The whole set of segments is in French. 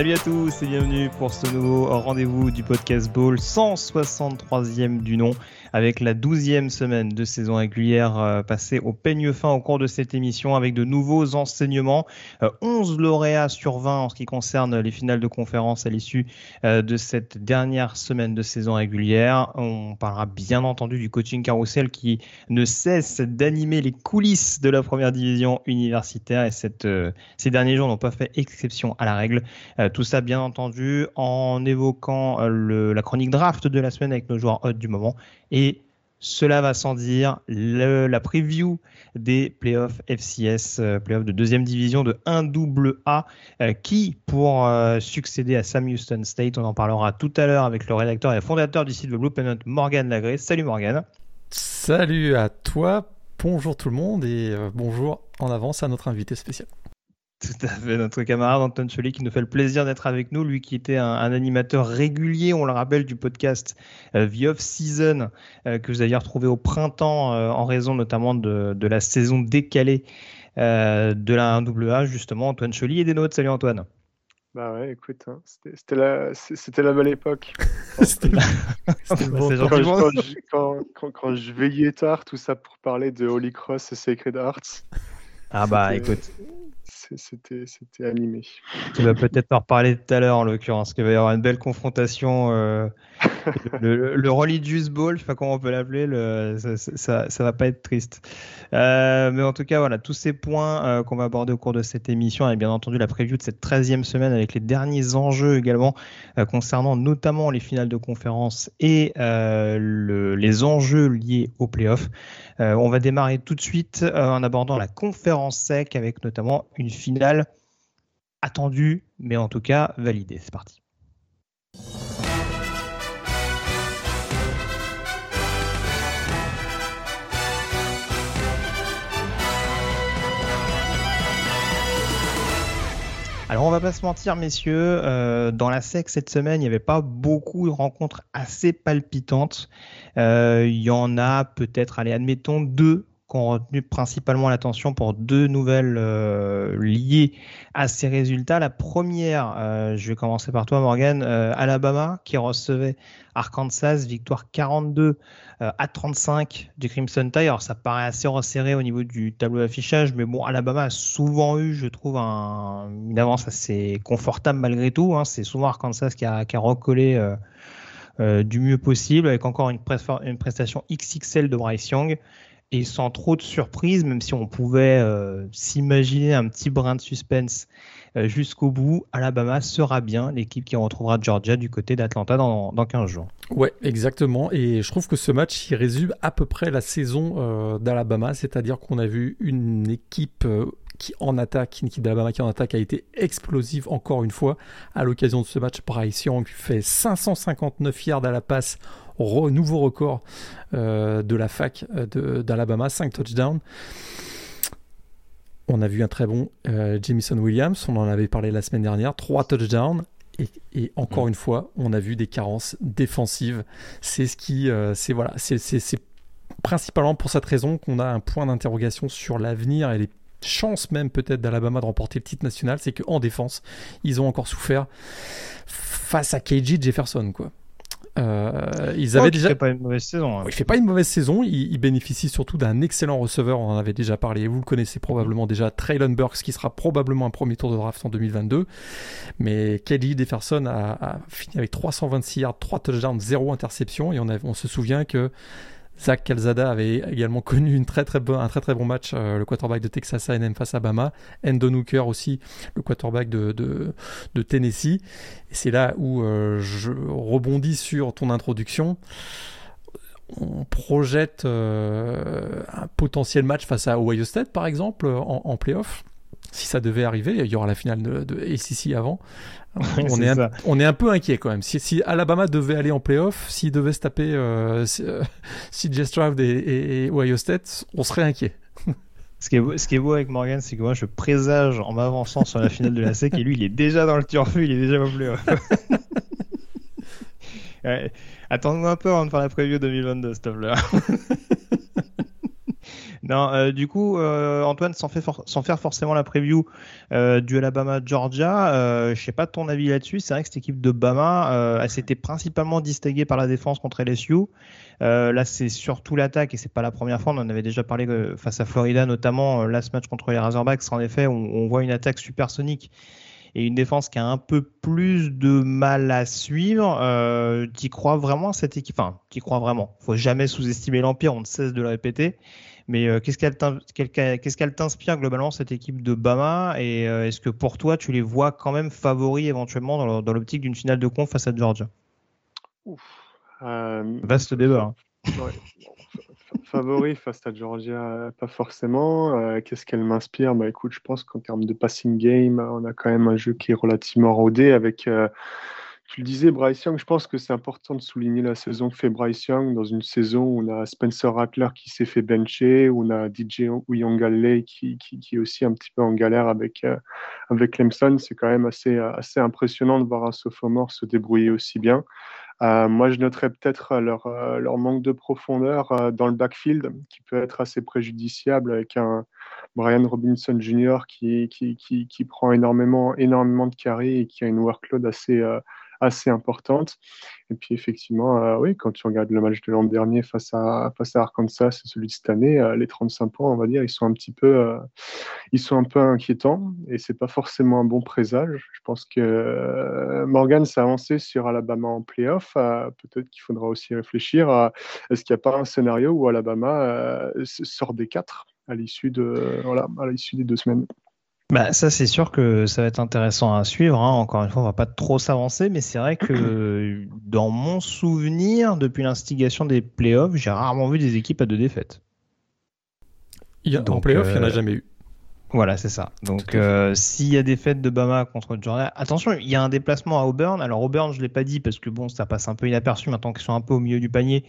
Salut à tous et bienvenue pour ce nouveau rendez-vous du podcast Ball, 163e du nom, avec la 12e semaine de saison régulière euh, passée au peigne fin au cours de cette émission avec de nouveaux enseignements. 11 euh, lauréats sur 20 en ce qui concerne les finales de conférence à l'issue euh, de cette dernière semaine de saison régulière. On parlera bien entendu du coaching carousel qui ne cesse d'animer les coulisses de la première division universitaire et cette, ces derniers jours n'ont pas fait exception à la règle. Tout ça, bien entendu, en évoquant euh, la chronique draft de la semaine avec nos joueurs hot du moment. Et cela va sans dire, la preview des playoffs FCS, euh, playoffs de deuxième division de 1 A, euh, qui, pour succéder à Sam Houston State, on en parlera tout à l'heure avec le rédacteur et fondateur du site de Blue Penant, Morgan Lagré. Salut Morgan. Salut à toi, bonjour tout le monde et bonjour en avance à notre invité spécial. Tout à fait, notre camarade Anton Choli qui nous fait le plaisir d'être avec nous, lui qui était un, animateur régulier, on le rappelle, du podcast euh, The Off Season, euh, que vous aviez retrouvé au printemps euh, en raison notamment de, de la saison décalée de la 1AA, justement. Antoine Choli et des nôtres. Salut Antoine. Bah ouais, écoute, hein, c'était la, c'était la belle époque. quand, quand, quand, je veillais tard, tout ça pour parler de Holy Cross et Sacred Hearts. Ah bah écoute, c'était animé. Tu vas peut-être en reparler tout à l'heure en l'occurrence, qu'il va y avoir une belle confrontation. Euh, le, le, Religious Ball, je sais pas comment on peut l'appeler, ça, ça, va pas être triste. Euh, mais en tout cas, voilà, tous ces points euh, qu'on va aborder au cours de cette émission, et bien entendu la preview de cette 13e semaine avec les derniers enjeux également concernant notamment les finales de conférence et le, les enjeux liés aux playoffs. on va démarrer tout de suite en abordant la conférence sec avec notamment une finale attendue, mais en tout cas validée. C'est parti. Alors on va pas se mentir messieurs, euh, dans la SEC cette semaine, il n'y avait pas beaucoup de rencontres assez palpitantes. Euh, il y en a peut-être, allez admettons, deux qui ont retenu principalement l'attention pour deux nouvelles euh, liées à ces résultats. La première, euh, je vais commencer par toi Morgan, euh, Alabama qui recevait Arkansas, victoire 42 à 35 du Crimson Tide. Alors ça paraît assez resserré au niveau du tableau d'affichage, mais bon, Alabama a souvent eu, je trouve, une avance assez confortable malgré tout. Hein. C'est souvent Arkansas qui a, recollé du mieux possible avec encore une, une prestation XXL de Bryce Young et sans trop de surprise, même si on pouvait euh, s'imaginer un petit brin de suspense euh, jusqu'au bout, Alabama sera bien l'équipe qui retrouvera Georgia du côté d'Atlanta dans, dans 15 jours. Ouais, exactement. Et je trouve que ce match, il résume à peu près la saison euh, d'Alabama, c'est-à-dire qu'on a vu une équipe qui en attaque, équipe d'Alabama qui en attaque a été explosive encore une fois à l'occasion de ce match. Bryce Young fait 559 yards à la passe nouveau record euh, de la fac euh, d'Alabama, 5 touchdowns. On a vu un très bon euh, Jamison Williams, on en avait parlé la semaine dernière, 3 touchdowns. Et, encore une fois, on a vu des carences défensives. C'est ce qui, c'est voilà, c'est principalement pour cette raison qu'on a un point d'interrogation sur l'avenir et les chances même peut-être d'Alabama de remporter le titre national, c'est qu'en défense, ils ont encore souffert face à KJ Jefferson, quoi. Euh, ils avaient déjà. Il fait pas une mauvaise saison. Hein. Il fait pas une mauvaise saison. Il, bénéficie surtout d'un excellent receveur. On en avait déjà parlé. Vous le connaissez probablement déjà. Traylon Burks, qui sera probablement un premier tour de draft en 2022. Mais Kelly Jefferson a, a fini avec 326 yards, 3 touchdowns, 0 interception. Et on, on se souvient que Zach Calzada avait également connu un très très bon match, euh, le quarterback de Texas A&M face à Bama. Endon Hooker aussi, le quarterback de, Tennessee. C'est là où euh, je rebondis sur ton introduction. on projette un potentiel match face à Ohio State, par exemple, en, en playoff si ça devait arriver, il y aura la finale de, de ACC avant. On, est, un, on est un peu inquiet quand même. Si, si Alabama devait aller en playoff, s'il devait se taper euh, CJ Stroud et, et, Ohio State, on serait inquiet. Ce qui, est beau, ce qui est beau avec Morgan, c'est que moi je présage en m'avançant sur la finale de la SEC et lui il est déjà dans le turfu, il est déjà au playoff. ouais. Attends-nous un peu avant de faire la preview 2022, s'il te plaît. Non, euh, du coup, euh, Antoine, sans, faire forcément la preview euh, du Alabama-Georgia, euh, je sais pas ton avis là-dessus. C'est vrai que cette équipe de Bama, euh, elle s'était principalement distinguée par la défense contre LSU. là, c'est surtout l'attaque et c'est pas la première fois. On en avait déjà parlé face à Florida, notamment ce match contre les Razorbacks. En effet, on, on voit une attaque supersonique et une défense qui a un peu plus de mal à suivre. Euh, tu crois vraiment cette équipe? Enfin, tu crois vraiment. Faut jamais sous-estimer l'Empire, on ne cesse de le répéter. Mais euh, qu'est-ce qu'elle t'inspire globalement cette équipe de Bama? Et euh, est-ce que pour toi, tu les vois quand même favoris éventuellement dans l'optique d'une finale de conf face à Georgia? Ouf, euh, Vaste débat. Hein. favori face à Georgia, pas forcément. Qu'est-ce qu'elle m'inspire? Bah écoute, je pense qu'en termes de passing game, on a quand même un jeu qui est relativement rodé avec tu le disais, Bryce Young, je pense que c'est important de souligner la saison que fait Bryce Young dans une saison où on a Spencer Rattler qui s'est fait bencher, où on a DJ Uyangale qui, qui, est aussi un petit peu en galère avec, euh, avec Clemson. C'est quand même assez, assez impressionnant de voir un sophomore se débrouiller aussi bien. Euh, moi, je noterais peut-être leur, euh, leur manque de profondeur dans le backfield qui peut être assez préjudiciable avec un Brian Robinson Jr. qui, qui, qui, qui prend énormément, énormément de carrés et qui a une workload assez, assez importante. Et puis effectivement, euh, oui, quand tu regardes le match de l'an dernier face à, face à Arkansas et celui de cette année, euh, les 35 points, on va dire, ils sont un petit peu, euh, ils sont un peu inquiétants et c'est pas forcément un bon présage. Je pense que Morgan s'est avancé sur Alabama en playoff. Peut-être qu'il faudra aussi réfléchir à est-ce qu'il n'y a pas un scénario où Alabama sort des quatre à l'issue de voilà, à l'issue des deux semaines. Bah, ça, c'est sûr que ça va être intéressant à suivre. Hein. Encore une fois, on va pas trop s'avancer, mais c'est vrai que dans mon souvenir, depuis l'instigation des playoffs, j'ai rarement vu des équipes à deux défaites. Il y a, en playoffs, il n'y en a euh, jamais eu. Voilà, c'est ça. Donc, euh, s'il y a des fêtes de Bama contre Georgia, attention, il y a un déplacement à Auburn. Alors, Auburn, je l'ai pas dit parce que bon, ça passe un peu inaperçu maintenant qu'ils sont un peu au milieu du panier.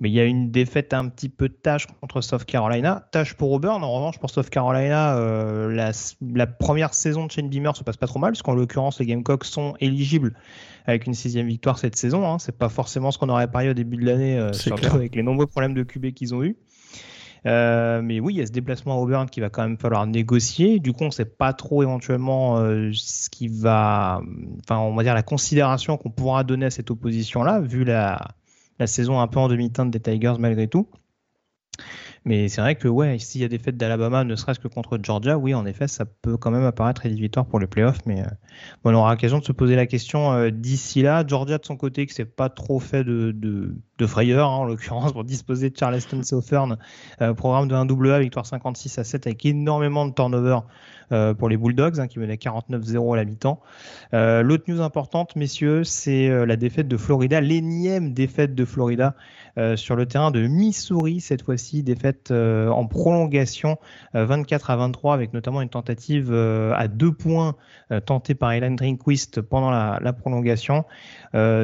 Mais il y a une défaite un petit peu de tâche contre South Carolina. Tâche pour Auburn. En revanche, pour South Carolina, euh, la, première saison de Shane Beamer se passe pas trop mal, parce qu'en l'occurrence, les Gamecocks sont éligibles avec une sixième victoire cette saison. Hein. C'est pas forcément ce qu'on aurait parié au début de l'année, euh, surtout avec les nombreux problèmes de QB qu'ils ont eu. Euh, mais oui, il y a ce déplacement à Auburn qui va quand même falloir négocier. Du coup, on ne sait pas trop éventuellement euh, ce qui va, enfin, on va dire la considération qu'on pourra donner à cette opposition-là, vu la, la saison un peu en demi-teinte des Tigers malgré tout. Mais c'est vrai que ouais, s'il y a des fêtes d'Alabama, ne serait-ce que contre Georgia, oui, en effet, ça peut quand même apparaître rédhibitoire pour les playoffs. Mais euh, on aura l'occasion de se poser la question euh, d'ici là. Georgia de son côté, qui s'est pas trop fait de, de, de frayeur, hein, en l'occurrence, pour disposer de Charleston Southern, euh, programme de 1 A, victoire 56 à 7 avec énormément de turnover euh, pour les Bulldogs, hein, qui menaient 49-0 à la mi-temps. L'autre news importante, messieurs, c'est la défaite de Florida, l'énième défaite de Florida sur le terrain de Missouri, cette fois-ci, défaite en prolongation 24 à 23, avec notamment une tentative à deux points tentée par Elan Drinkquist pendant la, la prolongation.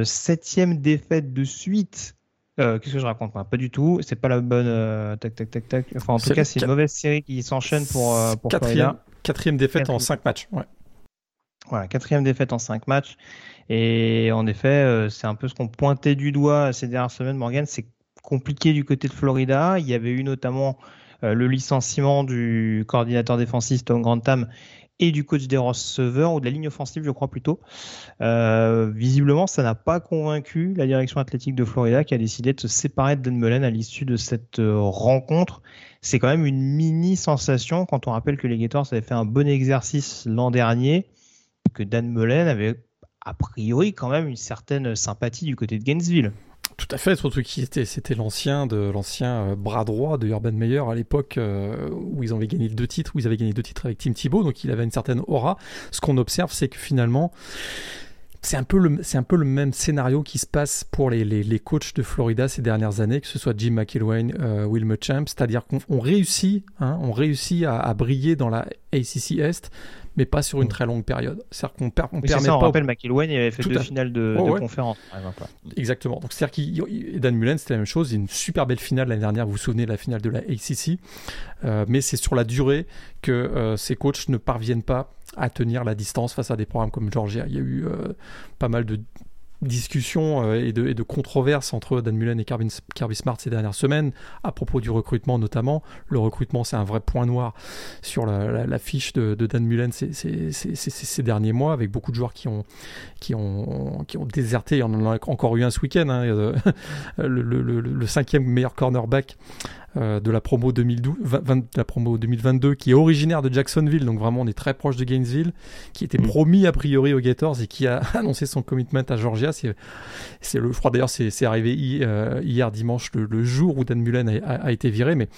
septième défaite de suite Qu'est-ce que je raconte Pas du tout. C'est pas la bonne. tac, tac, tac, tac. Enfin, en tout cas, c'est une mauvaise série qui s'enchaîne pour, pour Florida. Quatrième défaite en cinq matchs. Ouais. Voilà, quatrième défaite en cinq matchs. Et en effet, euh, c'est un peu ce qu'on pointait du doigt ces dernières semaines, Morgan. C'est compliqué du côté de Florida. Il y avait eu notamment euh, le licenciement du coordinateur défensif Tom Grantham et du coach des receveurs ou de la ligne offensive, je crois plutôt. Euh, visiblement, ça n'a pas convaincu la direction athlétique de Florida qui a décidé de se séparer de Dan Mullen à l'issue de cette rencontre. C'est quand même une mini sensation quand on rappelle que les Gators avaient fait un bon exercice l'an dernier, que Dan Mullen avait a priori quand même une certaine sympathie du côté de Gainesville. Tout à fait, surtout qui était, c'était l'ancien de l'ancien euh, bras droit de Urban Meyer à l'époque euh, où ils avaient gagné deux titres, où ils avaient gagné deux titres avec Tim Thibault, donc il avait une certaine aura. Ce qu'on observe, c'est que finalement, c'est un, peu le, un peu le même scénario qui se passe pour les, les, coachs de Florida ces dernières années, que ce soit Jim McIlwain, euh, Will Muschamp, c'est-à-dire qu'on réussit, hein, on réussit à, à, briller dans la ACC Est, mais pas sur une mm. très longue période. C'est-à-dire qu'on per on permet ça, on rappelle McIlwain, il avait fait deux finales de, oh, de conférence, par exemple. Exactement. Donc c'est-à-dire qu'il Dan Mullen, c'était la même chose. Une super belle finale l'année dernière. Vous vous souvenez de la finale de la ACC, euh, mais c'est sur la durée que euh, ces coachs ne parviennent pas à tenir la distance face à des programmes comme Georgia. Il y a eu euh, pas mal de discussions euh, et, de, et, de, controverses entre Dan Mullen et Kirby, Smart ces dernières semaines à propos du recrutement notamment. Le recrutement, c'est un vrai point noir sur la, fiche de, Dan Mullen ces, derniers mois, avec beaucoup de joueurs qui ont, qui ont, qui ont déserté. On en a encore eu un ce week-end. Hein, euh, le, le, cinquième meilleur cornerback euh, de la promo 2012, 20, la promo 2022, qui est originaire de Jacksonville, donc vraiment on est très proche de Gainesville, qui était mm. promis a priori aux Gators et qui a annoncé son commitment à Georgia. C'est, c'est le, je crois d'ailleurs c'est, c'est arrivé hier, euh, hier dimanche, le, jour où Dan Mullen a, a, été viré. Mais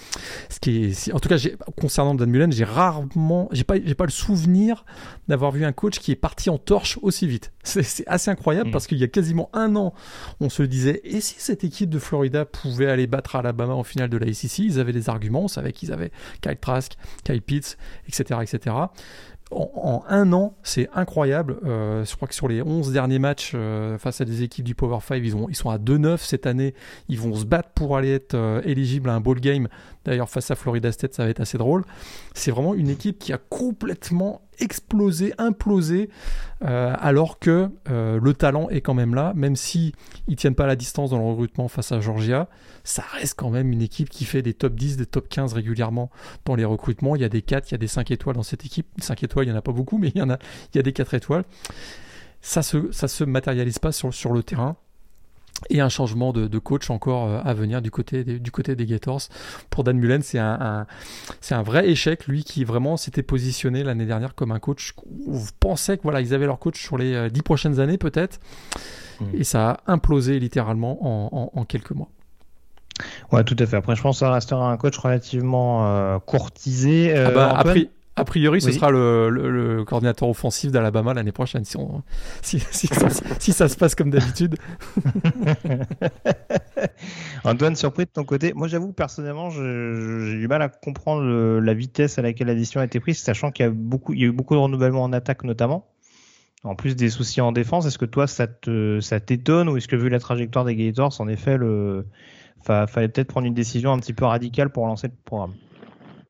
ce qui est, en tout cas, j'ai, concernant Dan Mullen, j'ai rarement, j'ai pas, j'ai pas le souvenir d'avoir vu un coach qui est parti en torche aussi vite. C'est, c'est assez incroyable mm. parce qu'il y a quasiment un an, on se disait, et si cette équipe de Florida pouvait aller battre Alabama en finale de la ici, ils avaient des arguments, on savait qu'ils avaient Kyle Trask, Kyle Pitts, etc. etc. En, un an, c'est incroyable. Euh, je crois que sur les 11 derniers matchs euh, face à des équipes du Power 5, ils, ont, ils sont à 2-9 cette année. Ils vont se battre pour aller être euh, éligibles à un bowl game. D'ailleurs, face à Florida State, ça va être assez drôle. C'est vraiment une équipe qui a complètement explosé, implosé, euh, alors que euh, le talent est quand même là, même si ils tiennent pas la distance dans le recrutement face à Georgia, ça reste quand même une équipe qui fait des top 10, des top 15 régulièrement dans les recrutements. Il y a des 4, il y a des 5 étoiles dans cette équipe. 5 étoiles, il y en a pas beaucoup, mais il y en a, il y a des 4 étoiles. Ça se, se matérialise pas sur le terrain et un changement de, coach encore euh, à venir du côté des, du côté des Gators. Pour Dan Mullen, c'est un, c'est un vrai échec, lui qui vraiment s'était positionné l'année dernière comme un coach où vous pensez que voilà, ils avaient leur coach sur les euh, dix prochaines années peut-être, mmh. et ça a implosé littéralement en, en, quelques mois. Ouais, tout à fait. Après, je pense que ça restera un coach relativement euh, courtisé. ah bah, après, a priori, ce sera le, le, coordinateur offensif d'Alabama l'année prochaine, si, on, si, si, ça, si, ça, se passe comme d'habitude. Antoine, surpris de ton côté Moi, j'avoue, personnellement, j'ai du mal à comprendre la vitesse à laquelle la décision a été prise, sachant qu'il y, a beaucoup, il y a eu beaucoup de renouvellement en attaque notamment. En plus des soucis en défense, est-ce que toi, ça t'étonne ou est-ce que vu la trajectoire des Gators, en effet, le, fallait peut-être prendre une décision un petit peu radicale pour lancer le programme?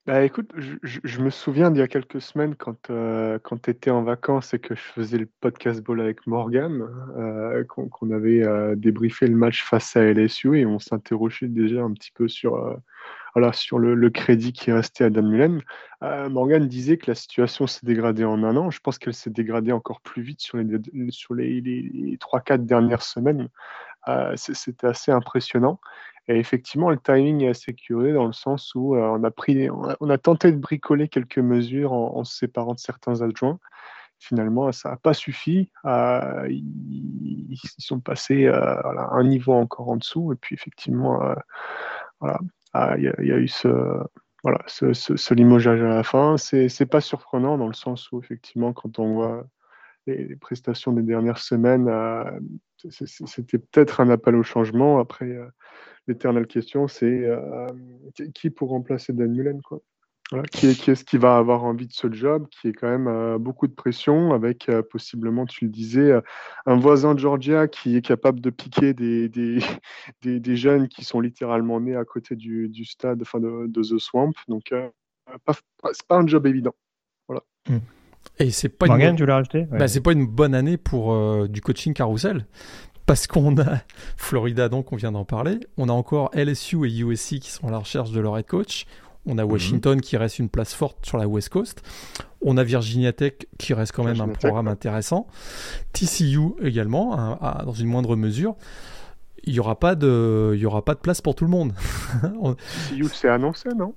Bah, écoute, je, me souviens d'il y a quelques semaines quand, euh, quand tu étais en vacances et que je faisais le podcast ball avec Morgan, euh, qu'on avait euh, débriefé le match face à LSU et on s'interrogeait déjà un petit peu sur, voilà, sur le, crédit qui restait à Dan Mullen. Morgan disait que la situation s'est dégradée en un an. Je pense qu'elle s'est dégradée encore plus vite sur les, sur les, les 3-4 dernières semaines. C'était assez impressionnant. Et effectivement, le timing est assez curieux dans le sens où euh, on, a tenté de bricoler quelques mesures en, se séparant de certains adjoints. Finalement, ça n'a pas suffi. Euh, ils, sont passés euh, un niveau encore en dessous. Et puis, effectivement, voilà, ah, il y, a eu ce, voilà, limogeage à la fin. C'est pas surprenant dans le sens où, effectivement, quand on voit les, prestations des dernières semaines, c'était peut-être un appel au changement. Après, l'éternelle question, c'est euh, qui pour remplacer Dan Mullen quoi qui, est, ce qui va avoir envie de ce job, qui est quand même euh, beaucoup de pression, avec euh, possiblement, tu le disais, un voisin de Georgia qui est capable de piquer des, des, des, jeunes qui sont littéralement nés à côté du, du stade, enfin de, The Swamp. Donc, pas, c'est pas un job évident. Voilà. Hmm. Et c'est pas, une bonne... bah, c'est pas une bonne année pour du coaching carousel parce qu'on a Florida, donc on vient d'en parler. On a encore LSU et USC qui sont à la recherche de leur head coach. On a mhm. Washington qui reste une place forte sur la West Coast. On a Virginia Tech qui reste quand même un programme intéressant. TCU également, dans une moindre mesure. Il n'y aura, pas de, il y aura pas de place pour tout le monde. TCU, c'est annoncé, non?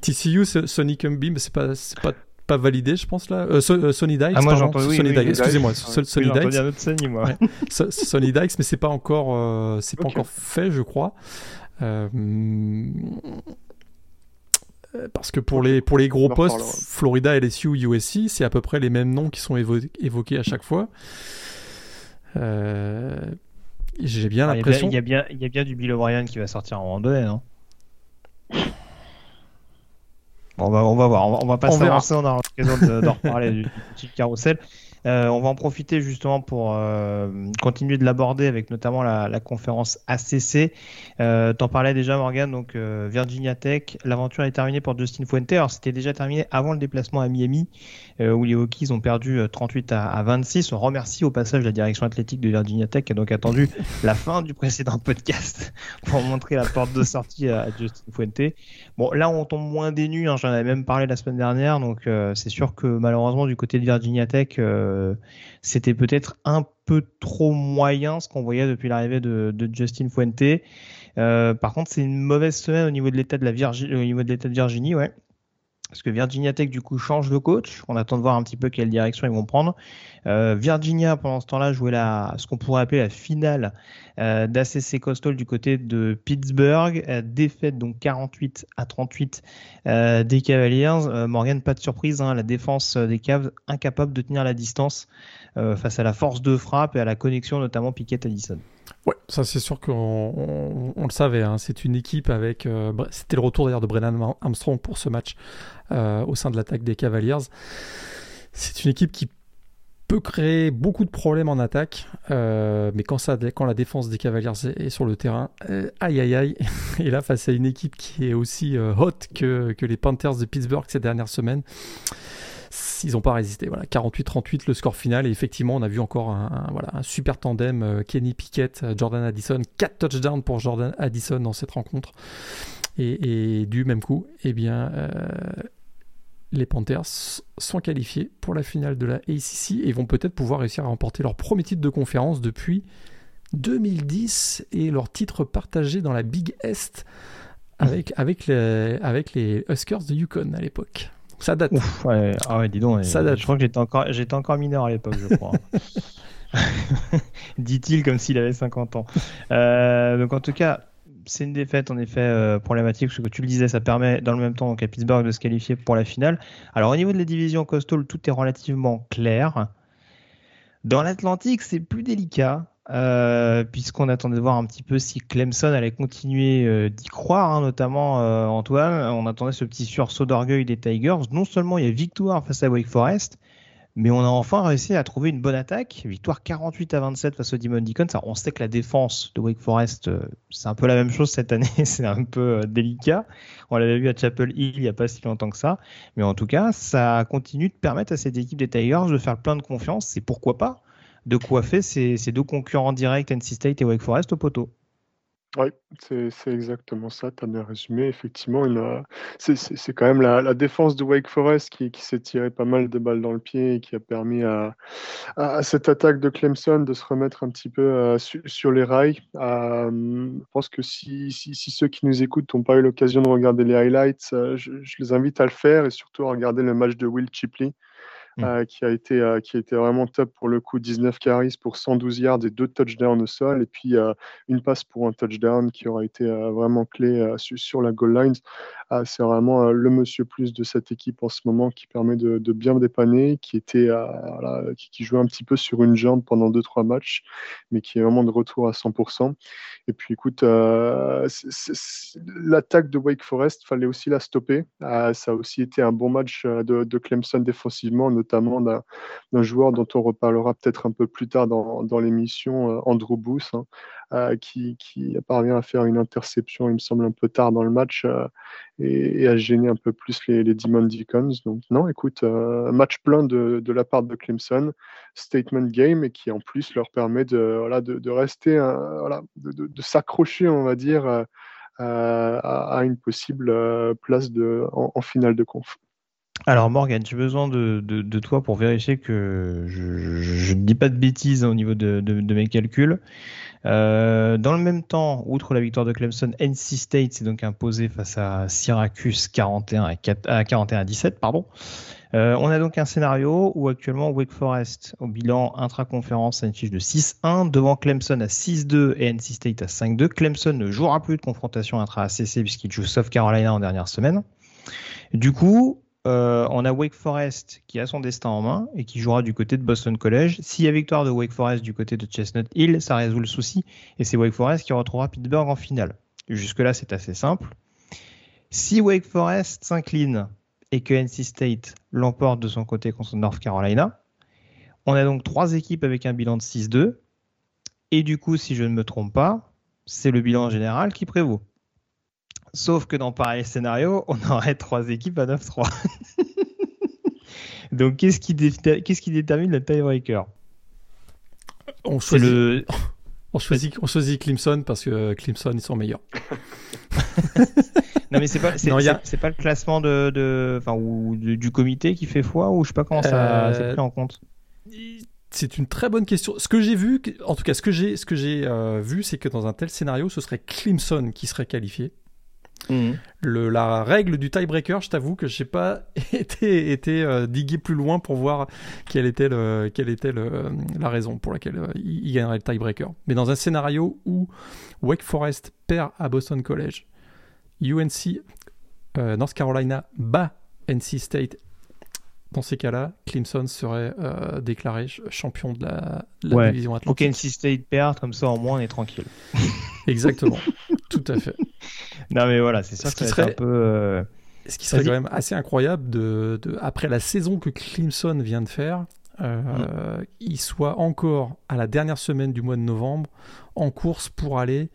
TCU, Sonic Beam, c'est pas, pas pas validé, je pense là. Euh, euh, Sony Dykes, ah, moi, pardon. Oui, Sony Dykes, excusez-moi. Sony Dykes. Un autre Sony, moi. Sony Dykes, mais c'est pas encore, euh, c'est pas encore fait, je crois. parce que pour les, pour les gros postes, Florida, LSU, USC, c'est à peu près les mêmes noms qui sont évoqués à chaque fois. J'ai bien l'impression. Il y, a bien, il y a bien du Bill O'Brien qui va sortir en donné, non? On va, on va voir. On va, pas s'avancer. On aura l'occasion d'en reparler du, du carrousel. Euh, on va en profiter justement pour euh, continuer de l'aborder avec notamment la, conférence ACC. Euh, T'en parlais déjà Morgan, donc euh, Virginia Tech. L'aventure est terminée pour Justin Fuente. Alors c'était déjà terminé avant le déplacement à Miami où les Hokies ont perdu 38 à, 26. On remercie au passage la direction athlétique de Virginia Tech qui a donc attendu la fin du précédent podcast pour montrer la porte de sortie à, Justin Fuente. Bon là on tombe moins dénu. Hein, J'en avais même parlé la semaine dernière, donc c'est sûr que malheureusement du côté de Virginia Tech c'était peut-être un peu trop moyen ce qu'on voyait depuis l'arrivée de, Justin Fuente. Euh, par contre, c'est une mauvaise semaine au niveau de l'état de la Virginie, au de l'état de Virginie, ouais. Parce que Virginia Tech, du coup, change de coach. On attend de voir un petit peu quelle direction ils vont prendre. Euh, Virginia, pendant ce temps-là, jouait la, ce qu'on pourrait appeler la finale euh, d'ACC Coastal du côté de Pittsburgh. Euh, défaite donc 48 à 38 euh, des Cavaliers. Morgan, pas de surprise, hein, la défense des Cavs incapable de tenir la distance face à la force de frappe et à la connexion notamment Piquet-Addison. Ouais, ça c'est sûr qu'on on, le savait. Hein. C'est une équipe avec. C'était le retour d'ailleurs de Brennan Armstrong pour ce match au sein de l'attaque des Cavaliers. C'est une équipe qui peut créer beaucoup de problèmes en attaque, euh, mais quand, ça, quand la défense des Cavaliers est sur le terrain, euh, aïe aïe aïe, et là face à une équipe qui est aussi euh, hot que, que, les Panthers de Pittsburgh ces dernières semaines, ils n'ont pas résisté. Voilà, 48-38 le score final, et effectivement on a vu encore un, voilà, un super tandem, Kenny Pickett, Jordan Addison, 4 touchdowns pour Jordan Addison dans cette rencontre, et, du même coup, eh bien les Panthers sont qualifiés pour la finale de la ACC et vont peut-être pouvoir réussir à remporter leur premier titre de conférence depuis 2010 et leur titre partagé dans la Big avec, avec, les, avec les Huskers de Yukon à l'époque. Ça date. Ah ouais, dis donc. Ça date. Je crois que j'étais encore, j'étais encore mineur à l'époque, je crois. Dit-il comme s'il avait 50 ans. Euh, donc en tout cas, c'est une défaite en effet euh, problématique parce que tu le disais, ça permet dans le même temps à Pittsburgh de se qualifier pour la finale. Alors au niveau de la division coastal, tout est relativement clair. Dans l'Atlantique, c'est plus délicat. Euh, puisqu'on attendait de voir un petit peu si Clemson allait continuer euh, d'y croire, hein, notamment Antoine. On attendait ce petit sursaut d'orgueil des Tigers. Non seulement il y a victoire face à Wake Forest, mais on a enfin réussi à trouver une bonne attaque. Victoire 48 à 27 face au Demon Deacons. on sait que la défense de Wake Forest, euh, c'est un peu la même chose cette année. c'est un peu euh, délicat. On l'avait vu à Chapel Hill il n'y a pas si longtemps que ça. Mais en tout cas, ça continue de permettre à cette équipe des Tigers de faire plein de confiance. C'est pourquoi pas de coiffer ces, ces deux concurrents directs, NC State et Wake Forest, au poteau. Oui, c'est exactement ça, tu as bien résumé. Effectivement, c'est quand même la, défense de Wake Forest qui, s'est tiré pas mal de balles dans le pied et qui a permis à, cette attaque de Clemson de se remettre un petit peu euh, sur les rails. Euh, je pense que si, ceux qui nous écoutent n'ont pas eu l'occasion de regarder les highlights, euh, je, les invite à le faire et surtout à regarder le match de Will Chipley. Mmh. Euh, qui, a été, euh, qui a été vraiment top pour le coup. 19 carries pour 112 yards et deux touchdowns au sol. Et puis euh, une passe pour un touchdown qui aura été vraiment clé sur la goal line. Ah, c'est vraiment le monsieur plus de cette équipe en ce moment qui permet de, de bien dépanner, qui, était, qui, jouait un petit peu sur une jambe pendant 2-3 matchs, mais qui est vraiment de retour à 100%. Et puis écoute, l'attaque de Wake Forest, fallait aussi la stopper. Ah, ça a aussi été un bon match de, de Clemson défensivement, notamment d'un joueur dont on reparlera peut-être un peu plus tard dans, l'émission, euh, Andrew Booth, hein, euh, qui, parvient à faire une interception, il me semble, un peu tard dans le match euh, et, à gêner un peu plus les, Demon Deacons. Donc, non, écoute, match plein de, la part de Clemson, statement game, et qui en plus leur permet de, rester, de, s'accrocher, on va dire. à, une possible place en finale de conf. Alors Morgan, j'ai besoin de, de, toi pour vérifier que je ne dis pas de bêtises au niveau de, de mes calculs. Euh, dans le même temps, outre la victoire de Clemson, NC State s'est donc imposé face à Syracuse 41 à, 4, à 41 à 17. Pardon. Euh, on a donc un scénario où actuellement Wake Forest au bilan intra-conférence a une fiche de 6-1 devant Clemson à 6-2 et NC State à 5-2. Clemson ne jouera plus de confrontation intra-ACC puisqu'il joue South Carolina en dernière semaine. Du coup, euh, on a Wake Forest qui a son destin en main et qui jouera du côté de Boston College. S'il y a victoire de Wake Forest du côté de Chestnut Hill, ça résout le souci et c'est Wake Forest qui retrouvera Pittsburgh en finale. Jusque-là, c'est assez simple. Si Wake Forest s'incline et que NC State l'emporte de son côté contre North Carolina, on a donc trois équipes avec un bilan de 6-2. Et du coup, si je ne me trompe pas, c'est le bilan général qui prévaut. Sauf que dans pareil scénario, on aurait trois équipes à 9-3. Donc qu'est-ce qui, détermine le tiebreaker? On choisit... Le... on, choisit... on choisit Clemson parce que Clemson, ils sont meilleurs. non mais c'est pas, c'est, pas le classement de, de... Enfin, ou du comité qui fait foi ou je sais pas comment ça euh... pris en compte. C'est une très bonne question. Ce que j'ai vu, en tout cas, ce que j'ai, ce que j'ai euh, vu, c'est que dans un tel scénario, ce serait Clemson qui serait qualifié. Mhm. Le, la règle du tiebreaker, je t'avoue que je n'ai pas été, été euh, digué plus loin pour voir quelle était, le, quelle était le, la raison pour laquelle euh, il, gagnerait le tiebreaker. Mais dans un scénario où Wake Forest perd à Boston College, UNC, euh, North Carolina bat NC State dans ces cas-là, Clemson serait déclaré champion de la, division atlantique. Ok, NC State perd, comme ça au moins on est tranquille. Exactement, tout à fait. Non, mais voilà, c'est sûr ce que serait un peu. Euh, ce qui serait quand même assez incroyable, de, après la saison que Clemson vient de faire, euh, mm. il soit encore à la dernière semaine du mois de novembre en course pour aller,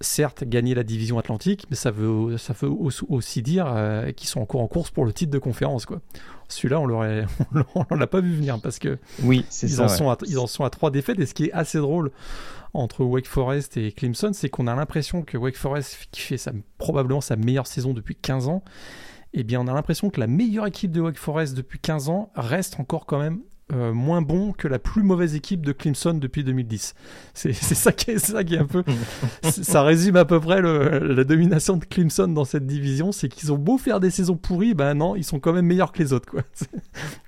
certes, gagner la division atlantique, mais ça veut, ça veut aussi dire euh, qu'ils sont encore en course pour le titre de conférence. Celui-là, on l'aurait, on l'a pas vu venir parce que oui, ils, ça, en sont à, ils en sont à trois défaites. Et ce qui est assez drôle, entre Wake Forest et Clemson, c'est qu'on a l'impression que Wake Forest, qui fait probablement sa meilleure saison depuis 15 ans, eh bien on a l'impression que la meilleure équipe de Wake Forest depuis 15 ans reste encore quand même euh, moins bon que la plus mauvaise équipe de Clemson depuis 2010. C'est ça, qui est, ça qui est un peu... ça résume à peu près la domination de Clemson dans cette division, c'est qu'ils ont beau faire des saisons pourries, ben non, ils sont quand même meilleurs que les autres. Quoi.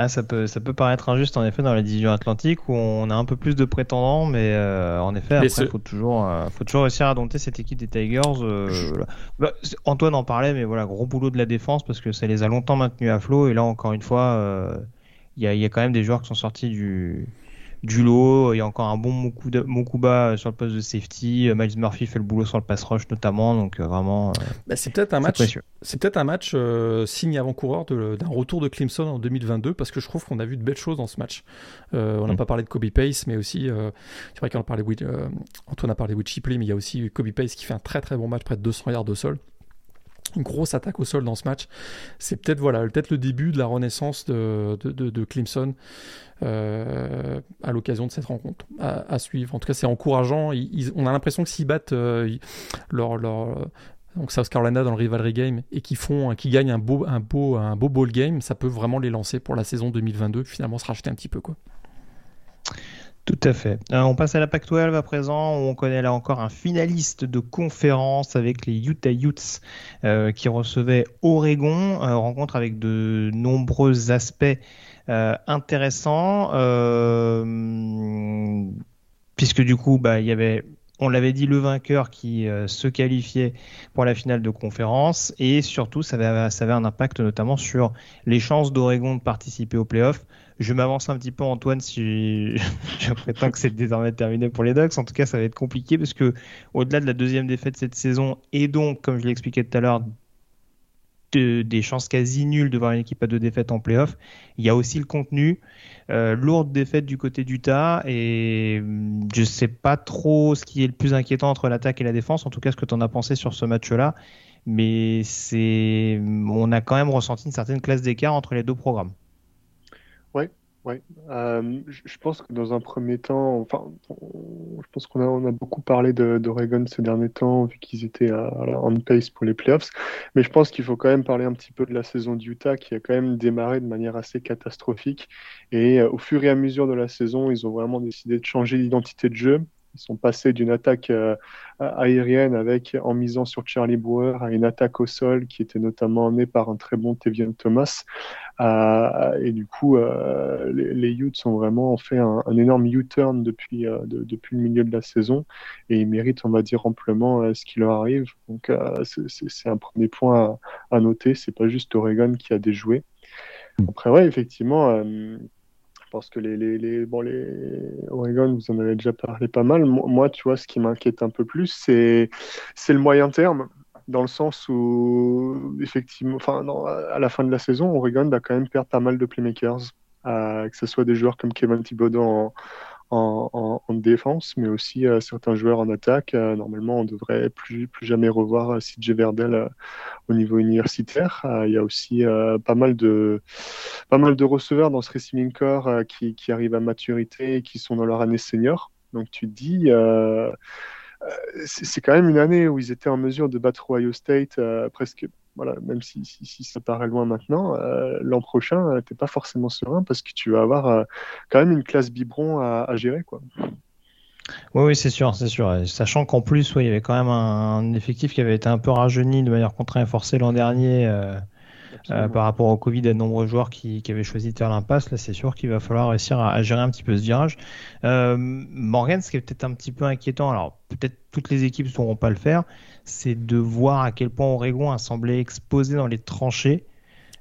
Ah, ça, peut, ça peut paraître injuste en effet dans la division atlantique où on a un peu plus de prétendants, mais euh, en effet, il faut, toujours, euh, faut toujours réussir à dompter cette équipe des Tigers. Euh, bah, Antoine en parlait, mais voilà, gros boulot de la défense parce que ça les a longtemps maintenus à flot. Et là, encore une fois, il y, y, a quand même des joueurs qui sont sortis du, du lot. Il y a encore un bon Mokuba sur le poste de safety. Miles Murphy fait le boulot sur le pass rush notamment. Donc euh, vraiment. Euh, bah, c'est peut-être un match. C'est peut-être un match euh, signe avant-coureur d'un retour de Clemson en 2022 parce que je trouve qu'on a vu de belles choses dans ce match. on n'a mm. pas parlé de Kobe Pace, mais aussi c'est vrai qu'on a parlé. Antoine a parlé de Chipley, mais il y a aussi Kobe Pace qui fait un très très bon match, près de 200 yards au sol une grosse attaque au sol dans ce match. C'est peut-être voilà, peut-être le début de la renaissance de, de, Clemson euh, à l'occasion de cette rencontre à, suivre. En tout cas, c'est encourageant. on a l'impression que s'ils battent euh, leur, leur donc South Carolina dans le rivalry game et qui font, qui gagnent un beau, un beau, un beau ball game, ça peut vraiment les lancer pour la saison 2022. Finalement, se racheter un petit peu quoi. Tout à fait. Euh, on passe à la PAC-12 à présent, où on connaît là encore un finaliste de conférence avec les Utah Utes euh, qui recevait Oregon, euh, rencontre avec de nombreux aspects intéressants, puisque du coup, bah, il y avait on l'avait dit, le vainqueur qui se qualifiait pour la finale de conférence. Et surtout, ça avait, ça avait un impact notamment sur les chances d'Oregon de participer aux playoffs. Je m'avance un petit peu, Antoine, si je prétends que c'est désormais terminé pour les Ducks. En tout cas, ça va être compliqué parce que au-delà de la deuxième défaite cette saison et donc, comme je l'expliquais tout à l'heure, des chances quasi nulles de voir une équipe à deux défaites en playoff. Il y a aussi le contenu. Euh, lourde défaite du côté d'Utah et hum, je sais pas trop ce qui est le plus inquiétant entre l'attaque et la défense. En tout cas, ce que tu en as pensé sur ce match-là. Mais on a quand même ressenti une certaine classe d'écart entre les deux programmes. Oui, euh, je pense que dans un premier temps, enfin, je pense qu'on a, on a beaucoup parlé d'Oregon ces derniers temps, vu qu'ils étaient à, on pace pour les playoffs. Mais je pense qu'il faut quand même parler un petit peu de la saison d'Utah, qui a quand même démarré de manière assez catastrophique. Et euh, au fur et à mesure de la saison, ils ont vraiment décidé de changer d'identité de jeu. Ils sont passés d'une attaque aérienne avec en misant sur Charlie Brewer à une attaque au sol qui était notamment emmenée par un très bon Tevian Thomas. et du coup, les, les Utes ont vraiment fait un, énorme U-turn depuis, depuis le milieu de la saison et ils méritent, on va dire, amplement ce qui leur arrive. Donc, c'est un premier point à, à noter. C'est pas juste Oregon qui a déjoué. Après, ouais, effectivement, euh, pense que les, les, les, bon, les Oregon, vous en avez déjà parlé pas mal. Moi, tu vois, ce qui m'inquiète un peu plus, c'est, le moyen terme, dans le sens où, effectivement, enfin, à la fin de la saison, Oregon va quand même perdre pas mal de playmakers. Euh, que ce soit des joueurs comme Kevin Thibodeau en, en, défense, mais aussi euh, certains joueurs en attaque. Euh, normalement, on devrait plus, plus jamais revoir euh, CJ Verdel au niveau universitaire. Il y a aussi pas, mal de, pas mal de receveurs dans ce receiving corps qui, qui, arrivent à maturité et qui sont dans leur année senior. Donc tu te dis, c'est quand même une année où ils étaient en mesure de battre Ohio State presque voilà, même si, si, ça paraît loin maintenant, euh, l'an prochain, tu euh, t'es pas forcément serein parce que tu vas avoir euh, quand même une classe biberon à, gérer. Quoi. Oui, oui, c'est sûr, c'est sûr. Sachant qu'en plus, il y avait quand même un, effectif qui avait été un peu rajeuni de manière contrainte et forcée l'an dernier. Euh, par rapport au Covid et de nombreux joueurs qui, avaient choisi de faire l'impasse, là c'est sûr qu'il va falloir réussir à, gérer un petit peu ce virage. Morgan, ce qui est peut-être un petit peu inquiétant, alors peut-être toutes les équipes ne sauront pas le faire, c'est de voir à quel point Oregon a semblé exposé dans les tranchées.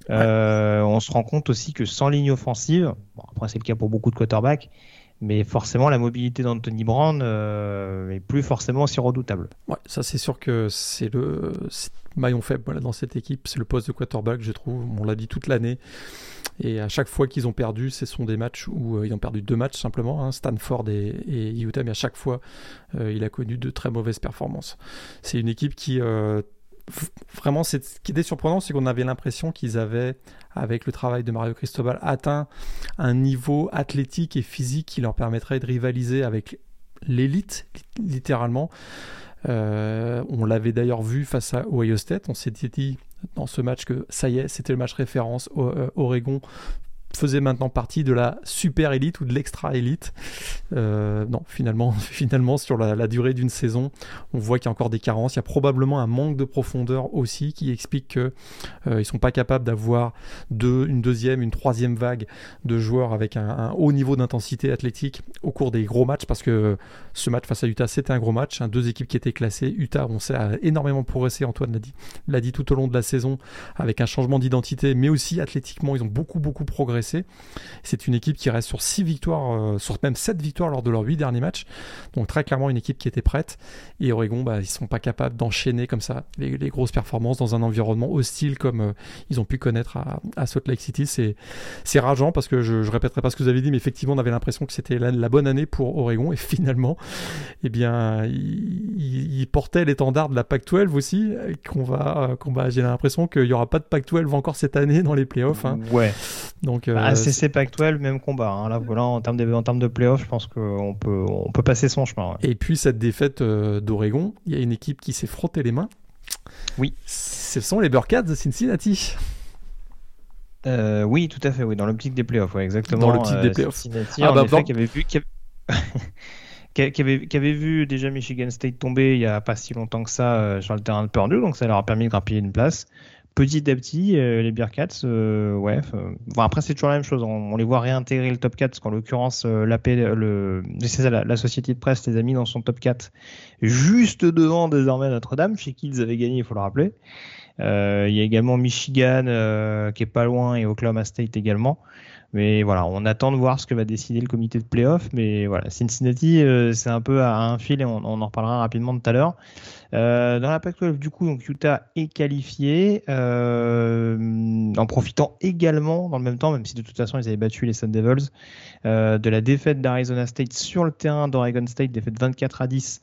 Euh, on se rend compte aussi que sans ligne offensive, bon, après c'est le cas pour beaucoup de quarterbacks, mais forcément la mobilité d'Anthony Brown euh, est plus forcément aussi redoutable. Ouais, ça c'est sûr que c'est le maillon faible dans cette équipe, c'est le poste de quarterback, je trouve. On l'a dit toute l'année. Et à chaque fois qu'ils ont perdu, ce sont des matchs où euh, ils ont perdu deux matchs simplement, hein, Stanford et, Utah, mais à chaque fois, euh, il a connu de très mauvaises performances. C'est une équipe qui vraiment, ce qui était surprenant, c'est qu'on avait l'impression qu'ils avaient, avec le travail de Mario Cristobal, atteint un niveau athlétique et physique qui leur permettrait de rivaliser avec l'élite, littéralement. Euh, on l'avait d'ailleurs vu face à Ohio State. On s'était dit dans ce match que ça y est, c'était le match référence. Euh, Oregon faisait maintenant partie de la super élite ou de l'extra élite. Euh, non, finalement, finalement sur la, durée d'une saison, on voit qu'il y a encore des carences. Il y a probablement un manque de profondeur aussi qui explique qu'ils euh, ne sont pas capables d'avoir une deuxième, une troisième vague de joueurs avec un, haut niveau d'intensité athlétique au cours des gros matchs parce que ce match face à Utah, c'était un gros match. Hein, deux équipes qui étaient classées. Utah, on sait, a énormément progressé. Antoine l'a dit, l'a dit tout au long de la saison avec un changement d'identité, mais aussi athlétiquement, ils ont beaucoup, beaucoup progressé c'est une équipe qui reste sur 6 victoires, euh, sur même 7 victoires lors de leurs 8 derniers matchs. Donc très clairement une équipe qui était prête. Et Oregon, bah, ils sont pas capables d'enchaîner comme ça les, grosses performances dans un environnement hostile comme euh, ils ont pu connaître à, Salt Lake City. C'est rageant parce que je, je répéterai pas ce que vous avez dit, mais effectivement on avait l'impression que c'était la, bonne année pour Oregon. Et finalement, eh bien, ils, portaient l'étendard de la Pac-12 aussi, qu'on va, qu'on va j'ai l'impression qu'il y aura pas de Pac-12 encore cette année dans les playoffs. Hein. Ouais. Donc, bah, ACC Pac-12, même combat. Hein. Là, voilà, en termes de, en termes de playoff, je pense qu'on peut, on peut passer son chemin. Et puis cette défaite euh, d'Oregon, il y a une équipe qui s'est frotté les mains. Oui. Ce sont les Burkats de Cincinnati. Euh, oui, tout à fait, oui, dans l'optique des playoffs, ouais, exactement. Dans l'optique des euh, playoffs. Cincinnati, ah, bah, effet, qui avait vu, qui avait... qui avait, vu déjà Michigan State tomber il n'y a pas si longtemps que ça sur le terrain de Purdue, donc ça leur a permis de grappiller une place petit à petit, euh, les Bearcats, euh, ouais. Bon, après, c'est toujours la même chose. On, les voit réintégrer le top 4, parce qu'en l'occurrence, euh, la, le, la, la, société de presse les a mis dans son top 4, juste devant désormais Notre-Dame, chez qui ils avaient gagné, il faut le rappeler. Il y a également Michigan qui est pas loin et Oklahoma State également. Mais voilà, on attend de voir ce que va décider le comité de playoff. Mais voilà, Cincinnati, euh, c'est un peu à un fil et on, en reparlera rapidement tout à l'heure. Euh, dans la Pac-12, du coup, Utah est qualifié euh, en profitant également, dans le même temps, même si de toute façon ils avaient battu les Sun Devils, de la défaite d'Arizona State sur le terrain d'Oregon State, défaite 24 à 10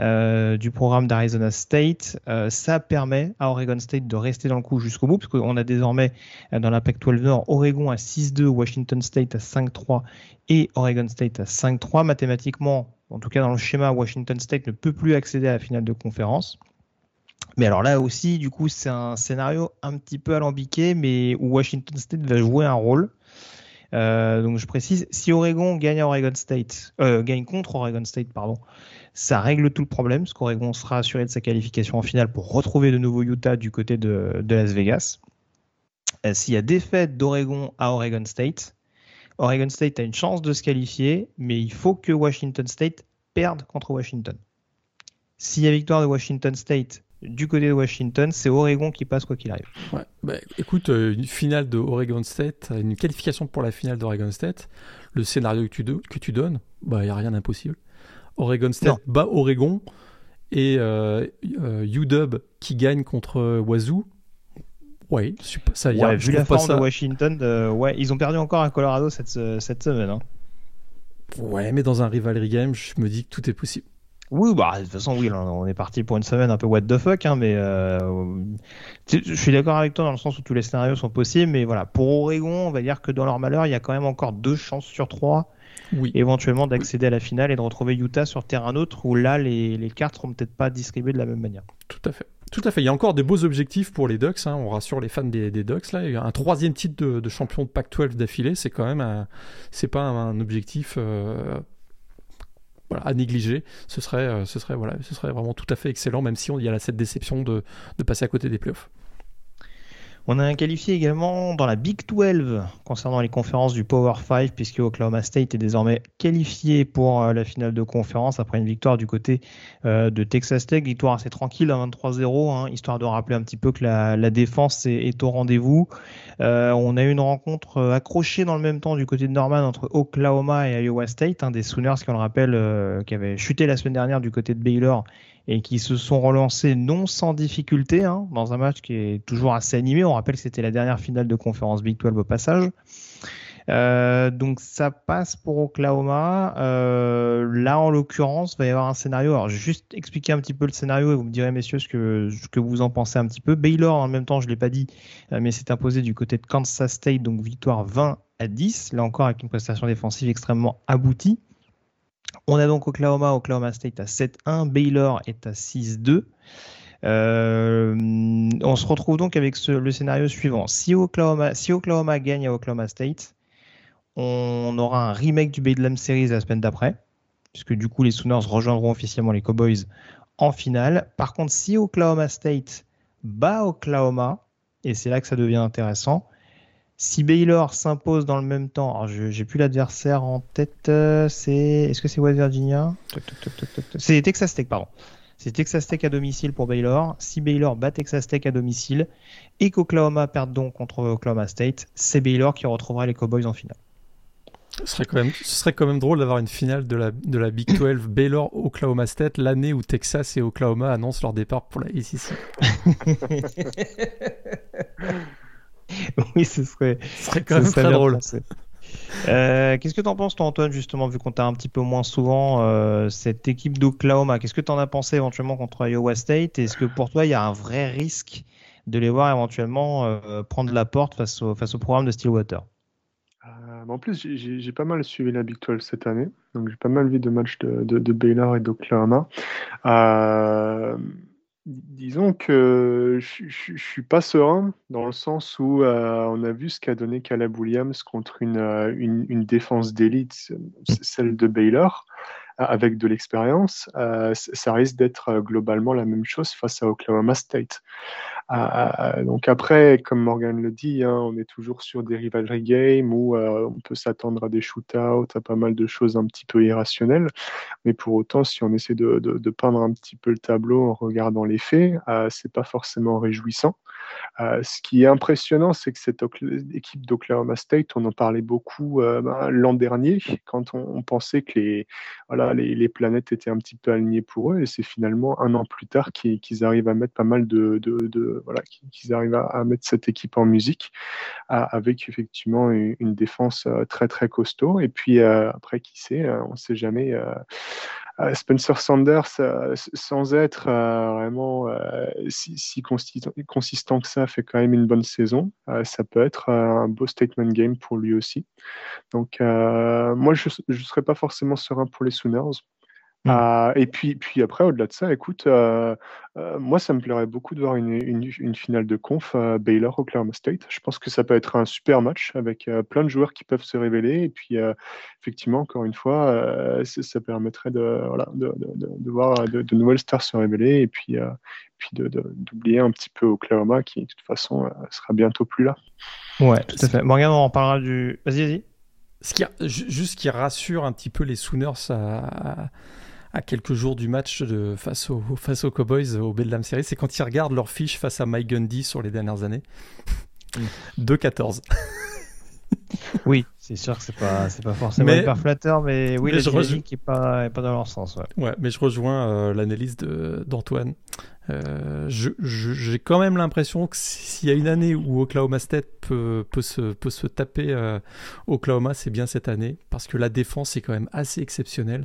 euh, du programme d'Arizona State. Euh, ça permet à Oregon State de rester dans le coup jusqu'au bout, parce qu'on a désormais euh, dans la Pac-12 Nord Oregon à 6-2, Washington State à 5-3 et Oregon State à 5-3. Mathématiquement, en tout cas dans le schéma, Washington State ne peut plus accéder à la finale de conférence. Mais alors là aussi, du coup, c'est un scénario un petit peu alambiqué, mais où Washington State va jouer un rôle. donc je précise, si Oregon gagne Oregon State, gagne contre Oregon State, pardon, ça règle tout le problème, parce qu'Oregon sera assuré de sa qualification en finale pour retrouver de nouveau Utah du côté de, Las Vegas. Euh, s'il y a défaite d'Oregon à Oregon State, Oregon State a une chance de se qualifier, mais il faut que Washington State perde contre Washington. S'il y a victoire de Washington State du côté de Washington, c'est Oregon qui passe quoi qu'il arrive. Bah, écoute, euh, une finale de Oregon State, une qualification pour la finale d'Oregon State, le scénario que tu, donnes, il bah, n'y a rien d'impossible. Oregon State bat Oregon et euh, euh, UW qui gagne contre Wazoo. Ouais, ça y a, vu la forme de Washington, euh, ouais, ils ont perdu encore à Colorado cette, cette semaine. Hein. Ouais, mais dans un rivalry game, je me dis que tout est possible. Oui, bah, de toute façon, oui, on est parti pour une semaine un peu what the fuck, hein, mais je suis d'accord avec toi dans le sens où tous les scénarios sont possibles, mais voilà, pour Oregon, on va dire que dans leur malheur, il y a quand même encore deux chances sur trois oui. éventuellement d'accéder à la finale et de retrouver Utah sur terrain neutre où là les, les cartes seront peut-être pas distribuées de la même manière. Tout à fait. Tout à fait. Il y a encore des beaux objectifs pour les Ducks. Hein. On rassure les fans des, des, Ducks. Là, il y a un troisième titre de, champion de Pac-12 d'affilée. C'est quand même, c'est pas un, objectif euh, à négliger. Ce serait, euh, ce serait, voilà, ce serait vraiment tout à fait excellent, même si il y a cette déception de, de passer à côté des playoffs. On a un qualifié également dans la Big 12 concernant les conférences du Power 5 puisque Oklahoma State est désormais qualifié pour euh, la finale de conférence après une victoire du côté euh, de Texas Tech, victoire assez tranquille à 23-0, hein, histoire de rappeler un petit peu que la, défense est, au rendez-vous. Euh, on a eu une rencontre accrochée dans le même temps du côté de Norman entre Oklahoma et Iowa State, hein, des Sooners qui le qui avaient chuté la semaine dernière du côté de Baylor et qui se sont relancés non sans difficulté hein, dans un match qui est toujours assez animé. On rappelle que c'était la dernière finale de conférence Big 12 au passage. Euh, donc ça passe pour Oklahoma. Euh, là, en l'occurrence, va y avoir un scénario. Alors, je vais juste expliquer un petit peu le scénario et vous me direz, messieurs, ce que, ce que vous en pensez un petit peu. Baylor, en même temps, je ne l'ai pas dit, euh, mais c'est imposé du côté de Kansas State, donc victoire 20 à 10. Là encore, avec une prestation défensive extrêmement aboutie. On a donc Oklahoma, Oklahoma State à 7-1, Baylor est à 6-2. Euh, on se retrouve donc avec le scénario suivant. Si Oklahoma, gagne à Oklahoma State, on aura un remake du Bedlam Series la semaine d'après, puisque du coup les Sooners rejoindront officiellement les Cowboys en finale. Par contre, si Oklahoma State bat Oklahoma, et c'est là que ça devient intéressant, si Baylor s'impose dans le même temps, alors je j'ai plus l'adversaire en tête, euh, c'est est-ce que c'est West Virginia? C'est Texas Tech, pardon. C'est Texas Tech à domicile pour Baylor. Si Baylor bat Texas Tech à domicile et qu'Oklahoma perd donc contre Oklahoma State, c'est Baylor qui retrouvera les Cowboys en finale. Ce serait quand même, ce serait quand même drôle d'avoir une finale de la, de la Big 12 Baylor-Oklahoma State l'année où Texas et Oklahoma annoncent leur départ pour la SEC. oui, ce serait, ce serait quand même très drôle. Euh, qu'est-ce que tu en penses, toi, Antoine, justement, vu qu'on t'a un petit peu moins souvent euh, cette équipe d'Oklahoma? Qu'est-ce que tu en as pensé éventuellement contre Iowa State? Est-ce que pour toi, il y a un vrai risque de les voir éventuellement euh, prendre la porte face au, face au programme de Stillwater? En plus, j'ai pas mal suivi la Big 12 cette année, donc j'ai pas mal vu de matchs de, de, de Baylor et d'Oklahoma. Disons que je, je, suis pas serein dans le sens où euh, on a vu ce qu'a donné Caleb Williams contre une, euh, une défense d'élite, celle de Baylor, avec de l'expérience. Euh, ça risque d'être globalement la même chose face à Oklahoma State. Euh, donc après, comme Morgan le dit, hein, on est toujours sur des rivalry games où euh, on peut s'attendre à des shootouts, à pas mal de choses un petit peu irrationnelles. Mais pour autant, si on essaie de, peindre un petit peu le tableau en regardant les faits, euh, c'est pas forcément réjouissant. Euh, ce qui est impressionnant, c'est que cette équipe d'Oklahoma State, on en parlait beaucoup euh, ben, l'an dernier, quand on, pensait que les, les, planètes étaient un petit peu alignées pour eux, et c'est finalement un an plus tard qu'ils arrivent à mettre pas mal de, voilà, qu'ils arrivent à, mettre cette équipe en musique, avec effectivement une, défense euh, très très costaud. Et puis après, qui sait, on ne sait jamais euh, Spencer Sanders, euh, sans être euh, vraiment si, consistant, que ça, fait quand même une bonne saison. ça peut être un beau statement game pour lui aussi. Donc, moi, je ne serais pas forcément serein pour les Sooners. Hmm. Ah, et puis, puis après, au-delà de ça, écoute, euh, euh, moi, ça me plairait beaucoup de voir une, une, finale de conf euh, Baylor Oklahoma State. Je pense que ça peut être un super match avec plein de joueurs qui peuvent se révéler. Et puis, effectivement, encore une fois, ça permettrait de, voilà, de, de, de voir de, nouvelles stars se révéler et puis, puis d'oublier un petit peu Oklahoma qui, de toute façon, sera bientôt plus là. Ouais, tout à fait. Morgan, on en parlera du. Vas-y, vas-y. Ce qui, juste qui rassure un petit peu les Sooners à à quelques jours du match de, face, aux, face aux Cowboys au Bedlam Series, c'est quand ils regardent leur fiche face à Mike Gundy sur les dernières années. 2-14. Oui, c'est sûr que c'est pas, c'est pas forcément hyper flatteur, mais oui, mais la n'est pas, pas dans leur sens. Ouais, ouais mais je rejoins euh, l'analyse d'Antoine. Euh, j'ai quand même l'impression que s'il y a une année où Oklahoma State peut, peut, se, peut se taper euh, Oklahoma, c'est bien cette année, parce que la défense est quand même assez exceptionnelle.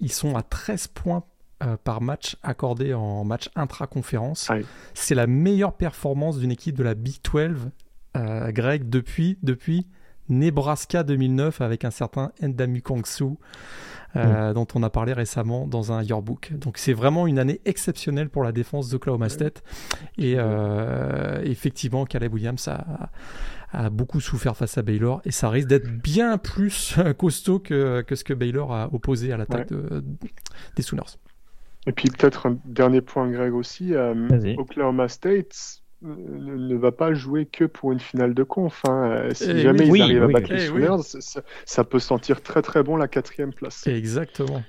Ils sont à 13 points euh, par match accordé en match intra-conférence. C'est la meilleure performance d'une équipe de la Big 12, Greg, depuis, depuis Nebraska 2009 avec un certain Endamu Kongsu. Euh, dont on a parlé récemment dans un yearbook. Donc c'est vraiment une année exceptionnelle pour la défense d'Oklahoma State. Et euh, effectivement, Caleb Williams a, a, beaucoup souffert face à Baylor et ça risque d'être bien plus costaud que, que, ce que Baylor a opposé à l'attaque des Sooners. Et puis peut-être un dernier point, Greg aussi. Euh, Oklahoma State, ne, va pas jouer que pour une finale de conf. Hein. Euh, si eh jamais ils arrivent à battre les eh Sooners, ça, peut sentir très très bon la quatrième place. Exactement.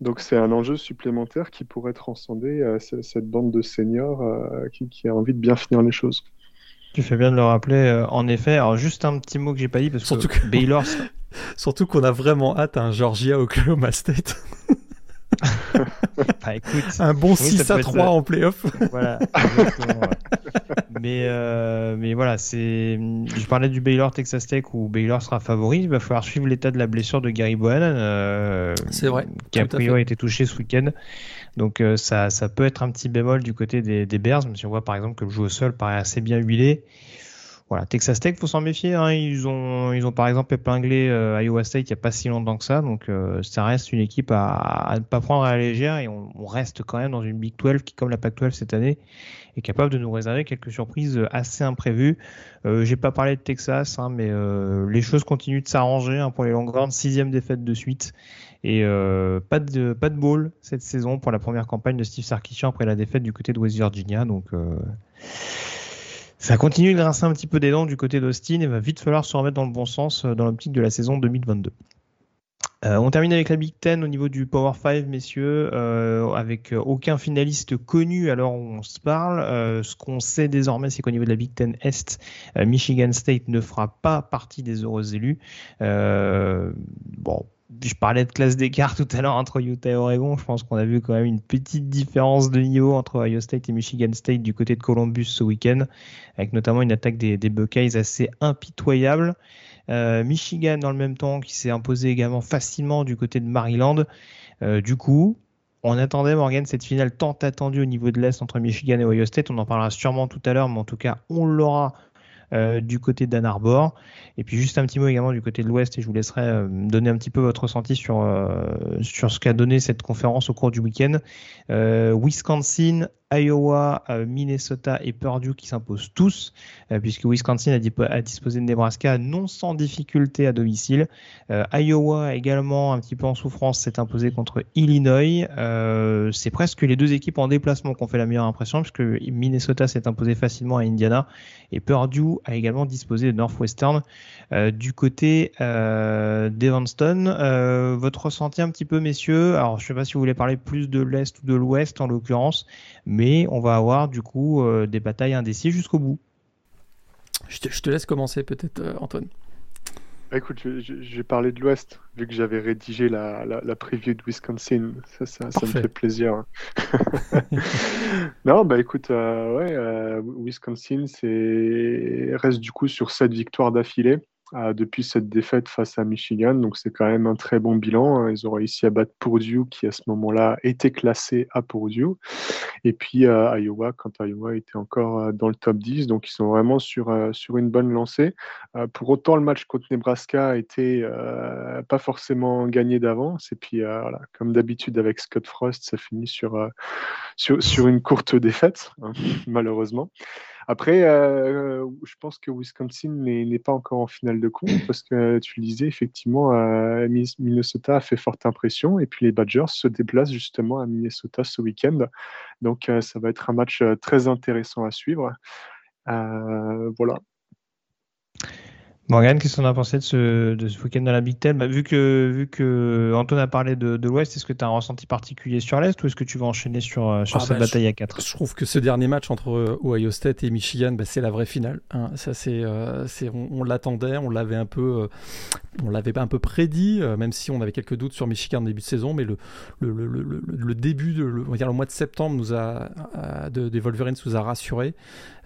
Donc c'est un enjeu supplémentaire qui pourrait transcender euh, cette bande de seniors euh, qui, a envie de bien finir les choses. Tu fais bien de le rappeler, en effet. Alors juste un petit mot que j'ai pas dit parce Surtout que, Baylor. Surtout qu'on a vraiment hâte à un Georgia Oklahoma State. Bah, écoute, un bon 6 à 3 en playoff. Voilà, mais, euh, mais voilà, c'est. Je parlais du Baylor Texas Tech où Baylor sera favori. Il va falloir suivre l'état de la blessure de Gary Bohannon, euh, c'est vrai, qui a priori a été touché ce week-end. Donc euh, ça, ça peut être un petit bémol du côté des, des Bears, même si on voit par exemple que le jeu au sol paraît assez bien huilé. Voilà, Texas Tech, faut s'en méfier. Hein. Ils ont, ils ont par exemple épinglé euh, Iowa State il n'y a pas si longtemps que ça, donc euh, ça reste une équipe à, ne pas prendre à la légère et on, reste quand même dans une Big 12 qui, comme la Pac 12 cette année, est capable de nous réserver quelques surprises assez imprévues. Euh, J'ai pas parlé de Texas, hein, mais euh, les choses continuent de s'arranger hein, pour les Longhorns, sixième défaite de suite et pas de pas de bowl cette saison pour la première campagne de Steve Sarkisian après la défaite du côté de West Virginia, donc ça continue de grincer un petit peu des dents du côté d'Austin et va vite falloir se remettre dans le bon sens euh, dans l'optique de la saison 2022. Euh, on termine avec la Big Ten au niveau du Power 5, messieurs, euh, avec aucun finaliste connu alors on se parle. ce qu'on sait désormais, c'est qu'au niveau de la Big Ten Est, Michigan State ne fera pas partie des heureux élus. bon, je parlais de classe d'écart tout à l'heure entre Utah et Oregon. Je pense qu'on a vu quand même une petite différence de niveau entre Ohio State et Michigan State du côté de Columbus ce week-end, avec notamment une attaque des, Buckeyes assez impitoyable. Euh, Michigan dans le même temps qui s'est imposé également facilement du côté de Maryland. Euh, du coup, on attendait Morgan cette finale tant attendue au niveau de l'Est entre Michigan et Ohio State. On en parlera sûrement tout à l'heure, mais en tout cas, on l'aura euh, du côté d'Ann Arbor. Et puis juste un petit mot également du côté de l'Ouest, et je vous laisserai euh, donner un petit peu votre ressenti sur, euh, sur ce qu'a donné cette conférence au cours du week-end. Wisconsin Iowa, euh, Minnesota et Purdue qui s'imposent tous, euh, puisque Wisconsin a, disposé de Nebraska non sans difficulté à domicile. Euh, Iowa également un petit peu en souffrance s'est imposé contre Illinois. c'est presque les deux équipes en déplacement qui ont fait la meilleure impression, puisque Minnesota s'est imposé facilement à Indiana et Purdue a également disposé de Northwestern. du côté d'Evanston, votre ressenti un petit peu, messieurs? Alors, je ne sais pas si vous voulez parler plus de l'Est ou de l'Ouest en l'occurrence, on va avoir du coup euh, des batailles indécises jusqu'au bout. Je te, laisse commencer peut-être, euh, Antoine. Bah, écoute, je, vais parler de l'Ouest, vu que j'avais rédigé la, la, preview de Wisconsin. Ça, ça, me fait plaisir. Hein. non, bah écoute, euh, ouais, Wisconsin reste du coup sur 7 victoires d'affilée. Depuis cette défaite face à Michigan. Donc c'est quand même un très bon bilan. Ils ont réussi à battre Purdue qui à ce moment-là était classé à Purdue. Et puis Iowa quand Iowa était encore dans le top 10. Donc ils sont vraiment sur, sur une bonne lancée. pour autant le match contre Nebraska était pas forcément gagné d'avance. Et puis voilà, comme d'habitude avec Scott Frost, ça finit sur, sur, sur, une courte défaite, hein, malheureusement. Après, euh, je pense que Wisconsin n'est pas encore en finale de compte parce que tu le disais, effectivement, euh, Minnesota a fait forte impression et puis les Badgers se déplacent justement à Minnesota ce week-end. Donc, euh, ça va être un match très intéressant à suivre. voilà. Morgan, qu'est-ce qu'on a pensé de ce, de ce week-end dans la Big Ten? Bah, vu, que, vu que Anton a parlé de, de l'Ouest, est-ce que tu as un ressenti particulier sur l'Est ou est-ce que tu vas enchaîner sur, euh, sur ah, cette bah, bataille à 4 Je trouve que ce dernier match entre euh, Ohio State et Michigan, bah, c'est la vraie finale. Hein. Ça, c'est, euh, on, l'attendait, on l'avait un peu, on l'avait un peu prédit, même si on avait quelques doutes sur Michigan au début de saison, mais le, le, le, le début, de, le, on va dire le mois de septembre nous a, de, des Wolverines nous a rassurés.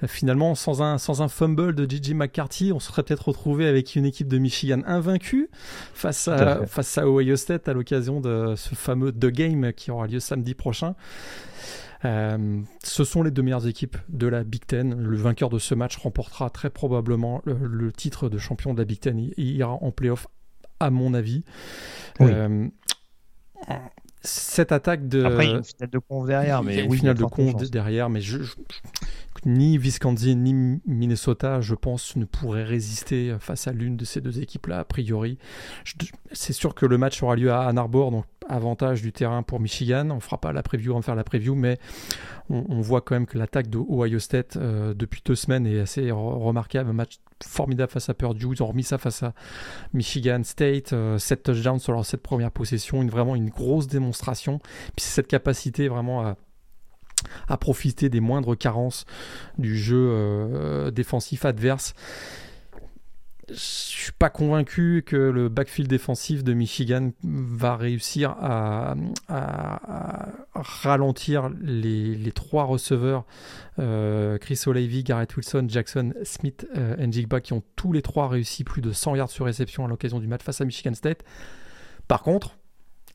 Finalement, sans un, sans un fumble de Gigi McCarthy, on serait peut-être retrouvé avec une équipe de Michigan invaincue face à, face à Ohio State à l'occasion de ce fameux The Game qui aura lieu samedi prochain. Euh, ce sont les deux meilleures équipes de la Big Ten. Le vainqueur de ce match remportera très probablement le, titre de champion de la Big Ten. Il, ira en playoff, à mon avis. Euh, cette attaque de. Après, il y a une finale de conf derrière, mais. une finale de conf derrière, mais je, ni Wisconsin ni Minnesota, je pense, ne pourraient résister face à l'une de ces deux équipes-là, a priori. C'est sûr que le match aura lieu à Ann Arbor, donc avantage du terrain pour Michigan. On fera pas la preview, on va faire la preview, mais on, voit quand même que l'attaque de Ohio State euh, depuis deux semaines est assez remarquable. Un match formidable face à Purdue. Ils ont remis ça face à Michigan State. 7 euh, touchdowns sur leur 7 premières possessions. Une, vraiment une grosse démonstration. Puis cette capacité vraiment à à profiter des moindres carences du jeu euh, défensif adverse. Je suis pas convaincu que le backfield défensif de Michigan va réussir à, ralentir les, trois receveurs euh, Chris O'Leary, Garrett Wilson, Jackson Smith, euh, Njigba qui ont tous les trois réussi plus de 100 yards sur réception à l'occasion du match face à Michigan State. Par contre,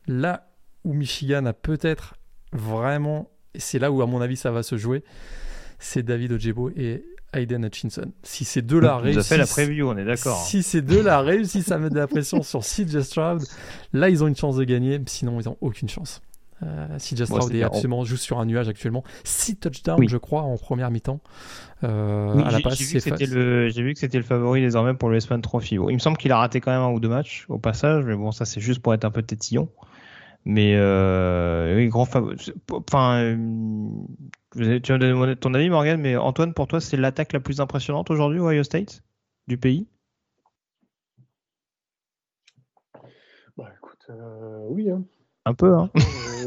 là où Michigan a peut-être vraiment et c'est là où, à mon avis, ça va se jouer. C'est David Ojebo et Aiden Hutchinson. Si ces deux-là réussissent. fait la preview, on est d'accord. Si ces deux-là réussissent à mettre de la pression sur CJ Stroud, là, ils ont une chance de gagner. Sinon, ils n'ont aucune chance. Euh, CJ Stroud est absolument juste sur un nuage actuellement. 6 touchdowns, je crois, en première mi-temps. Euh, J'ai vu que c'était le favori désormais pour le Westman Trophy. il me semble qu'il a raté quand même un ou deux matchs au passage, mais bon, ça c'est juste pour être un peu tétillon. Mais euh, oui, grand Enfin, euh, tu vas donner ton avis, Morgan, mais Antoine, pour toi, c'est l'attaque la plus impressionnante aujourd'hui au Ohio State du pays? Bah écoute, euh, oui. Hein. Un peu, hein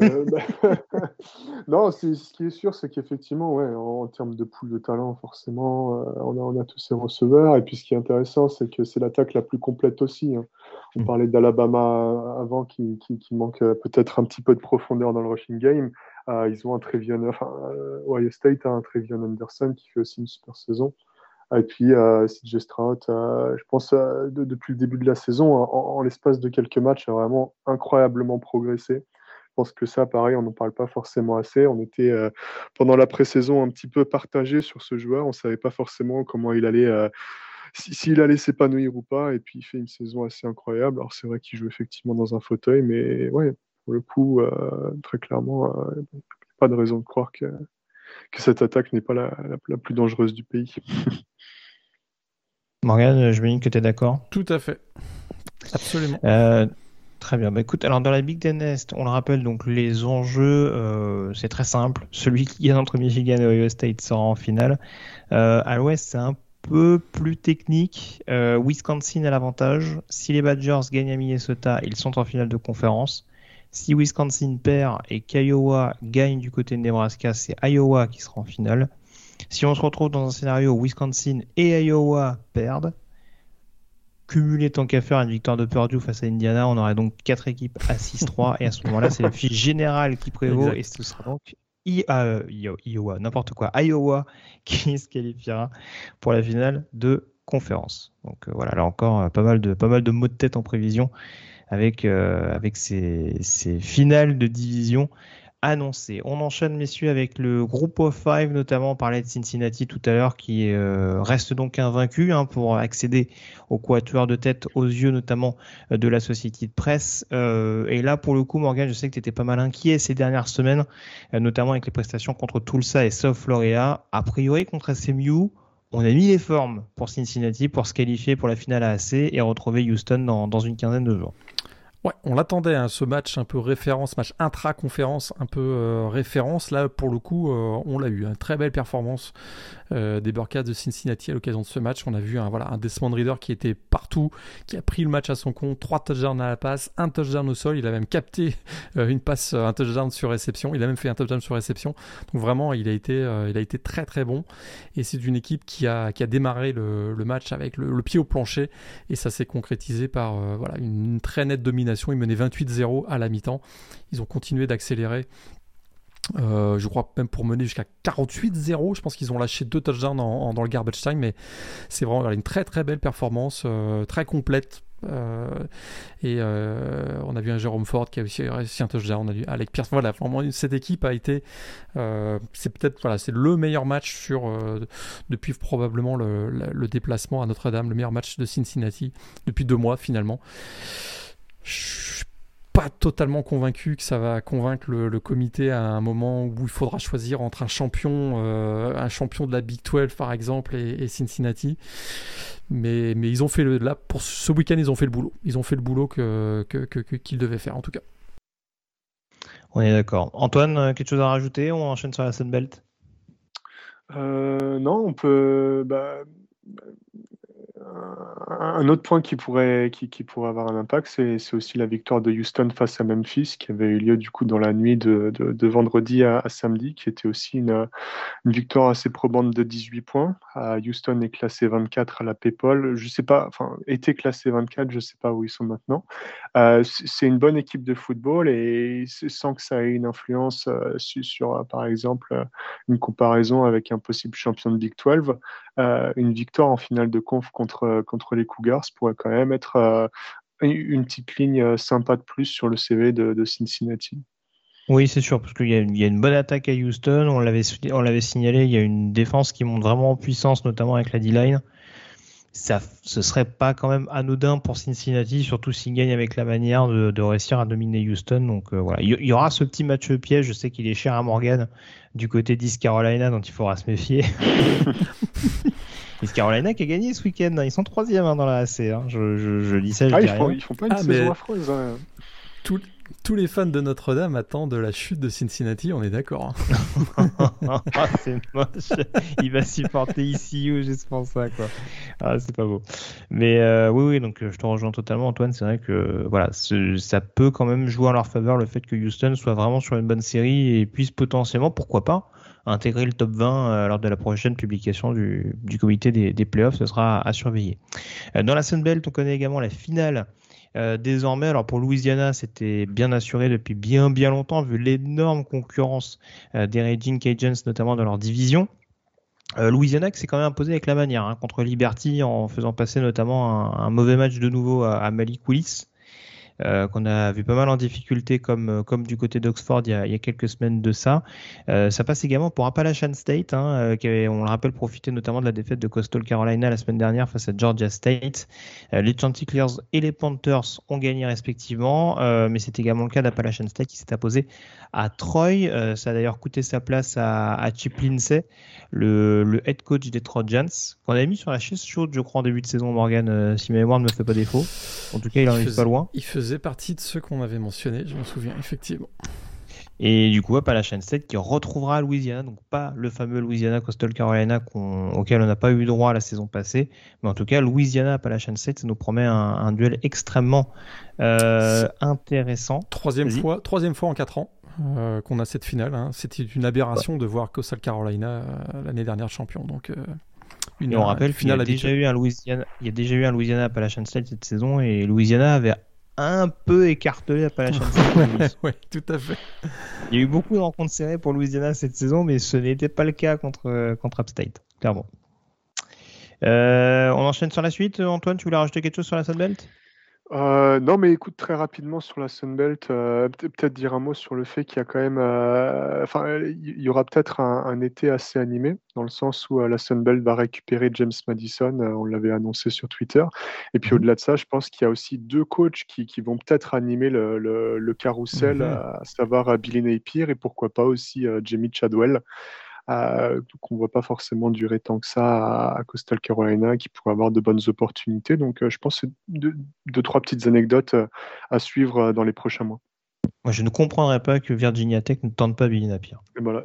euh, bah, Non, ce qui est sûr, c'est qu'effectivement, ouais, en, termes de poule de talent, forcément, on, a, on, a, tous ces receveurs. Et puis ce qui est intéressant, c'est que c'est l'attaque la plus complète aussi. Hein. On parlait d'Alabama avant, qui, manque euh, peut-être un petit peu de profondeur dans le rushing game. ils ont un Trevion, enfin, Ohio State a un Trevion Anderson qui fait aussi une super saison. Et puis, euh, CJ Stroud, euh, je pense, euh, depuis le début de la saison, en, l'espace de quelques matchs, a vraiment incroyablement progressé. Je pense que ça, pareil, on n'en parle pas forcément assez. On était, pendant la pré-saison, un petit peu partagé sur ce joueur. On ne savait pas forcément comment il allait, s'il allait s'épanouir ou pas. Et puis, il fait une saison assez incroyable. Alors, c'est vrai qu'il joue effectivement dans un fauteuil, mais ouais, pour le coup, très clairement, il n'y a pas de raison de croire que, que cette attaque n'est pas la, la plus dangereuse du pays. Morgane, je me dis que tu es d'accord. Tout à fait. Absolument. Euh, très bien. Bah, écoute, alors dans la Big Ten Est, on le rappelle, donc les enjeux, euh, c'est très simple. Celui qui est entre Michigan et Ohio State sera en finale. Euh, à l'Ouest, c'est un peu plus technique. Wisconsin a l'avantage. Si les Badgers gagnent à Minnesota, ils sont en finale de conférence. Si Wisconsin perd et qu'Iowa gagne du côté de Nebraska, c'est Iowa qui sera en finale. Si on se retrouve dans un scénario où Wisconsin et Iowa perdent, cumuler tant qu'à faire une victoire de Purdue face à Indiana, on aurait donc quatre équipes à 6-3 et à ce moment-là, c'est la fiche générale qui prévaut et ce sera donc euh, Iowa, n'importe quoi, Iowa qui se qualifiera pour la finale de conférence. Donc voilà, là encore, pas mal de, pas mal de mots de tête en prévision avec, avec ces, ces finales de division annoncé. On enchaîne, messieurs, avec le groupe of five, notamment on parlait de Cincinnati tout à l'heure, qui euh, reste donc invaincu hein, pour accéder au quatuor de tête aux yeux notamment euh, de la société de presse. Euh, et là, pour le coup, Morgan, je sais que tu étais pas mal inquiet ces dernières semaines, notamment avec les prestations contre Tulsa et South Florida. A priori, contre SMU, on a mis les formes pour Cincinnati pour se qualifier pour la finale AAC et retrouver Houston dans, dans une quinzaine de jours. Ouais, on l'attendait, hein, ce match un peu référence, match intra-conférence un peu euh, référence. Là, pour le coup, euh, on l'a eu. Une très belle performance euh, des Burkas de Cincinnati à l'occasion de ce match. On a vu un, voilà, un Desmond Reader qui était partout, qui a pris le match à son compte. Trois touchdowns à la passe, un touchdown au sol. Il a même capté une passe, un touchdown sur réception. Il a même fait un touchdown sur réception. Donc vraiment, il a été, il a été très très bon. Et c'est une équipe qui a, qui a démarré le, match avec le, pied au plancher. Et ça s'est concrétisé par voilà, une très nette domination ils menaient 28-0 à la mi-temps. Ils ont continué d'accélérer. Euh, je crois même pour mener jusqu'à 48-0. Je pense qu'ils ont lâché deux touchdowns dans le garbage time, mais c'est vraiment une très très belle performance, euh, très complète. Euh, et on a vu un Jérôme Ford qui a aussi réussi un touchdown. On a vu Alec Pierce. Voilà, vraiment, cette équipe a été. c'est peut-être voilà, c'est le meilleur match sur depuis probablement le, déplacement à Notre-Dame, le meilleur match de Cincinnati depuis deux mois finalement. Je pas totalement convaincu que ça va convaincre le, comité à un moment où il faudra choisir entre un champion, euh, un champion de la Big 12 par exemple et, Cincinnati. Mais, mais, ils ont fait le, là pour ce week-end ils ont fait le boulot. Ils ont fait le boulot que, qu'ils devaient faire en tout cas. On est d'accord. Antoine, euh, quelque chose à rajouter? On enchaîne sur la Sunbelt? Euh, Non, on peut. Bah, un autre point qui pourrait, qui, pourrait avoir un impact, c'est aussi la victoire de Houston face à Memphis, qui avait eu lieu du coup dans la nuit de, vendredi à, samedi, qui était aussi une, victoire assez probante de 18 points. Houston est classé 24 à la PayPal. Je sais pas, enfin, était classé 24, je sais pas où ils sont maintenant. Euh, c'est une bonne équipe de football et sans que ça ait une influence euh, sur, par exemple, une comparaison avec un possible champion de Big 12, euh, une victoire en finale de conf contre, contre les Cougars pourrait quand même être euh, une petite ligne euh, sympa de plus sur le CV de, Cincinnati. Oui, c'est sûr, parce qu'il y, a une bonne attaque à Houston, on l'avait, on l'avait signalé, il y a une défense qui monte vraiment en puissance, notamment avec la D-line. Ça, ce serait pas quand même anodin pour Cincinnati, surtout s'ils gagnent avec la manière de, réussir à dominer Houston. Donc voilà, il y, aura ce petit match piège. Je sais qu'il est cher à Morgan du côté d'East Carolina, dont il faudra se méfier. East Carolina qui a gagné ce week-end. Ils sont troisième hein, dans la AC. Hein. Je, je, dis ça, je ah, dis ils, font, ils font pas une ah, saison affreuse. Hein. tous les fans de Notre-Dame attendent la chute de Cincinnati, on est d'accord. Ah, c'est moche. Il va supporter ici ou juste pour ça, quoi. Ah, c'est pas beau. Mais euh, oui, oui, donc je te rejoins totalement, Antoine. C'est vrai que voilà, ça peut quand même jouer en leur faveur le fait que Houston soit vraiment sur une bonne série et puisse potentiellement, pourquoi pas, intégrer le top 20 euh, lors de la prochaine publication du, comité des, playoffs. Ce sera à surveiller. Euh, dans la Sunbelt, on connaît également la finale. Euh, désormais, alors pour Louisiana, c'était bien assuré depuis bien bien longtemps, vu l'énorme concurrence des Raging Cajuns, notamment dans leur division. Louisiana qui s'est quand même imposé avec la manière hein, contre Liberty en faisant passer notamment un, mauvais match de nouveau à, à Malik Willis. Euh, qu'on a vu pas mal en difficulté comme, euh, du côté d'Oxford il, y a quelques semaines de ça. Euh, ça passe également pour Appalachian State, hein, qui avait, on le rappelle, profité notamment de la défaite de Coastal Carolina la semaine dernière face à Georgia State. les Chanticleers et les Panthers ont gagné respectivement, mais c'est également le cas d'Appalachian State qui s'est imposé à Troy. ça a d'ailleurs coûté sa place à, Chip Lindsay, le, le, head coach des Trojans, qu'on avait mis sur la chaise chaude, je crois, en début de saison, Morgan, si ma mémoire ne me fait pas défaut. En tout cas, il en est pas loin. Il faisait partie de ceux qu'on avait mentionnés, je m'en souviens, effectivement. Et du coup, chaîne 7 qui retrouvera Louisiana, donc pas le fameux Louisiana Coastal Carolina auquel on n'a pas eu droit la saison passée, mais en tout cas, Louisiana chaîne 7, ça nous promet un, duel extrêmement euh, intéressant. Troisième fois, troisième fois en 4 ans. Euh, qu'on a cette finale. Hein. C'était une aberration de voir Coastal Carolina euh, l'année dernière champion. Donc, une, et on rappelle qu'il y, a déjà eu un Louisiana, il y a déjà eu un Louisiana Appalachian State cette saison et Louisiana avait un peu écartelé Appalachian State. oui, tout à fait. Il y a eu beaucoup de rencontres serrées pour Louisiana cette saison, mais ce n'était pas le cas contre, contre Upstate, clairement. on enchaîne sur la suite. Antoine, tu voulais rajouter quelque chose sur la Sunbelt euh, non, mais écoute, très rapidement sur la Sunbelt, euh, peut-être dire un mot sur le fait qu'il y a quand même, euh, enfin, il y aura peut-être un, été assez animé, dans le sens où la Sunbelt va récupérer James Madison, on l'avait annoncé sur Twitter. Et puis mmh au-delà de ça, je pense qu'il y a aussi deux coachs qui, vont peut-être animer le, le, carrousel, mmh à savoir Billy Napier et pourquoi pas aussi Jamie Chadwell. Euh, qu'on ne voit pas forcément durer tant que ça à, Coastal Carolina, qui pourrait avoir de bonnes opportunités. Donc, euh, je pense que c'est deux, trois petites anecdotes euh, à suivre dans les prochains mois. Moi, je ne comprendrais pas que Virginia Tech ne tente pas Billy Napier. voilà.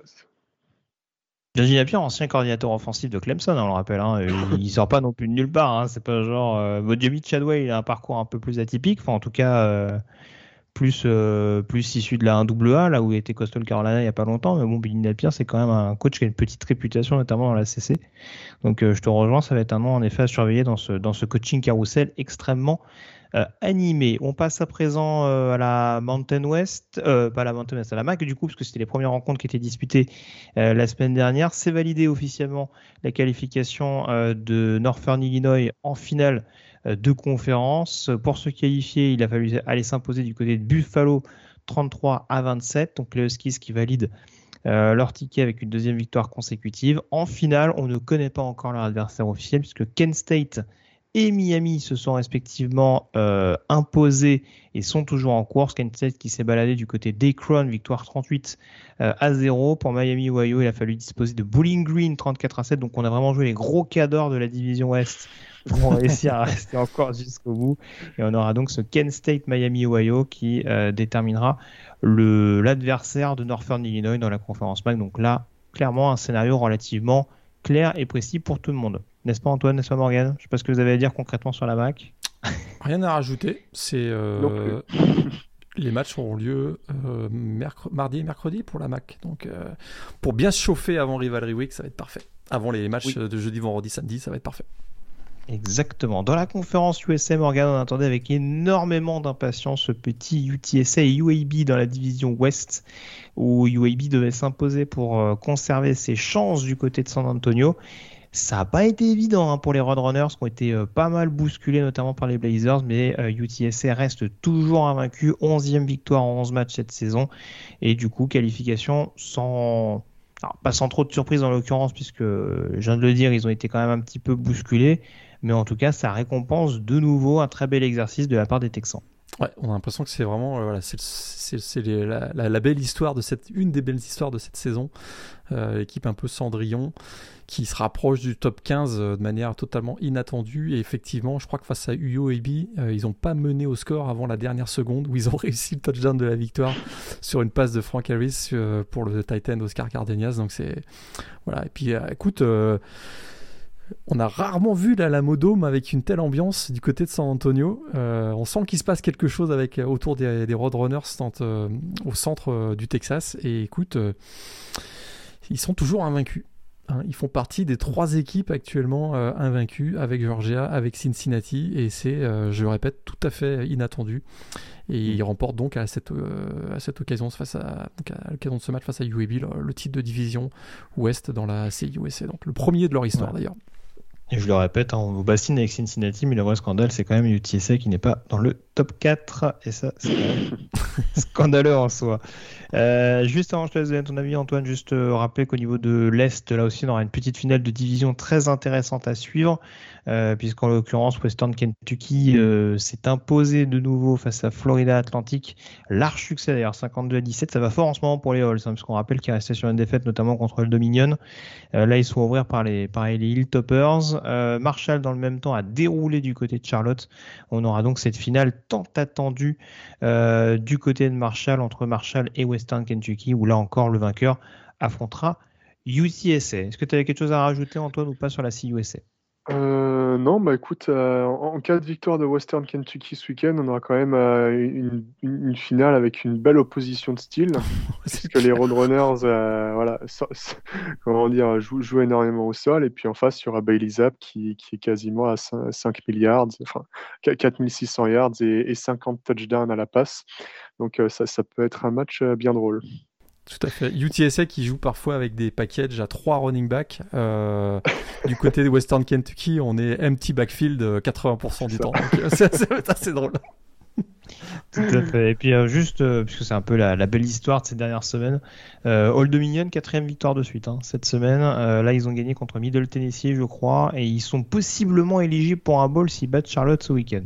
Virginia Napier, ancien coordinateur offensif de Clemson, hein, on le rappelle. Hein, il sort pas non plus de nulle part. Hein, c'est pas genre. Euh, Chadway, il a un parcours un peu plus atypique. Enfin, en tout cas, plus, euh, plus issu de la 1AA, là où était Coastal Carolina il n'y a pas longtemps. Mais bon, Billy Napier, c'est quand même un coach qui a une petite réputation, notamment dans la CC. Donc euh, je te rejoins, ça va être un nom en effet à surveiller dans ce, coaching carousel extrêmement euh, animé. On passe à présent à la Mountain West, pas la Mountain West, à la MAC du coup, parce que c'était les premières rencontres qui étaient disputées la semaine dernière. C'est validé officiellement la qualification de Northern Illinois en finale de conférence. Pour se qualifier, il a fallu aller s'imposer du côté de Buffalo 33 à 27. Donc les Huskies qui valident euh, leur ticket avec une deuxième victoire consécutive. En finale, on ne connaît pas encore leur adversaire officiel puisque Kent State et Miami se sont respectivement euh, imposés et sont toujours en course. Kent State qui s'est baladé du côté d'Akron, victoire 38 à 0. Pour Miami Ohio, il a fallu disposer de Bowling Green 34 à 7. Donc on a vraiment joué les gros cadors de la division Ouest vont réussir à rester encore jusqu'au bout. Et on aura donc ce Kent State Miami Ohio qui euh, déterminera l'adversaire de Northern Illinois dans la conférence MAC. Donc là, clairement, un scénario relativement clair et précis pour tout le monde. N'est-ce pas Antoine, n'est-ce pas Morgan Je sais pas ce que vous avez à dire concrètement sur la MAC. Rien à rajouter. C'est euh, les matchs auront lieu euh, mardi et mercredi pour la MAC. Donc pour bien se chauffer avant Rivalry Week, ça va être parfait. Avant les matchs de jeudi, vendredi, samedi, ça va être parfait. Exactement. Dans la conférence USA, Morgan, on attendait avec énormément d'impatience ce petit UTSA et UAB dans la division Ouest, où UAB devait s'imposer pour euh, conserver ses chances du côté de San Antonio. Ça n'a pas été évident hein, pour les Roadrunners qui ont été euh, pas mal bousculés, notamment par les Blazers, mais UTSA euh, reste toujours invaincu. 11e victoire en 11 matchs cette saison. Et du coup, qualification sans. pas sans trop de surprise en l'occurrence, puisque je viens de le dire, ils ont été quand même un petit peu bousculés mais en tout cas, ça récompense de nouveau un très bel exercice de la part des Texans. Ouais, on a l'impression que c'est vraiment euh, voilà, c'est la, belle histoire de cette une des belles histoires de cette saison, euh, équipe un peu Cendrillon qui se rapproche du top 15 euh, de manière totalement inattendue et effectivement, je crois que face à Uyo et B, ils n'ont pas mené au score avant la dernière seconde où ils ont réussi le touchdown de la victoire sur une passe de Frank Harris pour le Titan Oscar Cardenias. Donc c'est voilà et puis écoute on a rarement vu la, la Modome avec une telle ambiance du côté de San Antonio. Euh, on sent qu'il se passe quelque chose avec, euh, autour des, des Roadrunners euh, au centre du Texas. Et écoute, ils sont toujours invaincus. Hein. Ils font partie des trois équipes actuellement invaincues avec Georgia, avec Cincinnati. Et c'est, je le répète, tout à fait inattendu. Et ils remportent donc à cette, à cette occasion, face à, à l'occasion de ce match face à UAB, le, titre de division Ouest dans la CIUSA. Donc le premier de leur histoire d'ailleurs. Et je le répète, hein, on vous bassine avec Cincinnati, mais le vrai scandale, c'est quand même UTSA qui n'est pas dans le top 4. Et ça, c'est scandaleux en soi. Euh, juste avant, je te laisse donner ton avis, Antoine, juste euh, rappeler qu'au niveau de l'Est, là aussi, on aura une petite finale de division très intéressante à suivre. Euh, puisqu'en l'occurrence Western Kentucky s'est imposé de nouveau face à Florida Atlantic. Large succès d'ailleurs, 52 à 17. Ça va fort en ce moment pour les Halls, hein, puisqu'on rappelle qu'ils restaient sur une défaite notamment contre le Dominion. Là, ils sont ouverts par les, par les Hilltoppers. Marshall, dans le même temps, a déroulé du côté de Charlotte. On aura donc cette finale tant attendue du côté de Marshall, entre Marshall et Western Kentucky, où là encore, le vainqueur affrontera UCSA. Est-ce que tu avais quelque chose à rajouter, Antoine, ou pas sur la CUSA euh, non, bah écoute, euh, en, cas de victoire de Western Kentucky ce week-end, on aura quand même euh, une, finale avec une belle opposition de style, puisque les Roadrunners, voilà, comment dire, jouent, énormément au sol, et puis en face, il y aura Bailey Zapp qui, qui, est quasiment à 5, milliards, enfin 4600 yards et, et 50 touchdowns à la passe. Donc ça, ça peut être un match bien drôle. Tout à fait. UTSA qui joue parfois avec des packages à trois running backs. Euh, du côté de Western Kentucky, on est empty backfield 80% du temps. C'est assez drôle. Tout à fait. Et puis juste, puisque c'est un peu la, belle histoire de ces dernières semaines, Old Dominion, quatrième victoire de suite hein, cette semaine. là, ils ont gagné contre Middle Tennessee, je crois, et ils sont possiblement éligibles pour un bowl s'ils battent Charlotte ce week-end.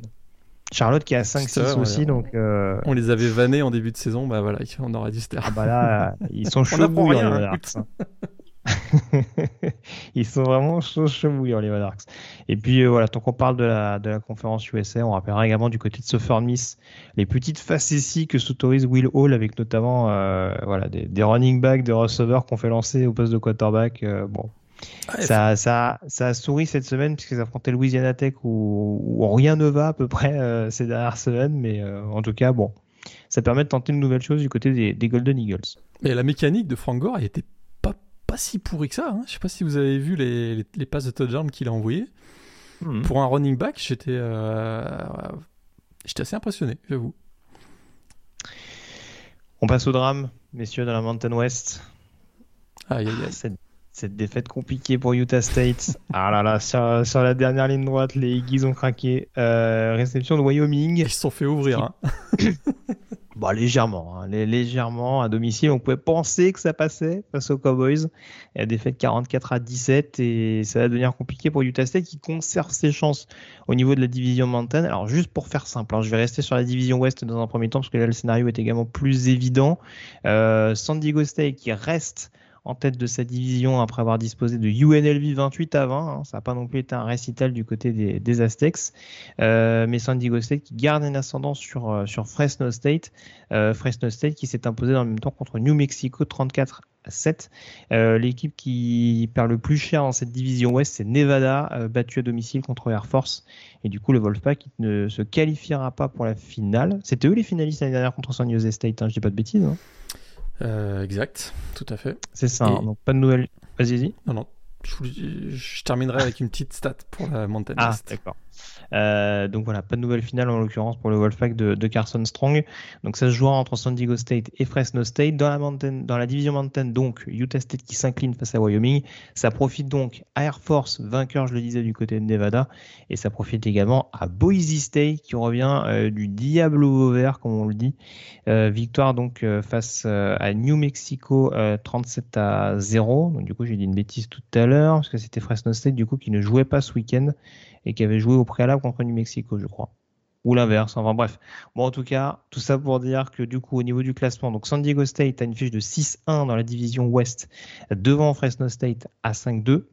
Charlotte qui a 5-6 aussi, donc. Euh, on les avait vannés en début de saison, bah voilà, on aurait dû se taire. Ah bah là, ils sont chauds bouillants, les Monarchs. ils sont vraiment chauds, chauds bouillants, les Monarchs. Et puis euh, voilà, tant qu'on parle de la, de la conférence USA, on rappellera également du côté de Southern Miss les petites facéties que s'autorise Will Hall avec notamment euh, voilà, des, des, running backs, des receveurs qu'on fait lancer au poste de quarterback. bon, ça, ça, ça, a souri cette semaine puisqu'ils affrontaient Louisiana Tech où, rien ne va à peu près euh, ces dernières semaines, mais euh, en tout cas, bon, ça permet de tenter de nouvelles choses du côté des, Golden Eagles. Mais la mécanique de Frank Gore, elle était pas, pas si pourrie que ça. Hein. Je sais pas si vous avez vu les, les, passes de touchdown qu'il a envoyées. Hmm. Pour un running back, j'étais euh, j'étais assez impressionné, j'avoue. On passe au drame, messieurs, de la Mountain West. Aïe, aïe, aïe. Cette défaite compliquée pour Utah State. ah là là, sur, la dernière ligne droite, les Eagles ont craqué. Euh, réception de Wyoming. Ils se sont fait ouvrir. Hein. bon, légèrement, hein, légèrement à domicile. On pouvait penser que ça passait face aux Cowboys. Et la défaite 44 à 17 et ça va devenir compliqué pour Utah State qui conserve ses chances au niveau de la division Mountain. Alors juste pour faire simple, hein, je vais rester sur la division Ouest dans un premier temps parce que là le scénario est également plus évident. Euh, San Diego State qui reste en tête de sa division après avoir disposé de UNLV 28 à 20. Hein. Ça n'a pas non plus été un récital du côté des, Aztecs. Euh, mais San Diego State qui garde une ascendance sur, euh, sur Fresno State. Euh, Fresno State qui s'est imposé dans le même temps contre New Mexico 34 à 7. L'équipe qui perd le plus cher dans cette division ouest, c'est Nevada, battu à domicile contre Air Force. Et du coup, le Wolfpack ne se qualifiera pas pour la finale. C'était eux les finalistes l'année dernière contre San Diego State, hein, je dis pas de bêtises. Hein. Euh, exact, tout à fait. C'est ça, hein, donc pas de nouvelles. Vas-y, vas-y. Non, non. Je, terminerai avec une petite stat pour la Mountain Ah, d'accord. Euh, donc voilà, pas de nouvelle finale en l'occurrence pour le Wolfpack de, de, Carson Strong. Donc ça se jouera entre San Diego State et Fresno State. Dans la, mountain, dans la division Mountain, donc Utah State qui s'incline face à Wyoming. Ça profite donc à Air Force, vainqueur, je le disais, du côté de Nevada. Et ça profite également à Boise State qui revient euh, du Diablo vert, comme on le dit. Euh, victoire donc face à New Mexico 37 à 0. Donc du coup, j'ai dit une bêtise tout à l'heure parce que c'était Fresno State du coup qui ne jouait pas ce week-end et qui avait joué au préalable contre New Mexico, je crois. Ou l'inverse, enfin bref. Bon, en tout cas, tout ça pour dire que du coup, au niveau du classement, donc San Diego State a une fiche de 6-1 dans la division Ouest, devant Fresno State à 5-2.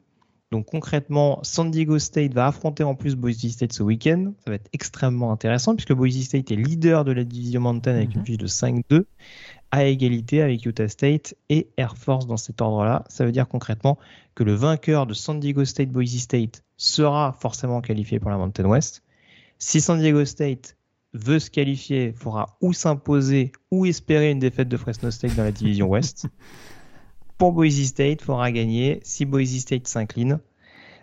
Donc concrètement, San Diego State va affronter en plus Boise State ce week-end. Ça va être extrêmement intéressant puisque Boise State est leader de la division Mountain avec une mhm. fiche de 5-2 à égalité avec Utah State et Air Force dans cet ordre-là. Ça veut dire concrètement que le vainqueur de San Diego State Boise State sera forcément qualifié pour la Mountain West. Si San Diego State veut se qualifier, il faudra ou s'imposer ou espérer une défaite de Fresno State dans la division Ouest. Pour Boise State, il faudra gagner. Si Boise State s'incline,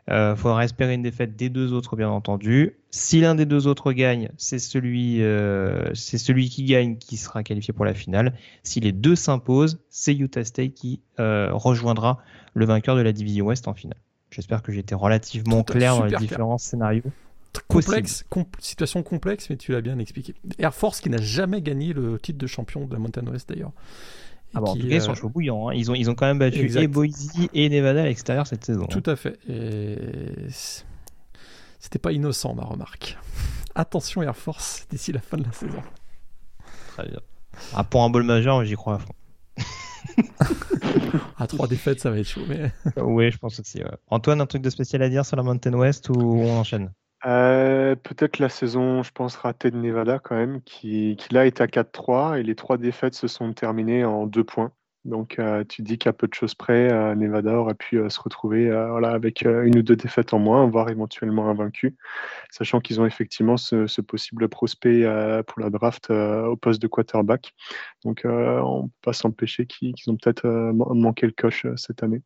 il euh, faudra espérer une défaite des deux autres, bien entendu. Si l'un des deux autres gagne, c'est celui, euh, c'est celui qui gagne qui sera qualifié pour la finale. Si les deux s'imposent, c'est Utah State qui euh, rejoindra le vainqueur de la division Ouest en finale. J'espère que j'ai été relativement clair dans les différents scénarios. Complexe, situation complexe, mais tu l'as bien expliqué. Air Force qui n'a jamais gagné le titre de champion de la Mountain West d'ailleurs. Ah bah, en tout cas, ils sont euh, chauds bouillants. Hein. Ils, ont, ils ont quand même battu et Boise et Nevada à l'extérieur cette saison. Tout à fait. Et c'était pas innocent, ma remarque. Attention Air Force d'ici la fin de la saison. Très bien. Ah, pour un bol majeur, j'y crois à fond. à trois défaites, ça va être chaud. Mais... oui, je pense aussi. Antoine, un truc de spécial à dire sur la Mountain West ou on enchaîne? Euh, peut-être la saison, je pense, ratée de Nevada quand même, qui, qui là est à 4-3 et les trois défaites se sont terminées en deux points. Donc euh, tu dis qu'à peu de choses près, euh, Nevada aurait pu se retrouver voilà, avec une ou deux défaites en moins, voire éventuellement invaincu, sachant qu'ils ont effectivement ce, possible prospect pour la draft au poste de quarterback. Donc on ne peut pas s'empêcher qu'ils ont peut-être manqué le coche cette année.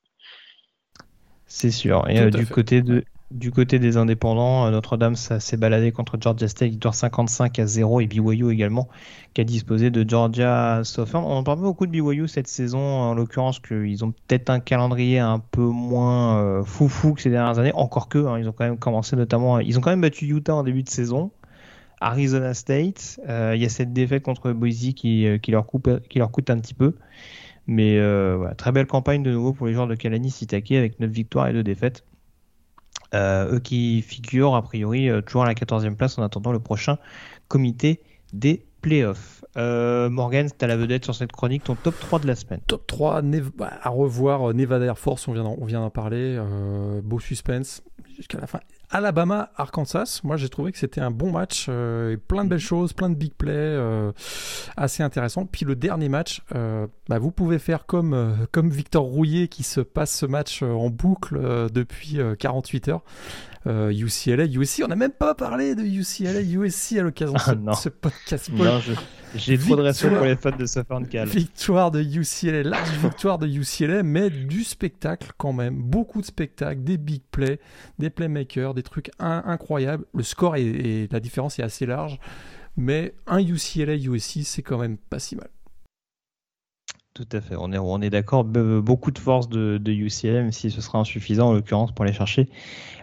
C'est sûr. Et du côté de Du côté des indépendants, euh, Notre-Dame s'est baladé contre Georgia State, victoire 55 à 0 et BYU également, qui a disposé de Georgia Southern. On parle beaucoup de BYU cette saison, en l'occurrence qu'ils ont peut-être un calendrier un peu moins euh, foufou que ces dernières années, encore que hein, ils ont quand même commencé notamment, ils ont quand même battu Utah en début de saison, Arizona State, euh, il y a cette défaite contre Boise qui, qui, leur, coupe, qui leur coûte un petit peu. Mais voilà, très belle campagne de nouveau pour les joueurs de Kalani Sitake avec 9 victoires et 2 défaites. Euh, eux qui figurent a priori euh, toujours à la 14e place en attendant le prochain comité des playoffs. Euh, Morgan, tu la vedette sur cette chronique, ton top 3 de la semaine. Top 3, bah, à revoir Nevada Air Force, on vient d'en parler, beau suspense jusqu'à la fin. Alabama, Arkansas, moi j'ai trouvé que c'était un bon match, euh, plein de belles choses, plein de big plays, euh, assez intéressant. Puis le dernier match, euh, bah, vous pouvez faire comme, comme Victor Rouillet qui se passe ce match en boucle depuis 48 heures. UCLA, USC, on n'a même pas parlé de UCLA, USC à l'occasion de ah, ce, podcast. J'ai trop de respect pour les fans de Southern Cal. Victoire de UCLA, large victoire de UCLA, mais du spectacle quand même. Beaucoup de spectacles, des big plays, des playmakers, des trucs incroyables. Le score et la différence est assez large, mais un UCLA USC, c'est quand même pas si mal. Tout à fait, on est, on est d'accord. Beaucoup de force de, de UCLA, même si ce sera insuffisant en l'occurrence pour aller chercher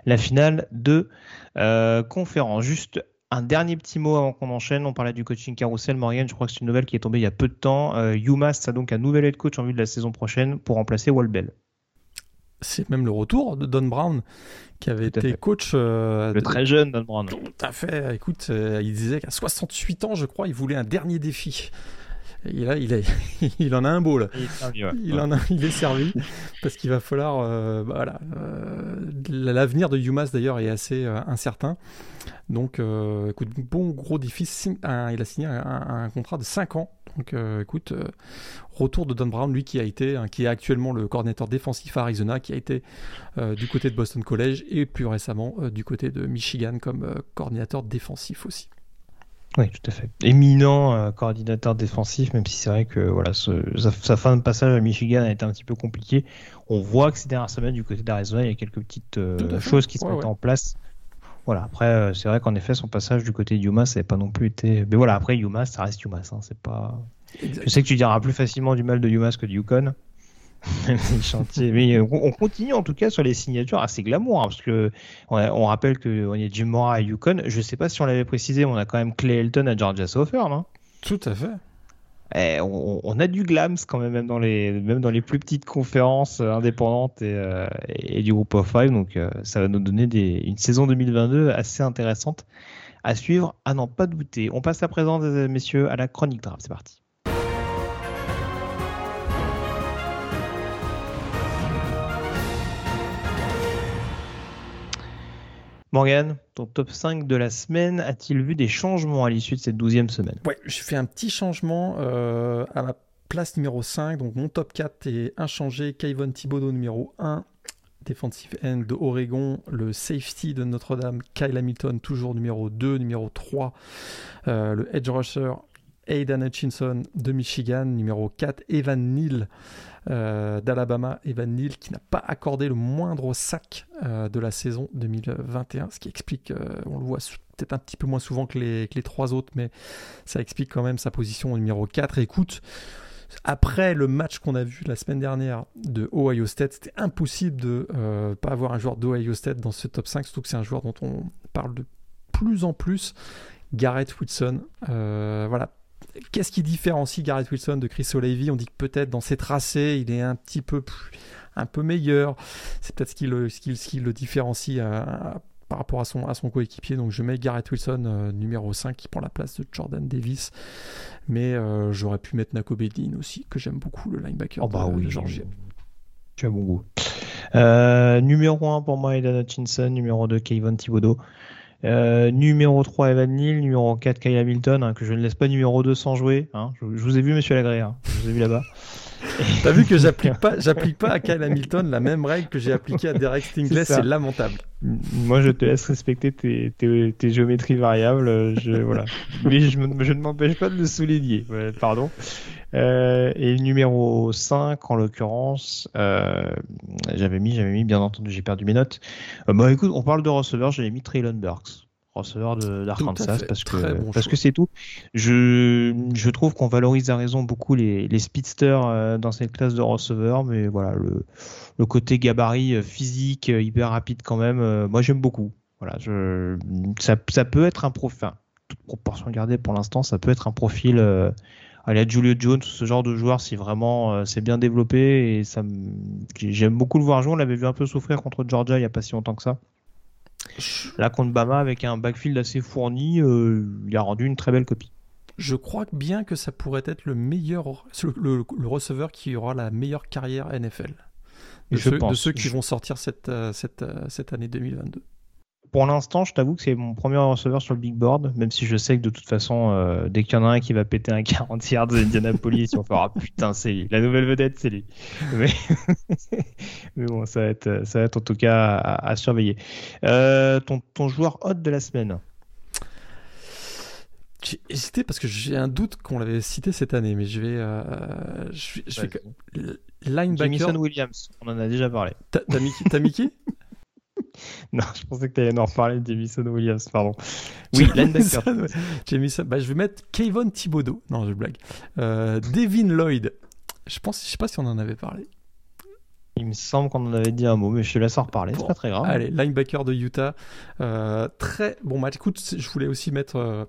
la finale de euh, conférence. Juste un dernier petit mot avant qu'on enchaîne. On parlait du coaching carousel. Morgan, je crois que c'est une nouvelle qui est tombée il y a peu de temps. Euh, UMass a donc un nouvel head coach en vue de la saison prochaine pour remplacer Walbell. C'est même le retour de Don Brown, qui avait été coach. Euh, le très jeune Don Brown. Tout à fait. Écoute, euh, il disait qu'à 68 ans, je crois, il voulait un dernier défi. Il, a, il, a, il en a un beau là. Il est servi, il, en a, il est servi parce qu'il va falloir. Euh, bah, voilà, euh, l'avenir de UMass d'ailleurs est assez euh, incertain. Donc, écoute, bon gros défi. il a signé un, contrat de 5 ans. Donc, écoute, retour de Don Brown, lui qui a été, hein, qui est actuellement le coordinateur défensif à Arizona, qui a été du côté de Boston College et plus récemment du côté de Michigan comme coordinateur défensif aussi. Oui, tout à fait. Éminent euh, coordinateur défensif, même si c'est vrai que voilà, sa, fin de passage à Michigan a été un petit peu compliquée. On voit que ces dernières semaines, du côté d'Arizona, il y a quelques petites euh, choses qui se mettent en place. Voilà, après, euh, c'est vrai qu'en effet, son passage du côté de ça n'avait pas non plus été. Mais voilà, après, UMass, ça reste UMass. Hein, c'est pas... Je sais que tu diras plus facilement du mal de UMass que de Yukon. Mais on continue en tout cas sur les signatures assez glamour, hein, parce que on, rappelle qu'on est Jim Mora à Yukon. Je sais pas si on l'avait précisé, mais on a quand même Clay Elton à Georgia Southern. non Tout à fait. Eh, on, a du glams quand même, même dans les, même dans les plus petites conférences indépendantes et, euh, du groupe of five. Donc euh, ça va nous donner des, une saison 2022 assez intéressante à suivre, à n'en pas douter. On passe à présent, messieurs, à la chronique draft. C'est parti. Morgan, ton top 5 de la semaine a-t-il vu des changements à l'issue de cette douzième semaine? Ouais, j'ai fait un petit changement euh, à la place numéro 5. Donc mon top 4 est inchangé. Kayvon Thibodeau numéro 1. Defensive end de Oregon, le safety de Notre-Dame, Kyle Hamilton, toujours numéro 2, numéro 3, euh, le edge rusher, Aidan Hutchinson de Michigan, numéro 4, Evan Neal euh, d'Alabama, Evan Neal, qui n'a pas accordé le moindre sac euh, de la saison 2021, ce qui explique, euh, on le voit peut-être un petit peu moins souvent que les, trois autres, mais ça explique quand même sa position au numéro 4. écoute, après le match qu'on a vu la semaine dernière de Ohio State, c'était impossible de ne pas avoir un joueur d'Ohio State dans ce top 5, surtout que c'est un joueur dont on parle de plus en plus. Garrett Wilson, voilà, Qu'est-ce qui différencie Garrett Wilson de Chris O'Leary? On dit que peut-être dans ses tracés, il est un petit peu un peu meilleur. C'est peut-être ce qui le, ce le différencie euh, par rapport à son, à son coéquipier. Donc je mets Garrett Wilson euh, numéro 5 qui prend la place de Jordan Davis. Mais euh, j'aurais pu mettre Nako Bedin aussi, que j'aime beaucoup, le linebacker oh bah de, oui, Georgia. Tu as bon goût. numéro 1 pour moi, Eden Hutchinson. Numéro 2, Kayvon Thibodeau. Euh, numéro 3, Evan Neal. Numéro 4, Kyle Hamilton, hein, que je ne laisse pas numéro 2 sans jouer. Hein. Je, vous ai vu, monsieur Lagré. Hein. Je vous ai vu là-bas. T'as vu que j'applique pas, j'applique pas à Kyle Hamilton la même règle que j'ai appliquée à Derek Stingley, c'est lamentable. Moi, je te laisse respecter tes, tes, géométries variables, je, voilà. Mais je, je ne m'empêche pas de le souligner, pardon. Euh, et numéro 5, en l'occurrence, euh, j'avais mis, j'avais mis, bien entendu, j'ai perdu mes notes. Euh, bah écoute, on parle de receveur, j'avais mis Traylon Burks receveur d'Arkansas parce que parce que c'est tout. Je, je trouve qu'on valorise à raison beaucoup les, les speedsters euh, dans cette classe de receveurs, mais voilà le, le côté gabarit euh, physique euh, hyper rapide quand même. Moi j'aime beaucoup. Voilà, je, ça, ça peut être un profil, enfin, toute proportion gardée pour l'instant, ça peut être un profil à la Julio Jones, ce genre de joueur, si vraiment c'est bien développé et ça, j'aime beaucoup le voir jouer. On l'avait vu un peu souffrir contre Georgia il n'y a pas si longtemps que ça. Là, contre Bama, avec un backfield assez fourni, euh, il a rendu une très belle copie. Je crois bien que ça pourrait être le meilleur, le, receveur qui aura la meilleure carrière NFL. De, ceux, de ceux, qui vont sortir cette, euh, cette, euh, cette année 2022 pour l'instant, je t'avoue que c'est mon premier receveur sur le big board, même si je sais que de toute façon, euh, dès qu'il y en a un qui va péter un 40 yards d'Indianapolis, on fera putain, c'est lui. La nouvelle vedette, c'est lui. Mais... bon, ça va, être, ça va être en tout cas à, surveiller. Euh, ton, ton joueur hot de la semaine j'ai hésité parce que j'ai un doute qu'on l'avait cité cette année, mais je vais. Euh, je, je ouais, Linebacker. Jamison Williams, on en a déjà parlé. T'as mis, qui non, je pensais que tu allais en reparler de Jamison Williams, pardon. Oui, linebacker. Jamison, bah, je vais mettre Kayvon Thibodeau. Non, je blague. Euh, Devin Lloyd. Je pense, je sais pas si on en avait parlé. Il me semble qu'on en avait dit un mot, mais je te laisse en reparler, c'est pas très grave. Allez, linebacker de Utah. Euh, très bon match. Écoute, je voulais aussi mettre, euh,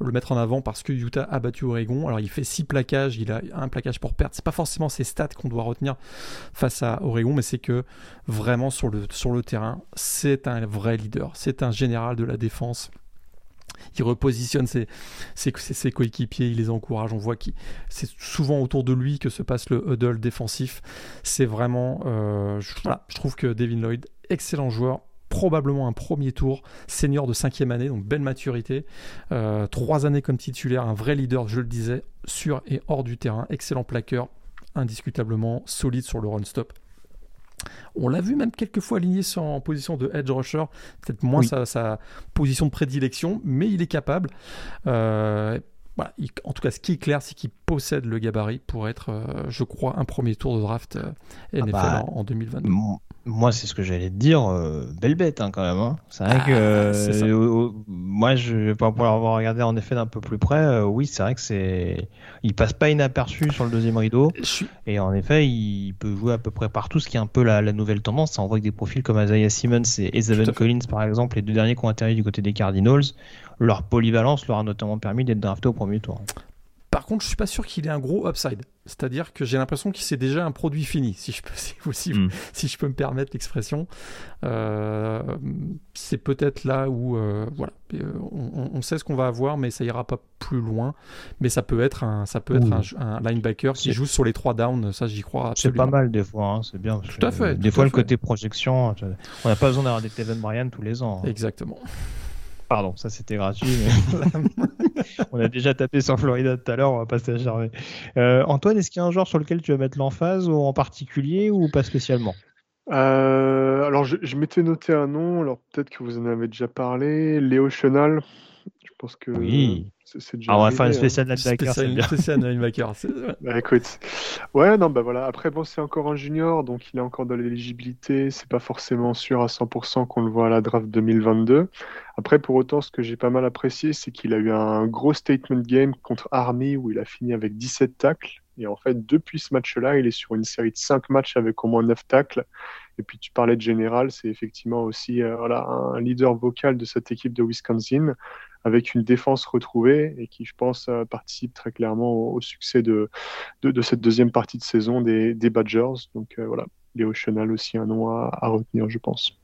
le mettre en avant parce que Utah a battu Oregon. Alors, il fait 6 plaquages, il a un plaquage pour perdre. C'est pas forcément ses stats qu'on doit retenir face à Oregon, mais c'est que vraiment sur le, sur le terrain, c'est un vrai leader. C'est un général de la défense il repositionne ses, coéquipiers, il les encourage. On voit que c'est souvent autour de lui que se passe le huddle défensif. C'est vraiment, euh, je, trouve que Devin Lloyd, excellent joueur, probablement un premier tour, senior de cinquième année, donc belle maturité. Euh, trois années comme titulaire, un vrai leader, je le disais, sur et hors du terrain, excellent plaqueur, indiscutablement solide sur le run stop. On l'a vu même quelques fois aligné en position de edge rusher, peut-être moins sa, position de prédilection, mais il est capable. Euh, en tout cas, ce qui est clair, c'est qu'il possède le gabarit pour être, euh, je crois, un premier tour de draft euh, ah NFL bah, en, 2022. Moi, c'est ce que j'allais te dire. Euh, belle bête, hein, quand même. Hein. C'est vrai ah, que moi, je vais pas pouvoir avoir regardé en effet d'un peu plus près. oui, c'est vrai que c'est. Il passe pas inaperçu sur le deuxième rideau. Et en effet, il peut jouer à peu près partout, ce qui est un peu la, nouvelle tendance. Ça envoie des profils comme Isaiah Simmons et Evan Collins, par exemple, les deux derniers qui ont atterri du côté des Cardinals leur polyvalence leur a notamment permis d'être drafté au premier tour. Par contre, je suis pas sûr qu'il ait un gros upside. C'est-à-dire que j'ai l'impression qu'il c'est déjà un produit fini, si je peux, si, hmm. si, je peux me permettre l'expression. Euh, c'est peut-être là où, euh, voilà, euh, on, sait ce qu'on va avoir, mais ça ira pas plus loin. Mais ça peut être un, ça peut être un, linebacker qui joue sur les trois downs. Ça, j'y crois absolument. C'est pas mal des fois, hein, c'est bien. Tout à fait. Des fois, le côté projection, on n'a pas besoin d'avoir des Kevin Bryan tous les ans. Hein. Exactement. Pardon, ça c'était gratuit. on a déjà tapé sur Florida tout à l'heure, on va pas s'acharner. Euh, Antoine, est-ce qu'il y a un joueur sur lequel tu vas mettre l'emphase ou en particulier ou pas spécialement? Euh, Alors je, m'étais noté un nom, alors peut-être que vous en avez déjà parlé, Léo Chenal. Je pense que oui. C'est déjà. Ah, on va faire une spéciale linebacker. Spéciale linebacker. bah, écoute. Ouais, non, bah voilà. Après, bon, c'est encore un junior, donc il est encore dans l'éligibilité. C'est pas forcément sûr à 100% qu'on le voit à la draft 2022. Après, pour autant, ce que j'ai pas mal apprécié, c'est qu'il a eu un gros statement game contre Army où il a fini avec 17 tacles. Et en fait, depuis ce match-là, il est sur une série de 5 matchs avec au moins 9 tacles. Et puis, tu parlais de général, c'est effectivement aussi euh, un leader vocal de cette équipe de Wisconsin avec une défense retrouvée et qui, je pense, euh, participe très clairement au, succès de, cette deuxième partie de saison des, des Badgers. Donc euh, voilà, Léo Chenal aussi un nom à retenir, je pense.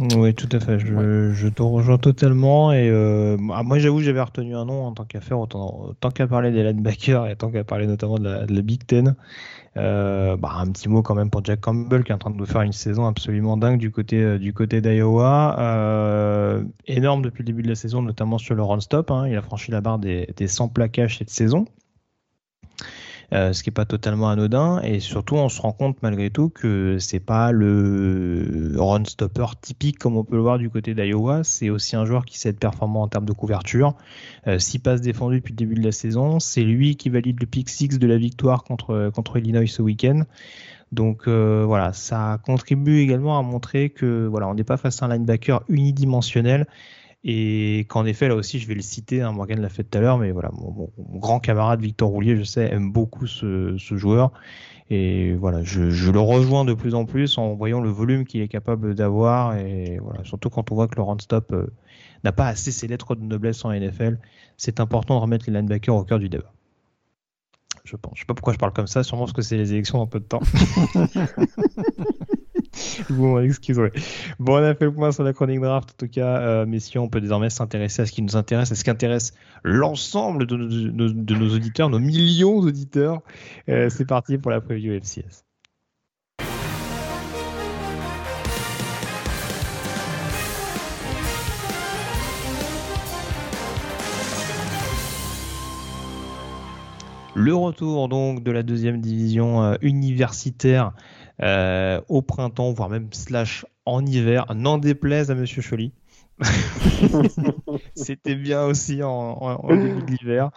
Oui, tout à fait. Je, je te rejoins totalement. Et euh, ah, moi, j'avoue, j'avais retenu un nom en tant qu'à faire, autant, tant qu'à parler des linebackers et tant qu'à parler notamment de la, de la Big Ten. Euh, bah, un petit mot quand même pour Jack Campbell qui est en train de nous faire une saison absolument dingue du côté euh, du côté d'Iowa. Euh, énorme depuis le début de la saison, notamment sur le run stop. Hein. Il a franchi la barre des, des 100 plaquages cette saison. Ce qui n'est pas totalement anodin. Et surtout, on se rend compte malgré tout que c'est pas le run stopper typique comme on peut le voir du côté d'Iowa. C'est aussi un joueur qui sait être performant en termes de couverture. Six passes défendues depuis le début de la saison. C'est lui qui valide le pick 6 de la victoire contre, contre Illinois ce week-end. Donc euh, voilà, ça contribue également à montrer que voilà, on n'est pas face à un linebacker unidimensionnel et qu'en effet là aussi je vais le citer, hein, Morgan l'a fait tout à l'heure, mais voilà, mon, grand camarade Victor Roulier, je sais, aime beaucoup ce, joueur et voilà, je, le rejoins de plus en plus en voyant le volume qu'il est capable d'avoir et voilà, surtout quand on voit que le stop euh, n'a pas assez ses lettres de noblesse en NFL, c'est important de remettre les linebackers au cœur du débat je pense. Je sais pas pourquoi je parle comme ça, sûrement parce que c'est les élections dans peu de temps. Vous excusez. Bon, on a fait le point sur la chronique draft. En tout cas, euh, messieurs, on peut désormais s'intéresser à ce qui nous intéresse, à ce qui intéresse l'ensemble de, nos auditeurs, nos millions d'auditeurs. Euh, c'est parti pour la preview FCS. Le retour donc de la deuxième division euh, universitaire euh, au printemps, voire même slash en hiver, n'en déplaise à Monsieur Choly. C'était bien aussi en, début de l'hiver.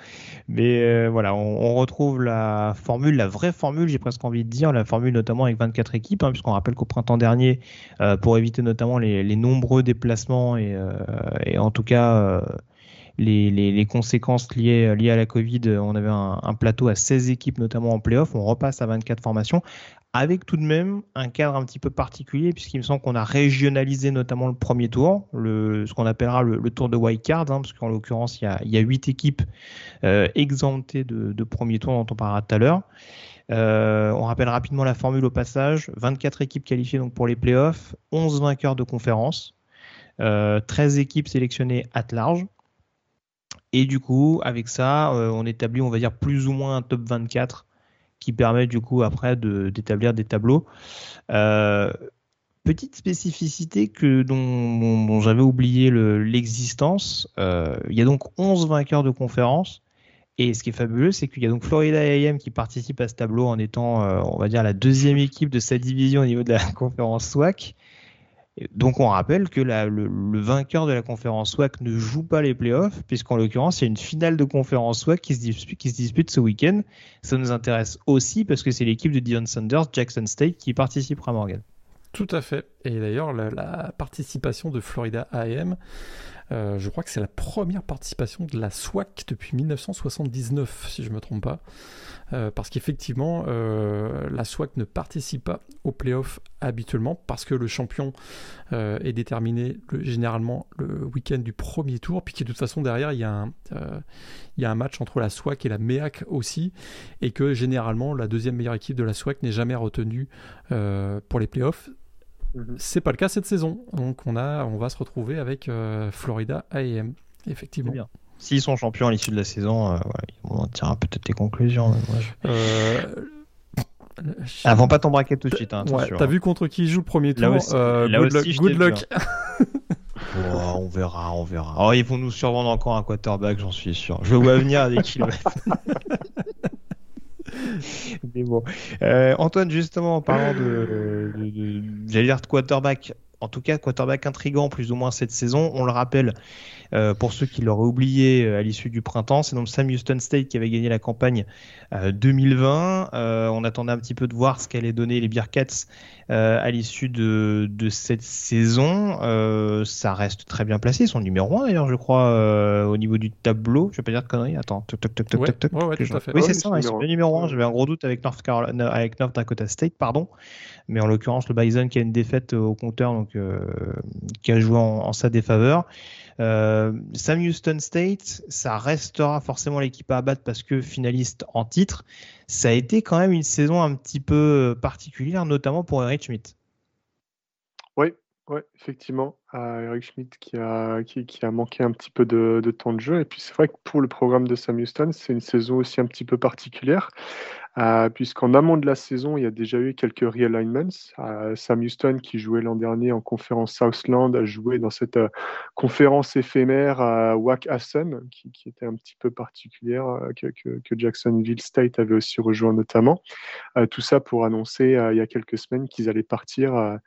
Mais euh, voilà, on, retrouve la formule, la vraie formule, j'ai presque envie de dire, la formule notamment avec 24 équipes, hein, puisqu'on rappelle qu'au printemps dernier, pour éviter notamment les, nombreux déplacements et, et en tout cas les, conséquences liées, liées à la Covid, on avait un, plateau à 16 équipes, notamment en playoff. On repasse à 24 formations, avec tout de même un cadre un petit peu particulier, puisqu'il me semble qu'on a régionalisé notamment le premier tour, ce qu'on appellera le, tour de wild card, hein, parce qu'en l'occurrence, il y a, 8 équipes euh, exemptées de, premier tour dont on parlera tout à l'heure. Euh, on rappelle rapidement la formule au passage 24 équipes qualifiées donc pour les playoffs, 11 vainqueurs de conférence, 13 euh, équipes sélectionnées at large. Et du coup, avec ça, on établit, on va dire, plus ou moins un top 24 qui permet du coup après d'établir des tableaux. Euh, petite spécificité que dont, j'avais oublié l'existence, euh, il y a donc 11 vainqueurs de conférence. Et ce qui est fabuleux, c'est qu'il y a donc Florida AM qui participe à ce tableau en étant, on va dire, la deuxième équipe de sa division au niveau de la conférence SWAC. Donc on rappelle que le, vainqueur de la conférence SWAC ne joue pas les playoffs, puisqu'en l'occurrence, il y a une finale de conférence SWAC qui se dispute, qui se dispute ce week-end. Ça nous intéresse aussi parce que c'est l'équipe de Dion Sanders, Jackson State, qui participera à Morgan. Tout à fait. Et d'ailleurs, la, participation de Florida AM, euh, je crois que c'est la première participation de la SWAC depuis 1979, si je ne me trompe pas. Euh, parce qu'effectivement, euh, la SWAC ne participe pas aux playoffs habituellement, parce que le champion est déterminé généralement le week-end du premier tour, puis que de toute façon, derrière, il y, a il y a un match entre la SWAC et la MEAC aussi, et que généralement, la deuxième meilleure équipe de la SWAC n'est jamais retenue pour les playoffs Mhm. C'est pas le cas cette saison. Donc on, a, on va se retrouver avec euh, Florida AM, effectivement. Bien. S'ils sont champions à l'issue de la saison, euh, on tirera peut-être tes conclusions. Euh... Ah, pas ton braquet tout de suite. Hein, T'as vu contre qui joue le premier tour euh, Good luck. on verra, on verra. Oh, ils vont nous survendre encore un quarterback, j'en suis sûr. Je le vois venir à des kilomètres. Mais bon. Euh, Antoine, justement, en parlant de, de, quarterback, en tout cas quarterback intrigant plus ou moins cette saison. On le rappelle, euh, pour ceux qui l'auraient oublié euh, à l'issue du printemps, c'est donc Sam Houston State qui avait gagné la campagne 2020. on attendait un petit peu de voir ce qu'allaient donner les Bearcats à l'issue de, de, cette saison. ça reste très bien placé. Ils sont numéro 1 d'ailleurs, je crois, au niveau du tableau. Je vais pas dire de conneries. Attends, toc, toc, toc, toc, toc, Oui, c'est ça, ils sont numéro 1. J'avais un gros doute avec North, Carolina, avec North Dakota State, pardon mais en l'occurrence le Bison qui a une défaite au compteur, donc euh, qui a joué en, sa défaveur. Euh, Sam Houston State, ça restera forcément l'équipe à abattre parce que finaliste en titre. Ça a été quand même une saison un petit peu particulière, notamment pour Eric Schmidt. Oui, ouais, effectivement. Eric Schmidt qui a, qui, a manqué un petit peu de temps de jeu. Et puis c'est vrai que pour le programme de Sam Houston, c'est une saison aussi un petit peu particulière euh, puisqu'en amont de la saison, il y a déjà eu quelques realignments. Euh, Sam Houston, qui jouait l'an dernier en conférence Southland, a joué dans cette euh, conférence éphémère à WAC Assen, qui, était un petit peu particulière, que, Jacksonville State avait aussi rejoint notamment. tout ça pour annoncer il y a quelques semaines qu'ils allaient partir,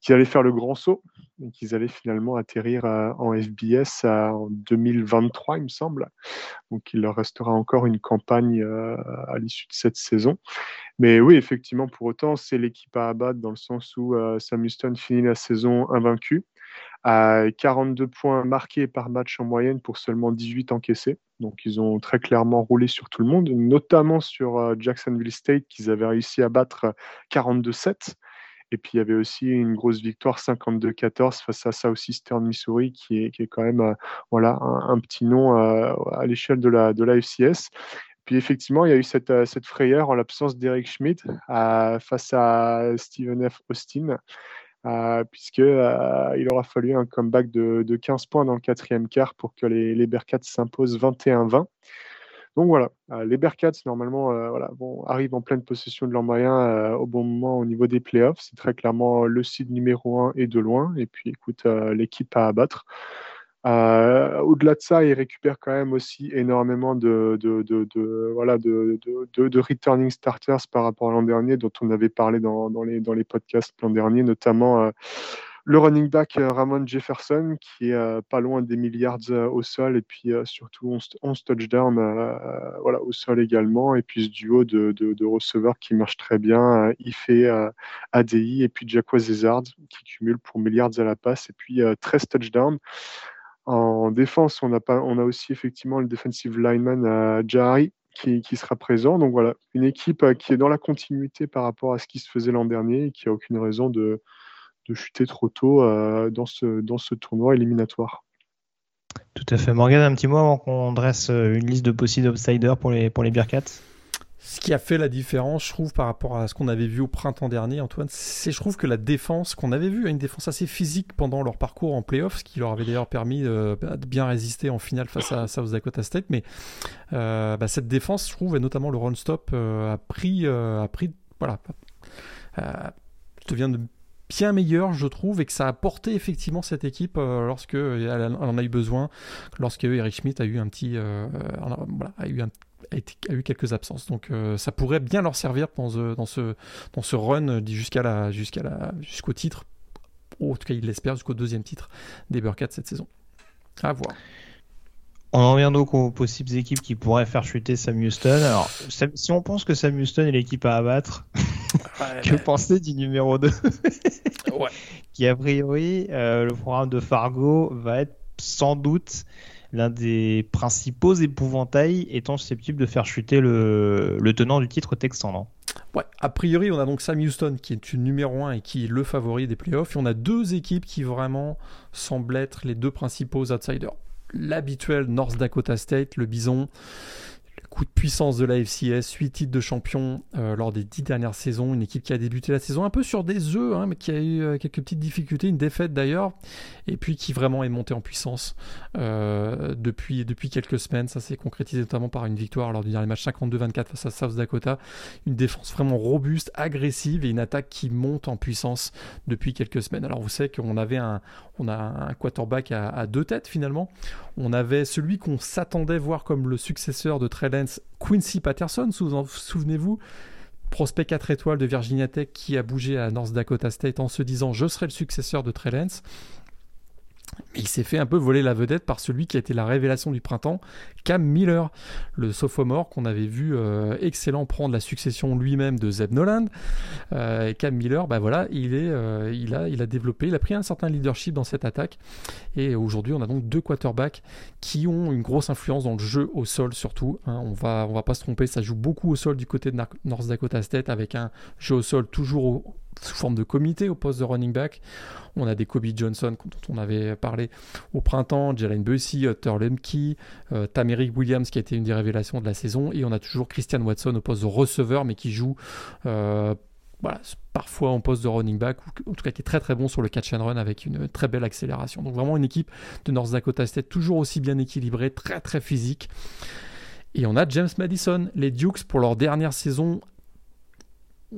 qu'ils allaient faire le grand saut et qu'ils allaient finalement atterrir en FBS en 2023, il me semble. Donc il leur restera encore une campagne à l'issue de cette saison mais oui, effectivement, pour autant, c'est l'équipe à abattre dans le sens où euh, Sam Houston finit la saison invaincu à 42 points marqués par match en moyenne pour seulement 18 encaissés. Donc ils ont très clairement roulé sur tout le monde, notamment sur euh, Jacksonville State qu'ils avaient réussi à battre 42-7. Et puis il y avait aussi une grosse victoire 52-14 face à South Eastern Missouri, qui est, qui est quand même euh, voilà, un, petit nom à l'échelle de la, de la FCS. Puis effectivement, il y a eu cette, euh, cette frayeur en l'absence d'Eric Schmidt euh, face à Steven F. Austin, euh, puisqu'il il aura fallu un comeback de, de, 15 points dans le quatrième quart pour que les, les Bearcats s'imposent 21-20. Donc voilà, les Bearcats, normalement, bon, arrivent en pleine possession de leurs moyens au bon moment au niveau des playoffs. C'est très clairement le site numéro un et de loin. Et puis, écoute, l'équipe à abattre. Euh, au-delà de ça, il récupère quand même aussi énormément de, voilà, de, returning starters par rapport à l'an dernier, dont on avait parlé dans, les, podcasts l'an dernier, notamment euh, le running back euh, Ramon Jefferson, qui est pas loin des milliards au sol, et puis surtout 11, touchdowns voilà, au sol également, et puis ce duo de, receveurs qui marche très bien, Ife ADI, et puis Jacques Zezard, qui cumule pour milliards à la passe, et puis 13 touchdowns. En défense, on a, pas, on a aussi effectivement le defensive lineman euh, Jari qui, qui, sera présent. Donc voilà, une équipe euh, qui est dans la continuité par rapport à ce qui se faisait l'an dernier et qui a aucune raison de, de chuter trop tôt euh, dans, ce, dans ce tournoi éliminatoire. Tout à fait. Morgan, un petit mot avant qu'on dresse une liste de possibles outsiders pour les, pour les Bearcats? Ce qui a fait la différence, je trouve, par rapport à ce qu'on avait vu au printemps dernier, Antoine, c'est je trouve que la défense qu'on avait vue, une défense assez physique pendant leur parcours en playoffs, ce qui leur avait d'ailleurs permis euh, bah, de bien résister en finale face à South Dakota State. Mais euh, bah, cette défense, je trouve, et notamment le run-stop, euh, a pris, a pris, voilà, devient de bien meilleur, je trouve, et que ça a porté effectivement cette équipe lorsque elle, en a eu besoin, lorsque Eric Schmidt a eu un petit, voilà, a eu un a, eu quelques absences. Donc euh, ça pourrait bien leur servir dans ce, dans ce, run jusqu'à la, jusqu'à la, jusqu'au titre, en tout cas il l'espère, jusqu'au deuxième titre des Burkats cette saison. À voir. On en revient donc aux possibles équipes qui pourraient faire chuter Sam Houston. Alors, si on pense que Sam Houston est l'équipe à abattre, que penser du numéro 2 Qui, a priori, euh, le programme de Fargo va être sans doute l'un des principaux épouvantails étant susceptible de faire chuter le, tenant du titre texan, non? Ouais, a priori, on a donc Sam Houston qui est une numéro 1 et qui est le favori des playoffs. Et on a deux équipes qui vraiment semblent être les deux principaux outsiders. L'habituel North Dakota State, le Bison, coup de puissance de la FCS, 8 titres de champion euh, lors des 10 dernières saisons, une équipe qui a débuté la saison un peu sur des œufs, hein, mais qui a eu euh, quelques petites difficultés, une défaite d'ailleurs, et puis qui vraiment est montée en puissance euh, depuis, depuis quelques semaines. Ça s'est concrétisé notamment par une victoire lors du dernier match 52-24 face à South Dakota. Une défense vraiment robuste, agressive et une attaque qui monte en puissance depuis quelques semaines. Alors vous savez qu'on avait un, on a un quarterback à, à deux têtes finalement. On avait celui qu'on s'attendait voir comme le successeur de Quincy Patterson, souvenez-vous, prospect 4 étoiles de Virginia Tech qui a bougé à North Dakota State en se disant je serai le successeur de Trey mais il s'est fait un peu voler la vedette par celui qui a été la révélation du printemps, Cam Miller, le sophomore qu'on avait vu euh, excellent prendre la succession lui-même de Zeb Noland. Euh, Cam Miller, bah euh, il, a, développé, il a pris un certain leadership dans cette attaque. Et aujourd'hui, on a donc deux quarterbacks qui ont une grosse influence dans le jeu au sol surtout. Hein. on va, on va pas se tromper, ça joue beaucoup au sol du côté de North Dakota State avec un jeu au sol toujours sous forme de comité au poste de running back. On a des Kobe Johnson dont on avait parlé au printemps, Jalen Bussy, Otter Lemke, euh, Tamerick Williams qui a été une des révélations de la saison, et on a toujours Christian Watson au poste de receveur, mais qui joue euh, parfois en poste de running back, ou en tout cas qui est très très bon sur le catch and run avec une très belle accélération. Donc vraiment une équipe de North Dakota State toujours aussi bien équilibrée, très très physique. Et on a James Madison, les Dukes pour leur dernière saison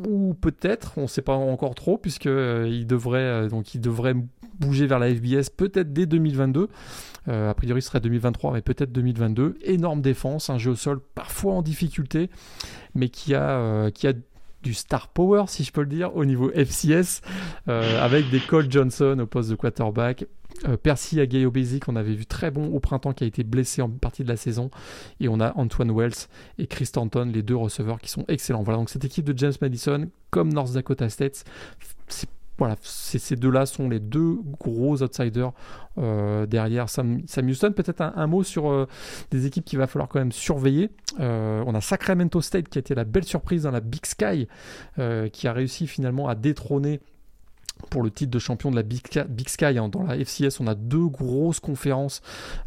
ou peut-être, on ne sait pas encore trop, puisqu'il il devrait, donc il devrait bouger vers la FBS peut-être dès 2022. a priori, ce serait 2023, mais peut-être 2022. Énorme défense, un jeu au sol parfois en difficulté, mais qui a, qui a du star power, si je peux le dire, au niveau FCS, euh, avec des Cole Johnson au poste de quarterback. Euh, Percy Agayo Basic, on avait vu très bon au printemps, qui a été blessé en partie de la saison. Et on a Antoine Wells et Chris Stanton, les deux receveurs qui sont excellents. Voilà, donc cette équipe de James Madison, comme North Dakota State, voilà, ces deux-là sont les deux gros outsiders euh, derrière Sam, Houston. Peut-être un, mot sur euh, des équipes qu'il va falloir quand même surveiller. On a Sacramento State qui a été la belle surprise dans la Big Sky, qui a réussi finalement à détrôner pour le titre de champion de la Big, Sky. Hein. Dans la FCS, on a deux grosses conférences,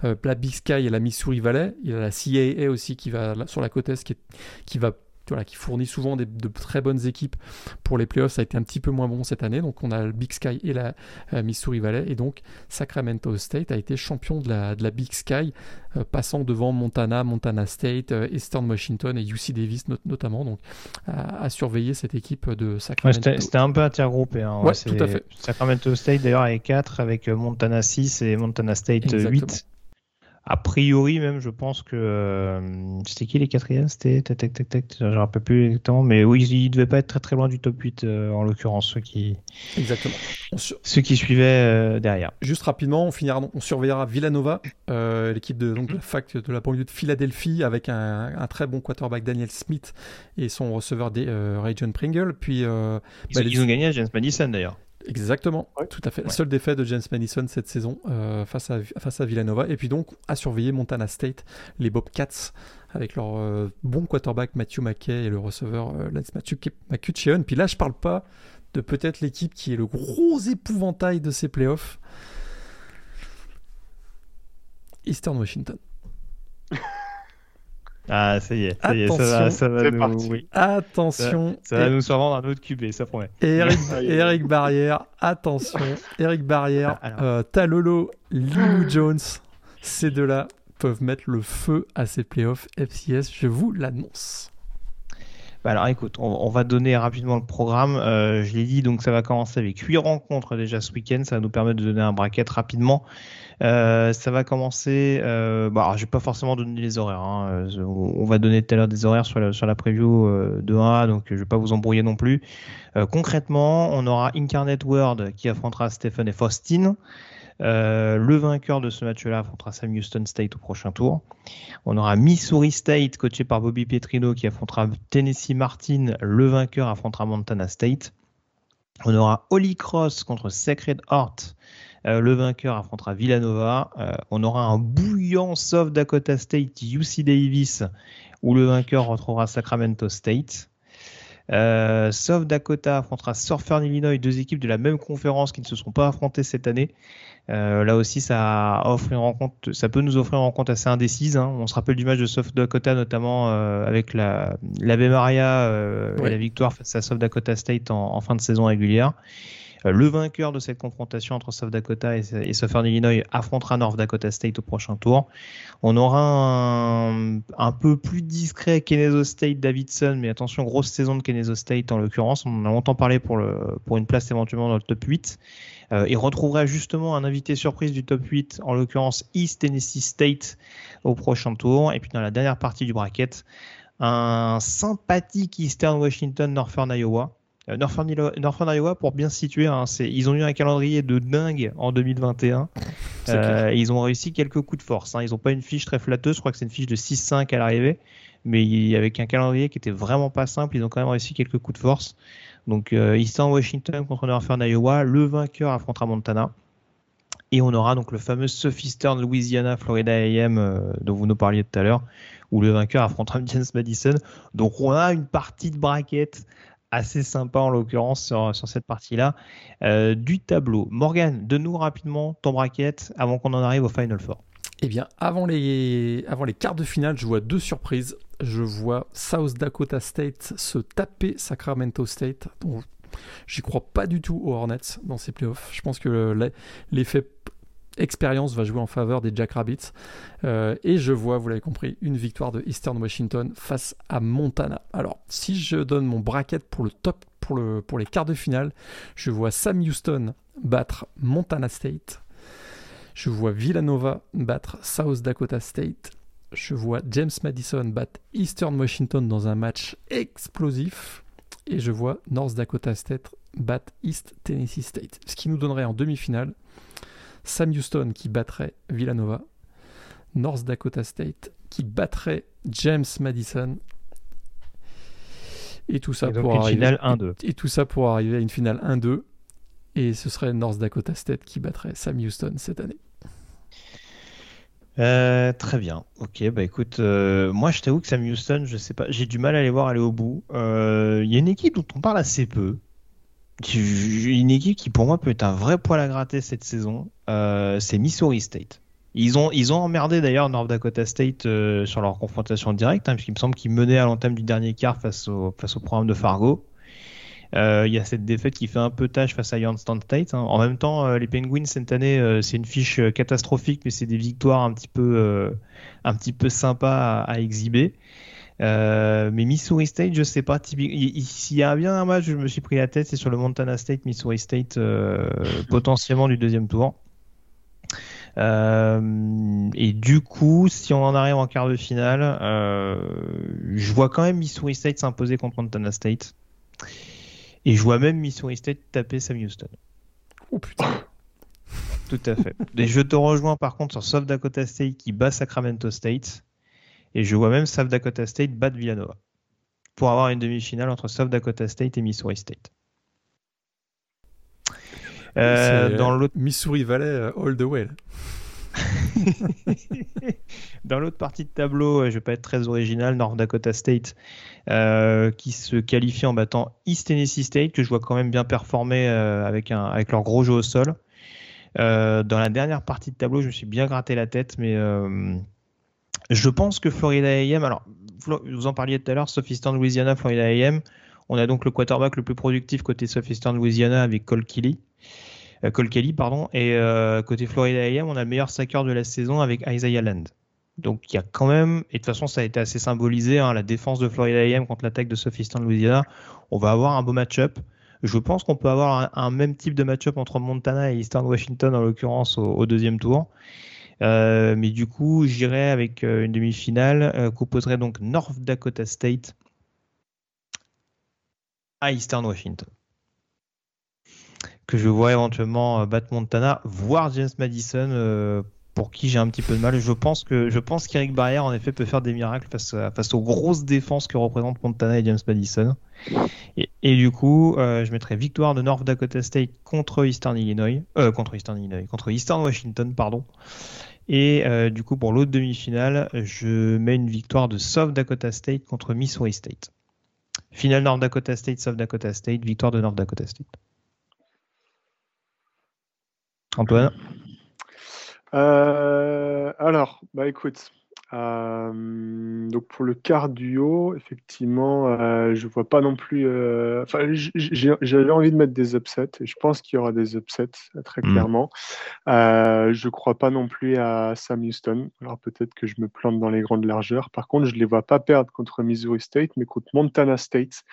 la Big Sky et la Missouri Valley. Il y a la CAA aussi qui va sur la côte est, qui va qui fournit souvent de très bonnes équipes pour les playoffs. Ça a été un petit peu moins bon cette année. Donc on a le Big Sky et la euh, Missouri Valley. Et donc Sacramento State a été champion de la, de la Big Sky, euh, passant devant Montana, Montana State, euh, Eastern Washington et UC Davis notamment. Donc à, surveiller cette équipe de Sacramento. C'était un peu intergroupé. Hein. tout à fait. Sacramento State d'ailleurs avec 4 avec Montana 6 et Montana State 8. A priori, même, je pense que euh, c'était qui les quatrièmes? C'était tac tac tac tac. Je ne rappelle plus exactement, mais oui, ils ne devaient pas être très très loin du top 8 euh, en l'occurrence ceux qui. Exactement. Ceux qui suivaient euh, derrière. Juste rapidement, on finira, on surveillera Villanova, l'équipe de donc, la fac de la banlieue de Philadelphie, avec un, un, très bon quarterback Daniel Smith et son receveur des Ray John Pringle. Puis ils, bah, ils ont gagné à James Madison d'ailleurs. Exactement, tout à fait. La seule défaite de James Madison cette saison euh, face, à, face à Villanova. Et puis donc, à surveiller Montana State, les Bobcats, avec leur euh, bon quarterback Matthew McKay et le receveur euh, Lance McCutcheon. Puis là, je parle pas de peut-être l'équipe qui est le gros épouvantail de ces playoffs. Eastern Washington. Ah, ça y est, ça, y est, ça va, ça va nous... Oui. Attention. Ça, va nous survendre un autre QB, ça promet. Eric, Eric Barrière, attention. Eric Barrière, ah, euh, Talolo, Lou Jones, ces deux-là peuvent mettre le feu à ces playoffs FCS, je vous l'annonce. Bah alors écoute, on, va donner rapidement le programme. Euh, je l'ai dit, donc ça va commencer avec 8 rencontres déjà ce week-end. Ça va nous permettre de donner un bracket rapidement. Euh, ça va commencer. Euh, bah, je vais pas forcément donner les horaires. Hein. Euh, on va donner tout à l'heure des horaires sur la, sur la preview euh, de 1A, donc je vais pas vous embrouiller non plus. concrètement, on aura Incarnate World qui affrontera Stephen et Faustin. le vainqueur de ce match-là affrontera Sam Houston State au prochain tour. On aura Missouri State, coaché par Bobby Petrino, qui affrontera Tennessee Martin. Le vainqueur affrontera Montana State. On aura Holy Cross contre Sacred Heart. Euh, le vainqueur affrontera Villanova. Euh, on aura un bouillant South Dakota State UC Davis où le vainqueur retrouvera Sacramento State. Euh, South Dakota affrontera Surfern Illinois, deux équipes de la même conférence qui ne se sont pas affrontées cette année. là aussi, ça offre une rencontre, ça peut nous offrir une rencontre assez indécise. Hein. On se rappelle du match de South Dakota, notamment avec la, la Maria et la victoire face à South Dakota State en fin de saison régulière. Euh, le vainqueur de cette confrontation entre South Dakota et, Southern Illinois affrontera North Dakota State au prochain tour. On aura un, peu plus discret Kennesaw State Davidson, mais attention, grosse saison de Kennesaw State en l'occurrence. On en a longtemps parlé pour, une place éventuellement dans le top 8. Euh, il retrouvera justement un invité surprise du top 8, en l'occurrence East Tennessee State au prochain tour. Et puis dans la dernière partie du bracket, un sympathique Eastern Washington Northern Iowa. Euh, Northern, Iowa, pour bien se situer, hein, ils ont eu un calendrier de dingue en 2021. Euh, ils ont réussi quelques coups de force. Hein. Ils n'ont pas une fiche très flatteuse, je crois que c'est une fiche de 6-5 à l'arrivée, mais avec un calendrier qui était vraiment pas simple, ils ont quand même réussi quelques coups de force. Donc euh, Eastern Washington contre Northern Iowa, le vainqueur affrontera Montana. Et on aura donc le fameux Southeastern Louisiana Florida AM euh, dont vous nous parliez tout à l'heure, où le vainqueur affrontera James Madison. Donc on a une partie de bracket assez sympa en l'occurrence sur, cette partie-là euh, du tableau. Morgan, donne-nous rapidement ton bracket avant qu'on en arrive au Final Four. Eh bien, avant les, avant les quarts de finale, je vois deux surprises. Je vois South Dakota State se taper Sacramento State. Donc, j'y crois pas du tout aux Hornets dans ces playoffs. Je pense que l'effet expérience va jouer en faveur des Jackrabbits. Euh, et je vois, vous l'avez compris, une victoire de Eastern Washington face à Montana. Alors, si je donne mon bracket pour le top, pour, le, pour les quarts de finale, je vois Sam Houston battre Montana State. Je vois Villanova battre South Dakota State. Je vois James Madison battre Eastern Washington dans un match explosif. Et je vois North Dakota State battre East Tennessee State. Ce qui nous donnerait en demi-finale Sam Houston qui battrait Villanova, North Dakota State qui battrait James Madison. Et tout ça pour arriver Et, tout ça pour arriver à une finale 1-2 et ce serait North Dakota State qui battrait Sam Houston cette année. Euh, très bien. Ok, bah écoute, euh, moi je t'avoue que Sam Houston, je sais pas, j'ai du mal à les voir aller au bout. Euh, il y a une équipe dont on parle assez peu, une équipe qui pour moi peut être un vrai poil à gratter cette saison, euh, c'est Missouri State. Ils ont, ils ont emmerdé d'ailleurs North Dakota State euh, sur leur confrontation directe, hein, puisqu'il me semble qu'ils menaient à l'entame du dernier quart face au, face au programme de Fargo. Euh, il y a cette défaite qui fait un peu tâche face à Youngstown State. Hein. En même temps, les Penguins cette année, c'est une fiche catastrophique, mais c'est des victoires un petit peu, un petit peu sympas à exhiber. Euh, mais Missouri State, je sais pas. S'il y a bien un match, je me suis pris la tête, c'est sur le Montana State, Missouri State, euh, potentiellement du deuxième tour. Euh, et du coup, si on en arrive en quart de finale, je vois quand même Missouri State s'imposer contre Montana State. Et je vois même Missouri State taper Sam Houston. Oh putain. Tout à fait. Et je te rejoins par contre sur South Dakota State qui bat Sacramento State. Et je vois même South Dakota State battre Villanova pour avoir une demi-finale entre South Dakota State et Missouri State. Euh, dans l'autre Missouri Valley euh, all the way. dans l'autre partie de tableau, euh, je vais pas être très original, North Dakota State qui se qualifie en battant East Tennessee State que je vois quand même bien performer avec un avec leur gros jeu au sol. dans la dernière partie de tableau, je me suis bien gratté la tête, mais je pense que Florida AM, alors vous en parliez tout à l'heure, Southeastern Louisiana, Florida AM, on a donc le quarterback le plus productif côté Southeastern Louisiana avec Cole Kelly. Euh, Cole Kelly, pardon, et euh, côté Florida AM, on a le meilleur sacker de la saison avec Isaiah Land. Donc il y a quand même, et de toute façon ça a été assez symbolisé, hein, la défense de Florida AM contre l'attaque de Southeastern Louisiana. On va avoir un beau match-up. Je pense qu'on peut avoir un, même type de match-up entre Montana et Eastern Washington en l'occurrence au, deuxième tour. Euh, mais du coup, j'irai avec euh, une demi-finale euh, qu'opposerait donc North Dakota State à Eastern Washington. Que je vois éventuellement battre Montana, voire James Madison pour qui j'ai un petit peu de mal. Je pense que je pense qu'Eric Barrière en effet peut faire des miracles face, aux grosses défenses que représentent Montana et James Madison. Et, du coup, je mettrai victoire de North Dakota State contre Eastern Illinois, contre Eastern Illinois, contre Eastern Washington, pardon. Et euh, du coup, pour l'autre demi-finale, je mets une victoire de South Dakota State contre Missouri State. Finale North Dakota State, South Dakota State, victoire de North Dakota State. Antoine? Euh, Alors, bah écoute, euh, donc pour le quart duo, effectivement, euh, je vois pas non plus. Euh, j'avais envie de mettre des upsets et je pense qu'il y aura des upsets très mm. clairement. Euh, je crois pas non plus à Sam Houston. Alors peut-être que je me plante dans les grandes largeurs. Par contre, je les vois pas perdre contre Missouri State, mais contre Montana State.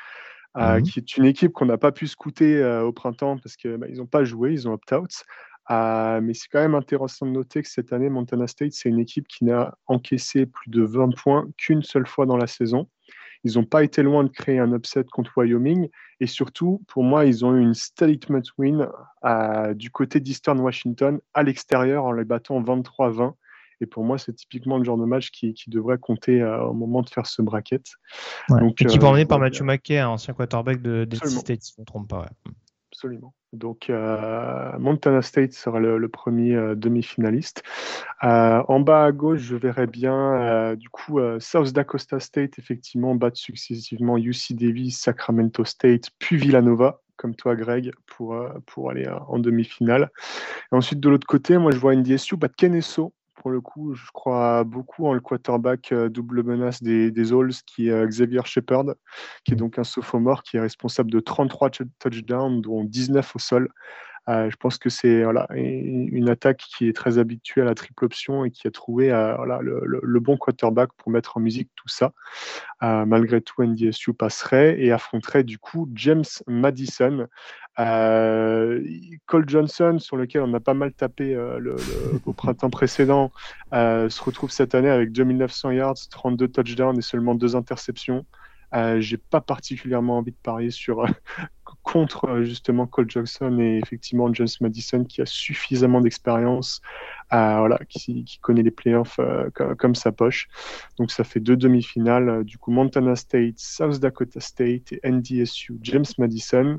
Mm. qui est une équipe qu'on n'a pas pu scouter au printemps parce qu'ils bah, n'ont pas joué, ils ont opt-out. Euh, mais c'est quand même intéressant de noter que cette année, Montana State, c'est une équipe qui n'a encaissé plus de 20 points qu'une seule fois dans la saison. Ils n'ont pas été loin de créer un upset contre Wyoming. Et surtout, pour moi, ils ont eu une statement win euh, du côté d'Eastern Washington à l'extérieur en les battant 23-20. Et pour moi, c'est typiquement le genre de match qui, devrait compter euh, au moment de faire ce bracket. Donc, Équipe emmenée par Matthew McKay, ancien quarterback de, de State, si je ne me trompe pas. Absolument. Donc euh, Montana State sera le, premier euh, demi-finaliste. Euh, en bas à gauche, je verrai bien du coup South Dakota State effectivement battre successivement UC Davis, Sacramento State, puis Villanova comme toi Greg pour, aller en demi-finale. Ensuite de l'autre côté, moi je vois NDSU battre Kennesaw pour le coup, je crois beaucoup en le quarterback euh, double menace des, des qui est euh, Xavier Shepard, qui est donc un sophomore qui est responsable de 33 touchdowns, dont 19 au sol. Je pense que c'est voilà, une attaque qui est très habituée à la triple option et qui a trouvé voilà, le, le, bon quarterback pour mettre en musique tout ça. malgré tout, NDSU passerait et affronterait du coup James Madison, euh, Cole Johnson, sur lequel on a pas mal tapé euh, le, au printemps précédent, euh, se retrouve cette année avec 2900 yards, 32 touchdowns et seulement deux interceptions. Euh, J'ai pas particulièrement envie de parier sur contre justement Cole Johnson et effectivement James Madison qui a suffisamment d'expérience, voilà, qui, qui, connaît les playoffs comme, comme, sa poche. Donc ça fait deux demi-finales. du coup, Montana State, South Dakota State et NDSU, James Madison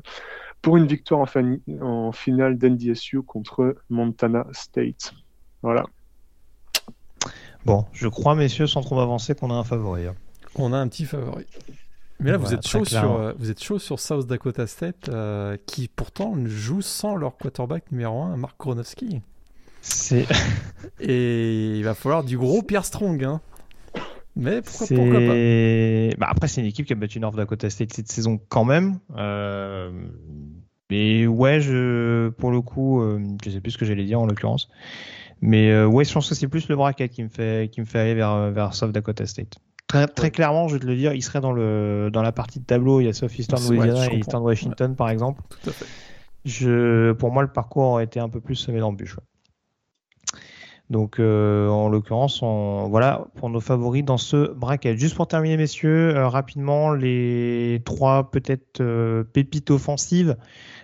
pour une victoire en, en finale d'NDSU contre Montana State. Voilà. Bon, je crois, messieurs, sans trop avancer, qu'on a un favori. Hein. On a un petit favori. Mais là, vous, êtes chaud sur, euh, vous êtes chaud sur South Dakota State, euh, qui pourtant joue sans leur quarterback numéro 1, Mark Gronowski. C'est. Et il va falloir du gros Pierre Strong. Hein. Mais pourquoi, pas? Bah Après, c'est une équipe qui a battu North Dakota State cette saison quand même. Euh... Mais ouais, je, pour le coup, euh, je sais plus ce que j'allais dire en l'occurrence. Mais ouais, je pense que c'est plus le bracket qui me fait, qui me fait aller vers, vers South Dakota State. Très, très clairement, je vais te le dire, il serait dans, le, dans la partie de tableau. Il y a Southeastern Louisiana et Eastern Washington, par exemple. Tout à fait. Je, pour moi, le parcours aurait été un peu plus semé d'embûches. Donc, euh, en l'occurrence, voilà pour nos favoris dans ce bracket. Juste pour terminer, messieurs, euh, rapidement, les trois peut-être euh, pépites offensives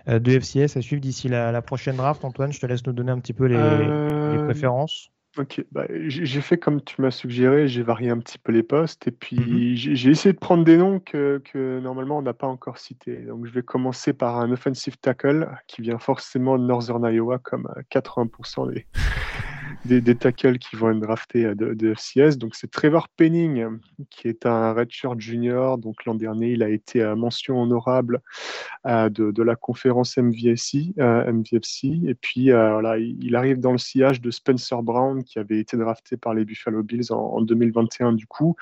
de FCS à suivre d'ici la, prochaine draft. Antoine, je te laisse nous donner un petit peu les, préférences. Ok, bah, j'ai fait comme tu m'as suggéré, j'ai varié un petit peu les postes et puis mhm. j'ai essayé de prendre des noms que, que normalement on n'a pas encore cités. Donc je vais commencer par un offensive tackle qui vient forcément de Northern Iowa comme 80% des, des, tackles qui vont être draftés euh, de, FCS. Donc c'est Trevor Penning, qui est un redshirt junior. Donc l'an dernier, il a été à mention honorable euh, de, la conférence MVFC. Euh, et puis voilà, il, arrive dans le sillage de Spencer Brown, qui avait été drafté par les Buffalo Bills en, 2021 du coup.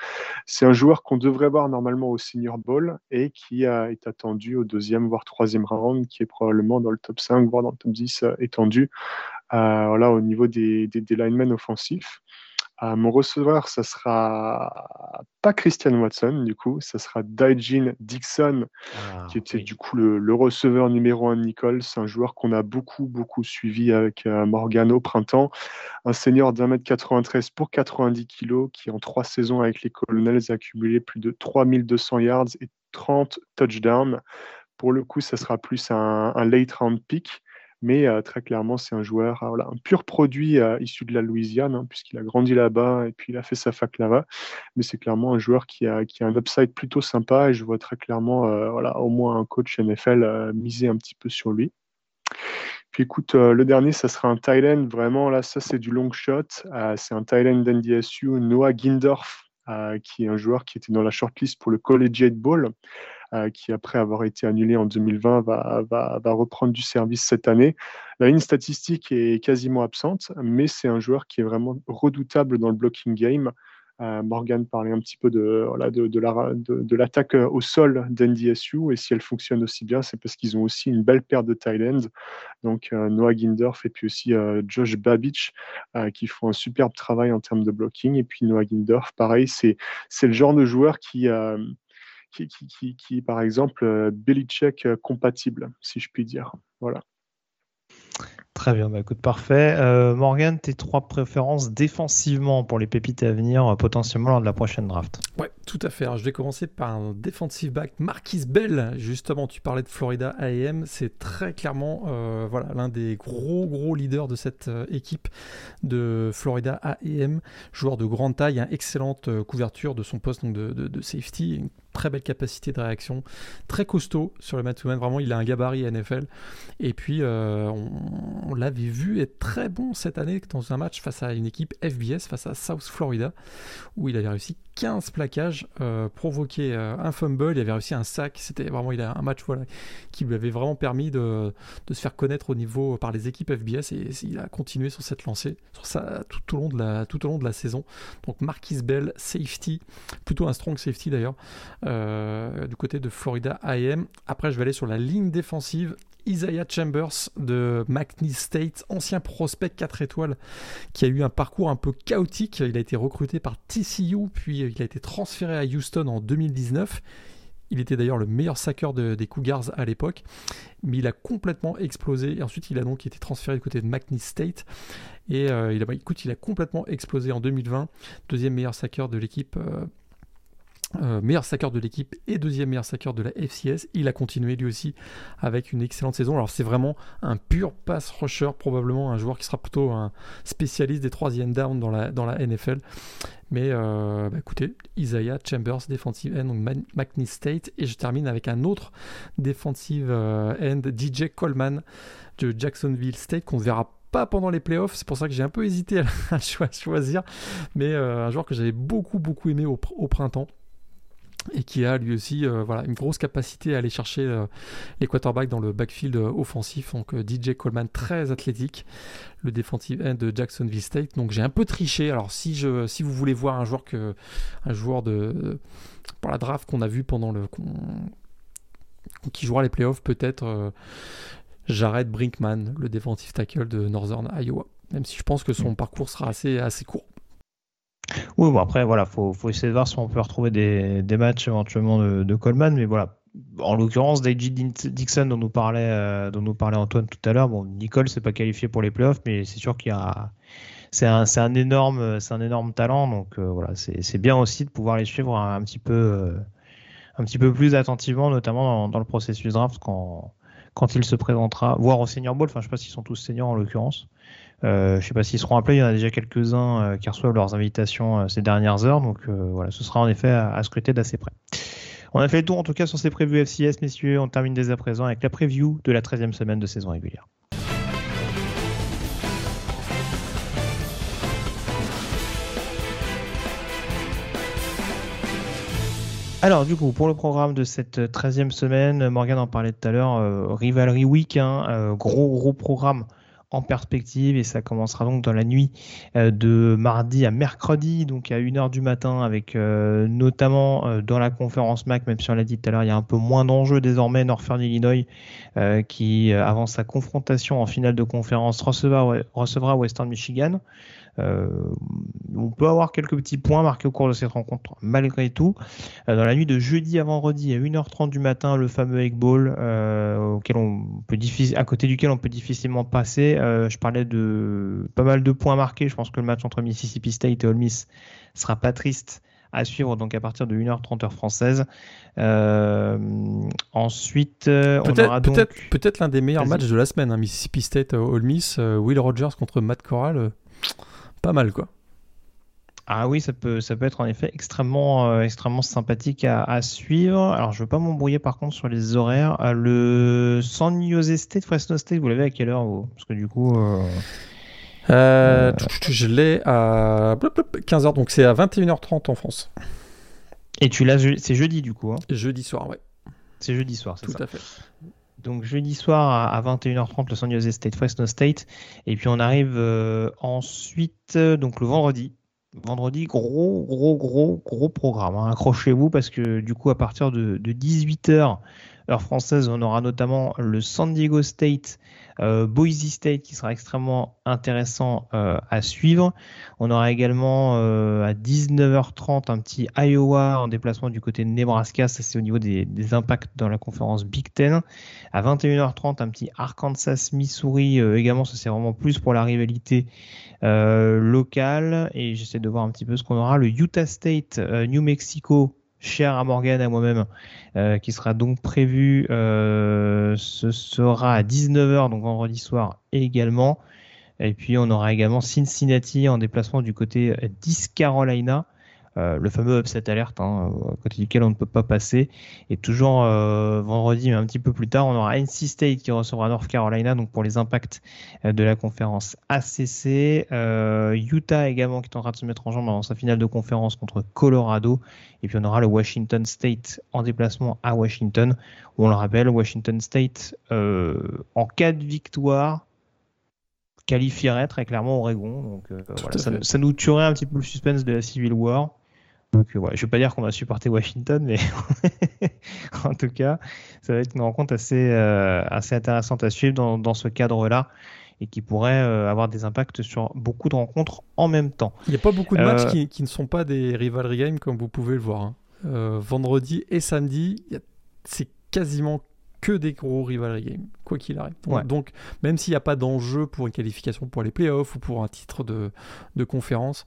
C'est un joueur qu'on devrait voir normalement au Senior Bowl et qui a, est attendu au deuxième, voire troisième round, qui est probablement dans le top 5, voire dans le top 10 étendu voilà, au niveau des, des, des linemen offensifs. Euh, mon receveur, ça sera pas Christian Watson, du coup, ça sera Daijin Dixon, ah, qui était du coup le, receveur numéro 1 de Nichols, un joueur qu'on a beaucoup, beaucoup suivi avec euh, Morgan au printemps, un senior d'un mètre 93 pour 90 kilos, qui en trois saisons avec les Colonels a accumulé plus de 3200 yards et 30 touchdowns. Pour le coup, ça sera plus un, un late round pick. Mais euh, très clairement, c'est un joueur, euh, voilà, un pur produit euh, issu de la Louisiane, hein, puisqu'il a grandi là-bas et puis il a fait sa fac là-bas. Mais c'est clairement un joueur qui a, un upside plutôt sympa et je vois très clairement, voilà, au moins un coach NFL miser un petit peu sur lui. Puis écoute, le dernier, ça sera un Thailand. Vraiment, là, ça, c'est du long shot. c'est un Thailand d'NDSU, Noah Gindorf, qui est un joueur qui était dans la shortlist pour le Collegiate Bowl. Euh, qui après avoir été annulé en 2020 va, va, va, reprendre du service cette année. La ligne statistique est quasiment absente, mais c'est un joueur qui est vraiment redoutable dans le blocking game. Euh, Morgan parlait un petit peu de, de, de l'attaque la, de, au sol d'NDSU et si elle fonctionne aussi bien, c'est parce qu'ils ont aussi une belle paire de Thailands, donc euh, Noah Gindorf et puis aussi euh, Josh Babich qui font un superbe travail en termes de blocking. Et puis Noah Gindorf, pareil, c'est le genre de joueur qui, qui, qui, par exemple, euh, Belichick euh, compatible, si je puis dire. Voilà. Très bien, bah écoute, parfait. Euh, Morgan, tes trois préférences défensivement pour les pépites à venir, euh, potentiellement lors de la prochaine draft Ouais, tout à fait. Alors, je vais commencer par un defensive back, Marquis Bell. Justement, tu parlais de Florida AM. C'est très clairement voilà, l'un des gros, gros leaders de cette équipe de Florida AM. Joueur de grande taille, une excellente couverture de son poste donc de, de, de safety, une très belle capacité de réaction, très costaud sur le man Vraiment, il a un gabarit NFL. Et puis, euh, on, l'avait vu être très bon cette année dans un match face à une équipe FBS, face à South Florida, où il avait réussi 15 plaquages, euh, euh, un fumble, il avait réussi un sac. C'était vraiment il un match qui lui avait vraiment permis de, de, se faire connaître au niveau par les équipes FBS et il a continué sur cette lancée sur ça, tout, au long de la, tout au long de la saison. Donc Marquis Bell, safety, plutôt un strong safety d'ailleurs, euh, du côté de Florida AM. Après, je vais aller sur la ligne défensive Isaiah Chambers de McNeese State, ancien prospect 4 étoiles, qui a eu un parcours un peu chaotique. Il a été recruté par TCU, puis il a été transféré à Houston en 2019. Il était d'ailleurs le meilleur sacker des Cougars à l'époque, mais il a complètement explosé. Et ensuite, il a donc été transféré du côté de McNeese State. Et euh, il, a, écoute, il a complètement explosé en 2020. Deuxième meilleur sacker de l'équipe. Euh, euh, meilleur sacker de l'équipe et deuxième meilleur sacker de la FCS. Il a continué lui aussi avec une excellente saison. Alors c'est vraiment un pur pass rusher, probablement un joueur qui sera plutôt un spécialiste des troisième down dans la, dans la NFL. Mais euh, bah, écoutez, Isaiah Chambers, defensive end, donc McNeese State. Et je termine avec un autre defensive euh, end, DJ Coleman de Jacksonville State, qu'on ne verra pas pendant les playoffs. C'est pour ça que j'ai un peu hésité à, choisir. Mais un joueur que j'avais beaucoup, beaucoup aimé au printemps et qui a lui aussi euh, voilà, une grosse capacité à aller chercher euh, les quarterbacks dans le backfield euh, offensif. Donc DJ Coleman très athlétique, le defensive end de Jacksonville State. Donc j'ai un peu triché. Alors si, je, si vous voulez voir un joueur, que, un joueur de, pour la draft qu'on a vu pendant le... qui jouera les playoffs, peut-être Jared Brinkman, le defensive tackle de Northern Iowa. Même si je pense que son mm. parcours sera assez, assez court. Oui, bon après, voilà, faut, essayer de voir si on peut retrouver des, des matchs éventuellement de, Coleman, mais voilà. En l'occurrence, David Dixon dont nous parlait, euh, dont nous Antoine tout à l'heure, bon, Nicole c'est pas qualifié pour les playoffs, mais c'est sûr qu'il y a, c'est un, un énorme, un énorme talent, donc euh, voilà, c'est, bien aussi de pouvoir les suivre un, petit peu, euh, un petit peu plus attentivement, notamment dans, le processus draft quand, quand il se présentera, voire au Senior Bowl. Enfin, je sais pas s'ils sont tous seniors en l'occurrence. Euh, je ne sais pas s'ils seront appelés, il y en a déjà quelques-uns euh, qui reçoivent leurs invitations euh, ces dernières heures, donc voilà, ce sera en effet à, scruter d'assez près. On a fait le tour en tout cas sur ces prévues FCS, messieurs. On termine dès à présent avec la preview de la 13e semaine de saison régulière. Alors du coup, pour le programme de cette 13e semaine, Morgan en parlait tout à l'heure, Rivalry Week, hein, gros gros programme en perspective et ça commencera donc dans la nuit euh, de mardi à mercredi, donc à 1h du matin avec euh, notamment euh, dans la conférence MAC, même si on l'a dit tout à l'heure, il y a un peu moins d'enjeux désormais, Northern Illinois qui avant sa confrontation en finale de conférence recevra, recevra Western Michigan. Euh, on peut avoir quelques petits points marqués au cours de cette rencontre malgré tout. Euh, dans la nuit de jeudi à vendredi à 1h30 du matin, le fameux Egg Bowl euh, auquel on peut à côté duquel on peut difficilement passer. je parlais de pas mal de points marqués. Je pense que le match entre Mississippi State et Ole Miss sera pas triste à suivre donc à partir de 1h30 heure française. ensuite, peut-être on aura peut-être peut-être l'un des meilleurs matchs de la semaine, hein, Mississippi State Ole Miss, Will Rogers contre Matt Corral pas mal quoi. Ah oui, ça peut, ça peut être en effet extrêmement, euh, extrêmement sympathique à, suivre. Alors, je veux pas m'embrouiller par contre sur les horaires. Euh, le San Jose State, Fresno State, vous l'avez à quelle heure vous? Parce que du coup. Euh, je l'ai à 15h, donc c'est à 21h30 en France. Et tu l'as, c'est jeudi du coup. Hein? Jeudi soir, ouais. C'est jeudi soir, c'est ça. Tout à fait. Donc jeudi soir à, 21h30 le San Jose State Fresno State et puis on arrive euh, ensuite euh, donc le vendredi. Vendredi gros gros gros gros programme. Hein. Accrochez-vous parce que du coup à partir de, de 18h heure française on aura notamment le San Diego State euh, Boise State qui sera extrêmement intéressant euh, à suivre. On aura également euh, à 19h30 un petit Iowa en déplacement du côté de Nebraska, ça c'est au niveau des, impacts dans la conférence Big Ten. À 21h30 un petit Arkansas Missouri également, ça c'est vraiment plus pour la rivalité locale. Et j'essaie de voir un petit peu ce qu'on aura. Le Utah State New Mexico cher à Morgan à moi-même, euh, qui sera donc prévu, euh, ce sera à 19h, donc vendredi soir également. Et puis on aura également Cincinnati en déplacement du côté d'East Carolina. Euh, le fameux upset alert, hein, à côté duquel on ne peut pas passer. Et toujours euh, vendredi, mais un petit peu plus tard, on aura NC State qui recevra North Carolina, donc pour les impacts euh, de la conférence ACC. Utah également qui est en train de se mettre en jambe dans sa finale de conférence contre Colorado. Et puis on aura le Washington State en déplacement à Washington, où on le rappelle, Washington State, en cas de victoire, qualifierait très clairement Oregon. Donc voilà, ça, ça, nous tuerait un petit peu le suspense de la Civil War Donc ouais, je ne vais pas dire qu'on va supporter Washington, mais en tout cas, ça va être une rencontre assez, assez intéressante à suivre dans, dans ce cadre-là et qui pourrait avoir des impacts sur beaucoup de rencontres en même temps. Il n'y a pas beaucoup de matchs qui, qui, ne sont pas des rivalry games comme vous pouvez le voir. Hein. vendredi et samedi, c'est quasiment que des gros rivalry games, quoi qu'il arrive. Donc, même s'il n'y a pas d'enjeu pour une qualification pour les playoffs ou pour un titre de, de conférence,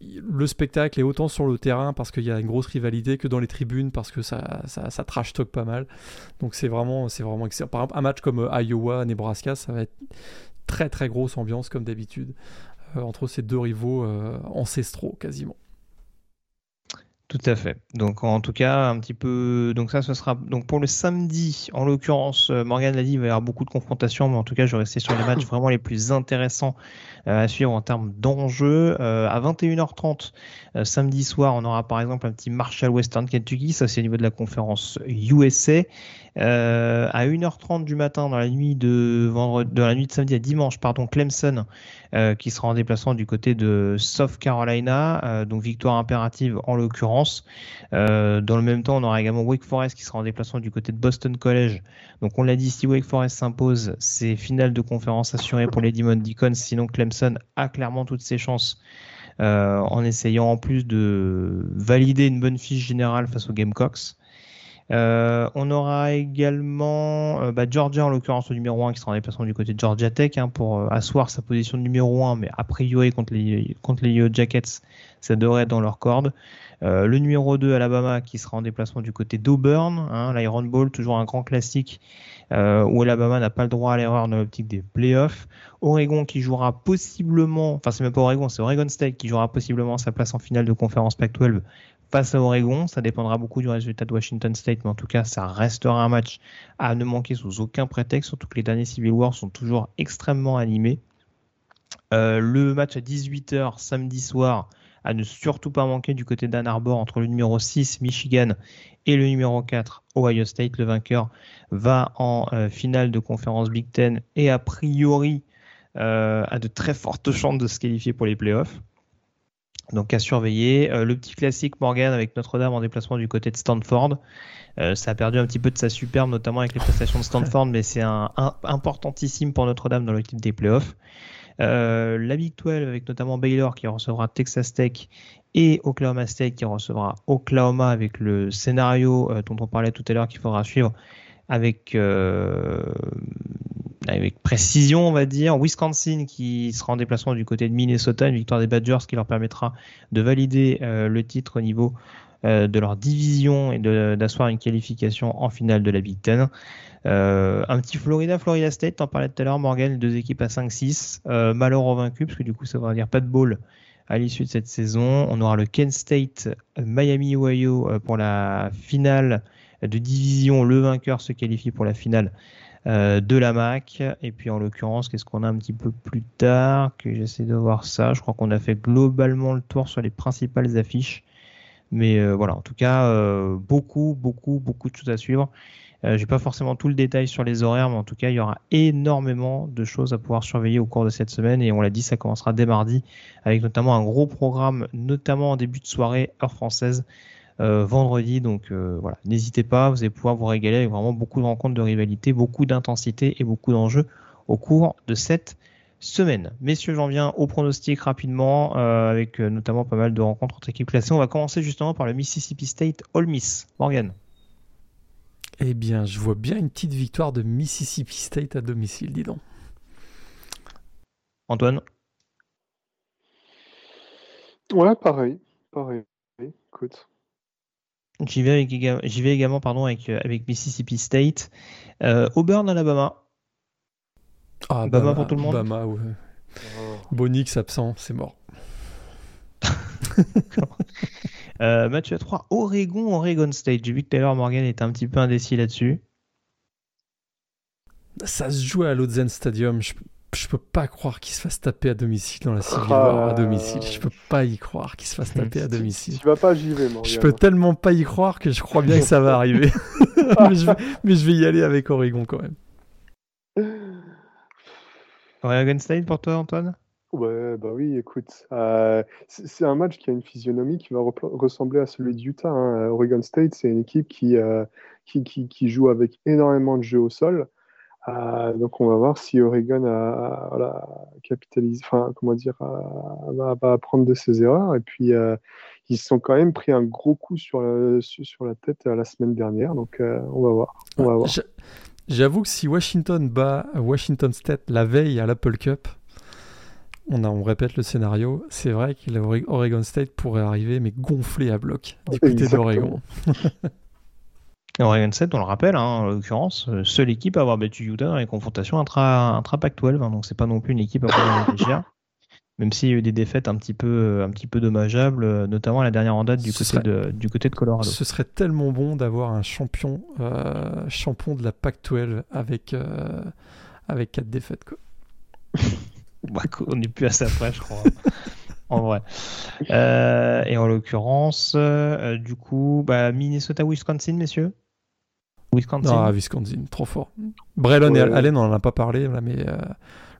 le spectacle est autant sur le terrain parce qu'il y a une grosse rivalité que dans les tribunes parce que ça, ça, trash talk pas mal. Donc c'est vraiment, vraiment excellent. Par exemple, un match comme euh, Iowa, Nebraska, ça va être très très grosse ambiance comme d'habitude euh, entre ces deux rivaux euh, ancestraux quasiment. Tout à fait. Donc en tout cas, un petit peu. Donc ça, ce sera donc pour le samedi. En l'occurrence, euh, Morgan l'a dit, il va y avoir beaucoup de confrontations, mais en tout cas, je vais rester sur les matchs vraiment les plus intéressants euh, à suivre en termes d'enjeux. Euh, à 21h30 samedi soir, on aura par exemple un petit Marshall Western Kentucky. Ça, c'est au niveau de la conférence USA. à 1h30 du matin, dans la nuit de vendredi, de la nuit de samedi à dimanche, pardon, Clemson qui sera en déplacement du côté de South Carolina, donc victoire impérative en l'occurrence. Euh, dans le même temps, on aura également Wake Forest qui sera en déplacement du côté de Boston College. Donc on l'a dit, si Wake Forest s'impose, c'est finale de conférence assurée pour les Demon Deacons. Sinon, Clemson a clairement toutes ses chances. en essayant en plus de valider une bonne fiche générale face aux Gamecocks. Euh, on aura également euh, bah, Georgia, en l'occurrence, au numéro 1, qui sera en déplacement du côté de Georgia Tech hein, pour euh, asseoir sa position de numéro 1, mais a priori contre les, contre les Jackets, ça devrait être dans leur corde. le numéro 2, Alabama, qui sera en déplacement du côté d'Auburn, hein, l'Iron Bowl, toujours un grand classique où Alabama n'a pas le droit à l'erreur dans l'optique des playoffs. Oregon qui jouera possiblement, enfin c'est même pas Oregon, c'est Oregon State qui jouera possiblement sa place en finale de conférence Pac-12 face à Oregon. Ça dépendra beaucoup du résultat de Washington State, mais en tout cas, ça restera un match à ne manquer sous aucun prétexte, surtout que les derniers Civil War sont toujours extrêmement animés. Euh, le match à 18h samedi soir à ne surtout pas manquer du côté d'Ann Arbor entre le numéro 6 Michigan et le numéro 4 Ohio State. Le vainqueur va en euh, finale de conférence Big Ten et a priori euh, a de très fortes chances de se qualifier pour les playoffs. Donc à surveiller. Euh, le petit classique Morgan avec Notre-Dame en déplacement du côté de Stanford. Euh, ça a perdu un petit peu de sa superbe, notamment avec les prestations de Stanford, mais c'est importantissime pour Notre-Dame dans le type des playoffs. Euh, la Big 12 avec notamment Baylor qui recevra Texas Tech et Oklahoma State qui recevra Oklahoma avec le scénario dont on parlait tout à l'heure qu'il faudra suivre avec avec précision, on va dire. Wisconsin qui sera en déplacement du côté de Minnesota, une victoire des Badgers qui leur permettra de valider euh, le titre au niveau euh, de leur division et d'asseoir une qualification en finale de la Big Ten. Euh, un petit Florida, Florida State, t'en parlais tout à l'heure, Morgan, deux équipes à 5-6, malheur vaincu, parce que du coup ça va dire pas de ball à l'issue de cette saison. On aura le Kent State, Miami, Ohio pour la finale de division. Le vainqueur se qualifie pour la finale euh, de la Mac. Et puis en l'occurrence, qu'est-ce qu'on a un petit peu plus tard Que j'essaie de voir ça? Je crois qu'on a fait globalement le tour sur les principales affiches. Mais euh, voilà, en tout cas, euh, beaucoup, beaucoup, beaucoup de choses à suivre. J'ai pas forcément tout le détail sur les horaires, mais en tout cas, il y aura énormément de choses à pouvoir surveiller au cours de cette semaine. Et on l'a dit, ça commencera dès mardi, avec notamment un gros programme, notamment en début de soirée, heure française, vendredi. Donc euh, voilà, n'hésitez pas, vous allez pouvoir vous régaler avec vraiment beaucoup de rencontres de rivalité, beaucoup d'intensité et beaucoup d'enjeux au cours de cette semaine. Messieurs, j'en viens au pronostic rapidement, euh, avec notamment pas mal de rencontres entre équipes classées. On va commencer justement par le Mississippi State All Miss. Morgan. Eh bien, je vois bien une petite victoire de Mississippi State à domicile, dis donc. Antoine Ouais, pareil. Pareil. Écoute. J'y vais, vais, également pardon, avec, euh, avec Mississippi State. Euh, Auburn, Alabama. Ah, Alabama pour tout le monde. Ouais. Oh. Bonix absent, c'est mort. euh, match 3, Oregon, Oregon State. J'ai vu que Taylor Morgan était un petit peu indécis là-dessus. Ça se joue à l'Ozen Stadium. Je je peux pas croire qu'il se fasse taper à domicile dans la Civil War à domicile. Je peux pas y croire qu'il se fasse taper à domicile. Tu vas pas, j'y vais, Je peux tellement pas y croire que je crois bien que ça va arriver. mais, je vais, y aller avec Oregon quand même. Oregon State pour toi, Antoine? Ouais, bah oui, écoute, euh, c'est un match qui a une physionomie qui va ressembler à celui d'Utah. Hein. Oregon State, c'est une équipe qui, euh, qui, qui, joue avec énormément de jeux au sol. Euh, donc on va voir si Oregon a, voilà, capitalise, enfin comment dire, va, apprendre de ses erreurs. Et puis ils se sont quand même pris un gros coup sur la, sur la tête la semaine dernière. Donc on va voir. On va voir. J'avoue que si Washington bat Washington State la veille à l'Apple Cup, on, on répète le scénario, c'est vrai que Oregon State pourrait arriver, mais gonflé à bloc du côté d'Oregon. Oregon State, on le rappelle, hein, en l'occurrence, euh, seule équipe à avoir battu Utah dans les confrontations intra, intra Pac-12, hein, donc c'est pas non plus une équipe à prendre réfléchir. Même s'il y a eu des défaites un petit peu, un petit peu dommageables, euh, notamment la dernière en date du, côté, de, du côté de Colorado. Ce serait tellement bon d'avoir un champion, euh, champion de la Pac-12 avec, avec 4 défaites. Quoi. Bah, on n'est plus à ça près, je crois. en vrai. Euh, et en l'occurrence, euh, du coup, bah, Minnesota-Wisconsin, messieurs? Wisconsin. Ah, Wisconsin, trop fort. Braylon et Allen, on n'en a pas parlé, mais euh,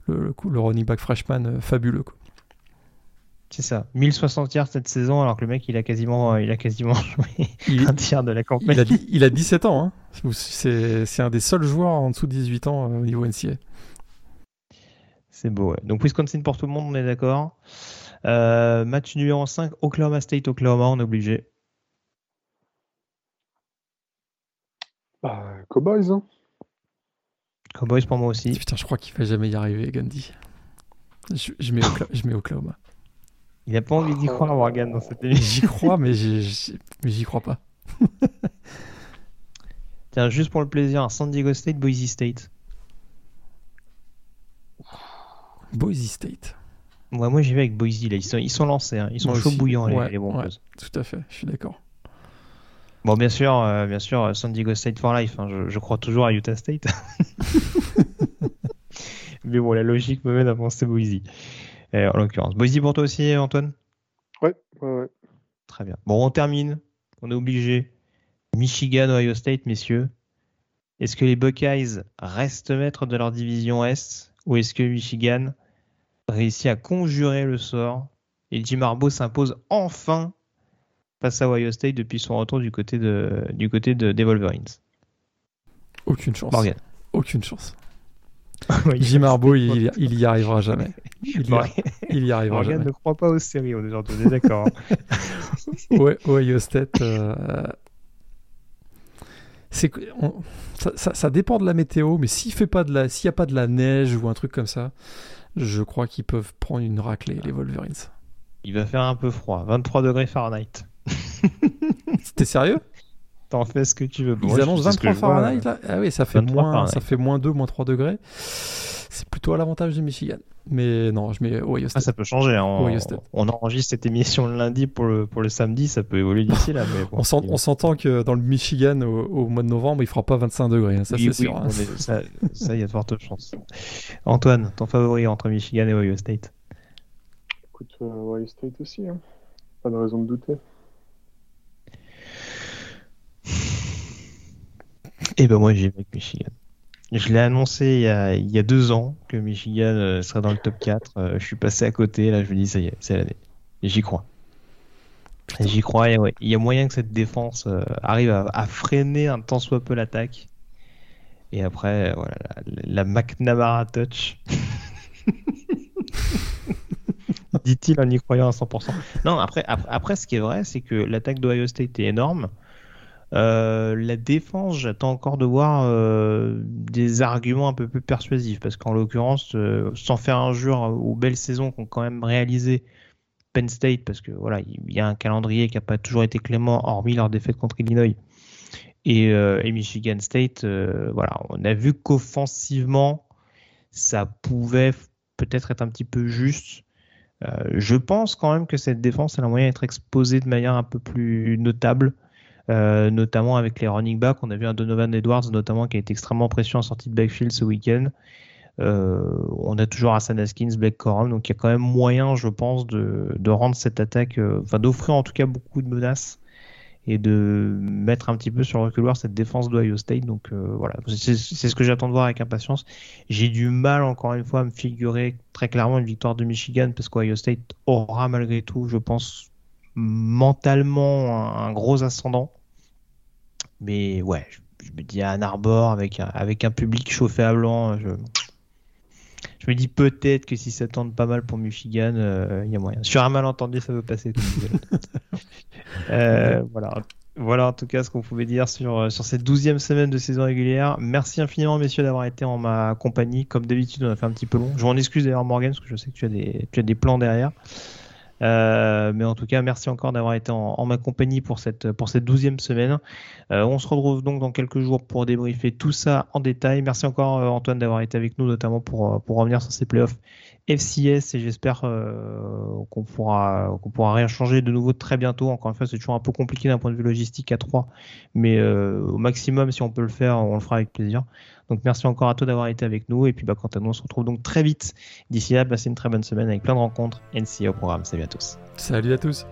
le, le, running back freshman, fabuleux. C'est ça. 1060 yards cette saison, alors que le mec, il a quasiment, il a quasiment joué il, un tiers de la campagne. Il a, il a 17 ans. Hein. C'est un des seuls joueurs en dessous de 18 ans au niveau NCA. C'est beau, ouais. Donc Wisconsin pour tout le monde, on est d'accord. Euh, match numéro 5, Oklahoma State, Oklahoma, on est obligé. Bah, Cowboys, hein. Cowboys pour moi aussi. Putain, je crois qu'il va jamais y arriver, Gandhi. Je, mets, je mets Oklahoma. Il n'a pas envie d'y croire, Morgan, dans cette émission. J'y crois, mais j'y crois pas. Tiens, juste pour le plaisir, San Diego State, Boise State. Boise State. moi j'y vais avec Boise. Là. Ils, sont, ils sont lancés, hein. ils sont chauds bouillants les, les bons Tout à fait, je suis d'accord. Bon, bien sûr, euh, bien sûr, San Diego State for life. Hein. Je, crois toujours à Utah State. Mais bon, la logique me mène à penser Boise. en l'occurrence, Boise pour toi aussi, Antoine? Ouais, ouais, ouais. Très bien. Bon, on termine. On est obligé. Michigan, Ohio State, messieurs. Est-ce que les Buckeyes restent maîtres de leur division Est ou est-ce que Michigan réussit à conjurer le sort et Jim Harbaugh s'impose enfin face à Ohio State depuis son retour du côté de du côté de des Wolverines Aucune chance. Aucune chance. Jim Harbaugh, il, il, y arrivera jamais. Il y, arrivera Morgan jamais. ne croit pas aux séries, on est d'accord. ouais, Ohio State. Euh, c'est ça, ça, dépend de la météo, mais s'il fait pas de la, s'il y a pas de la neige ou un truc comme ça, je crois qu'ils peuvent prendre une raclée les Wolverines. Il va faire un peu froid, 23 degrés Fahrenheit. T'es sérieux? T'en fais ce que tu veux. Ils annoncent 23 Fahrenheit là? Ah oui, ça fait moins, ça fait moins 2, moins 3 degrés. C'est plutôt à l'avantage de Michigan. Mais non, je mets Ohio State. Ah, ça peut changer. Hein. On, enregistre cette émission le lundi pour le, pour le samedi, ça peut évoluer d'ici là. Mais on s'entend que dans le Michigan au, mois de novembre, il fera pas 25 degrés, hein, ça c'est sûr. Hein. ça, il y a de fortes chances. Antoine, ton favori entre Michigan et Ohio State? Écoute, euh, Ohio State aussi, pas de raison de douter. Eh ben moi j'ai avec Michigan. Je l'ai annoncé il y, a, deux ans que Michigan euh, serait dans le top 4. Euh, je suis passé à côté, là je me dis ça y est, c'est l'année. J'y crois. J'y crois, et ouais. il y a moyen que cette défense euh, arrive à, freiner un tant soit peu l'attaque. Et après, voilà, la, McNamara touch. Dit-il en y croyant à 100%. Non, après, après, après ce qui est vrai, c'est que l'attaque d'Ohio State est énorme. Euh, la défense, j'attends encore de voir euh, des arguments un peu plus persuasifs parce qu'en l'occurrence, euh, sans faire injure aux belles saisons qu'ont quand même réalisé Penn State, parce que voilà, il y a un calendrier qui n'a pas toujours été clément, hormis leur défaite contre Illinois et, Michigan State. voilà, on a vu qu'offensivement, ça pouvait peut-être être un petit peu juste. je pense quand même que cette défense, elle a moyen d'être exposée de manière un peu plus notable. Euh, notamment avec les running backs. On a vu un Donovan Edwards notamment qui a été extrêmement précieux en sortie de backfield ce week-end. Euh, on a toujours Hassan Haskins, Blake Corum, donc il y a quand même moyen, je pense, de, rendre cette attaque, euh, enfin d'offrir en tout cas beaucoup de menaces et de mettre un petit peu sur le reculoir cette défense d'Ohio State. Donc voilà, c'est ce que j'attends de voir avec impatience. J'ai du mal encore une fois à me figurer très clairement une victoire de Michigan parce qu'Ohio State aura malgré tout, je pense, mentalement un, gros ascendant. Mais ouais, je, me dis à Ann Arbor avec un, avec un public chauffé à blanc, je, je me dis peut-être que si ça tente pas mal pour Michigan, euh, il y a moyen. Sur un malentendu, ça veut passer. euh, voilà. Voilà en tout cas ce qu'on pouvait dire sur, euh, sur cette douzième semaine de saison régulière. Merci infiniment messieurs d'avoir été en ma compagnie. Comme d'habitude, on a fait un petit peu long. Je m'en excuse d'ailleurs Morgan parce que je sais que tu as des, tu as des plans derrière. Euh, mais en tout cas, merci encore d'avoir été en, ma compagnie pour cette douzième semaine. Euh, on se retrouve donc dans quelques jours pour débriefer tout ça en détail. Merci encore euh, Antoine d'avoir été avec nous, notamment pour pour revenir sur ces playoffs FCS et j'espère qu'on pourra qu'on pourra rien changer de nouveau très bientôt. Encore une fois, c'est toujours un peu compliqué d'un point de vue logistique à 3, mais au maximum, si on peut le faire, on le fera avec plaisir. Donc merci encore à toi d'avoir été avec nous. Et puis bah, quant à nous, on se retrouve donc très vite. D'ici là, passez une très bonne semaine avec plein de rencontres. NCA au programme. Salut à tous. Salut à tous.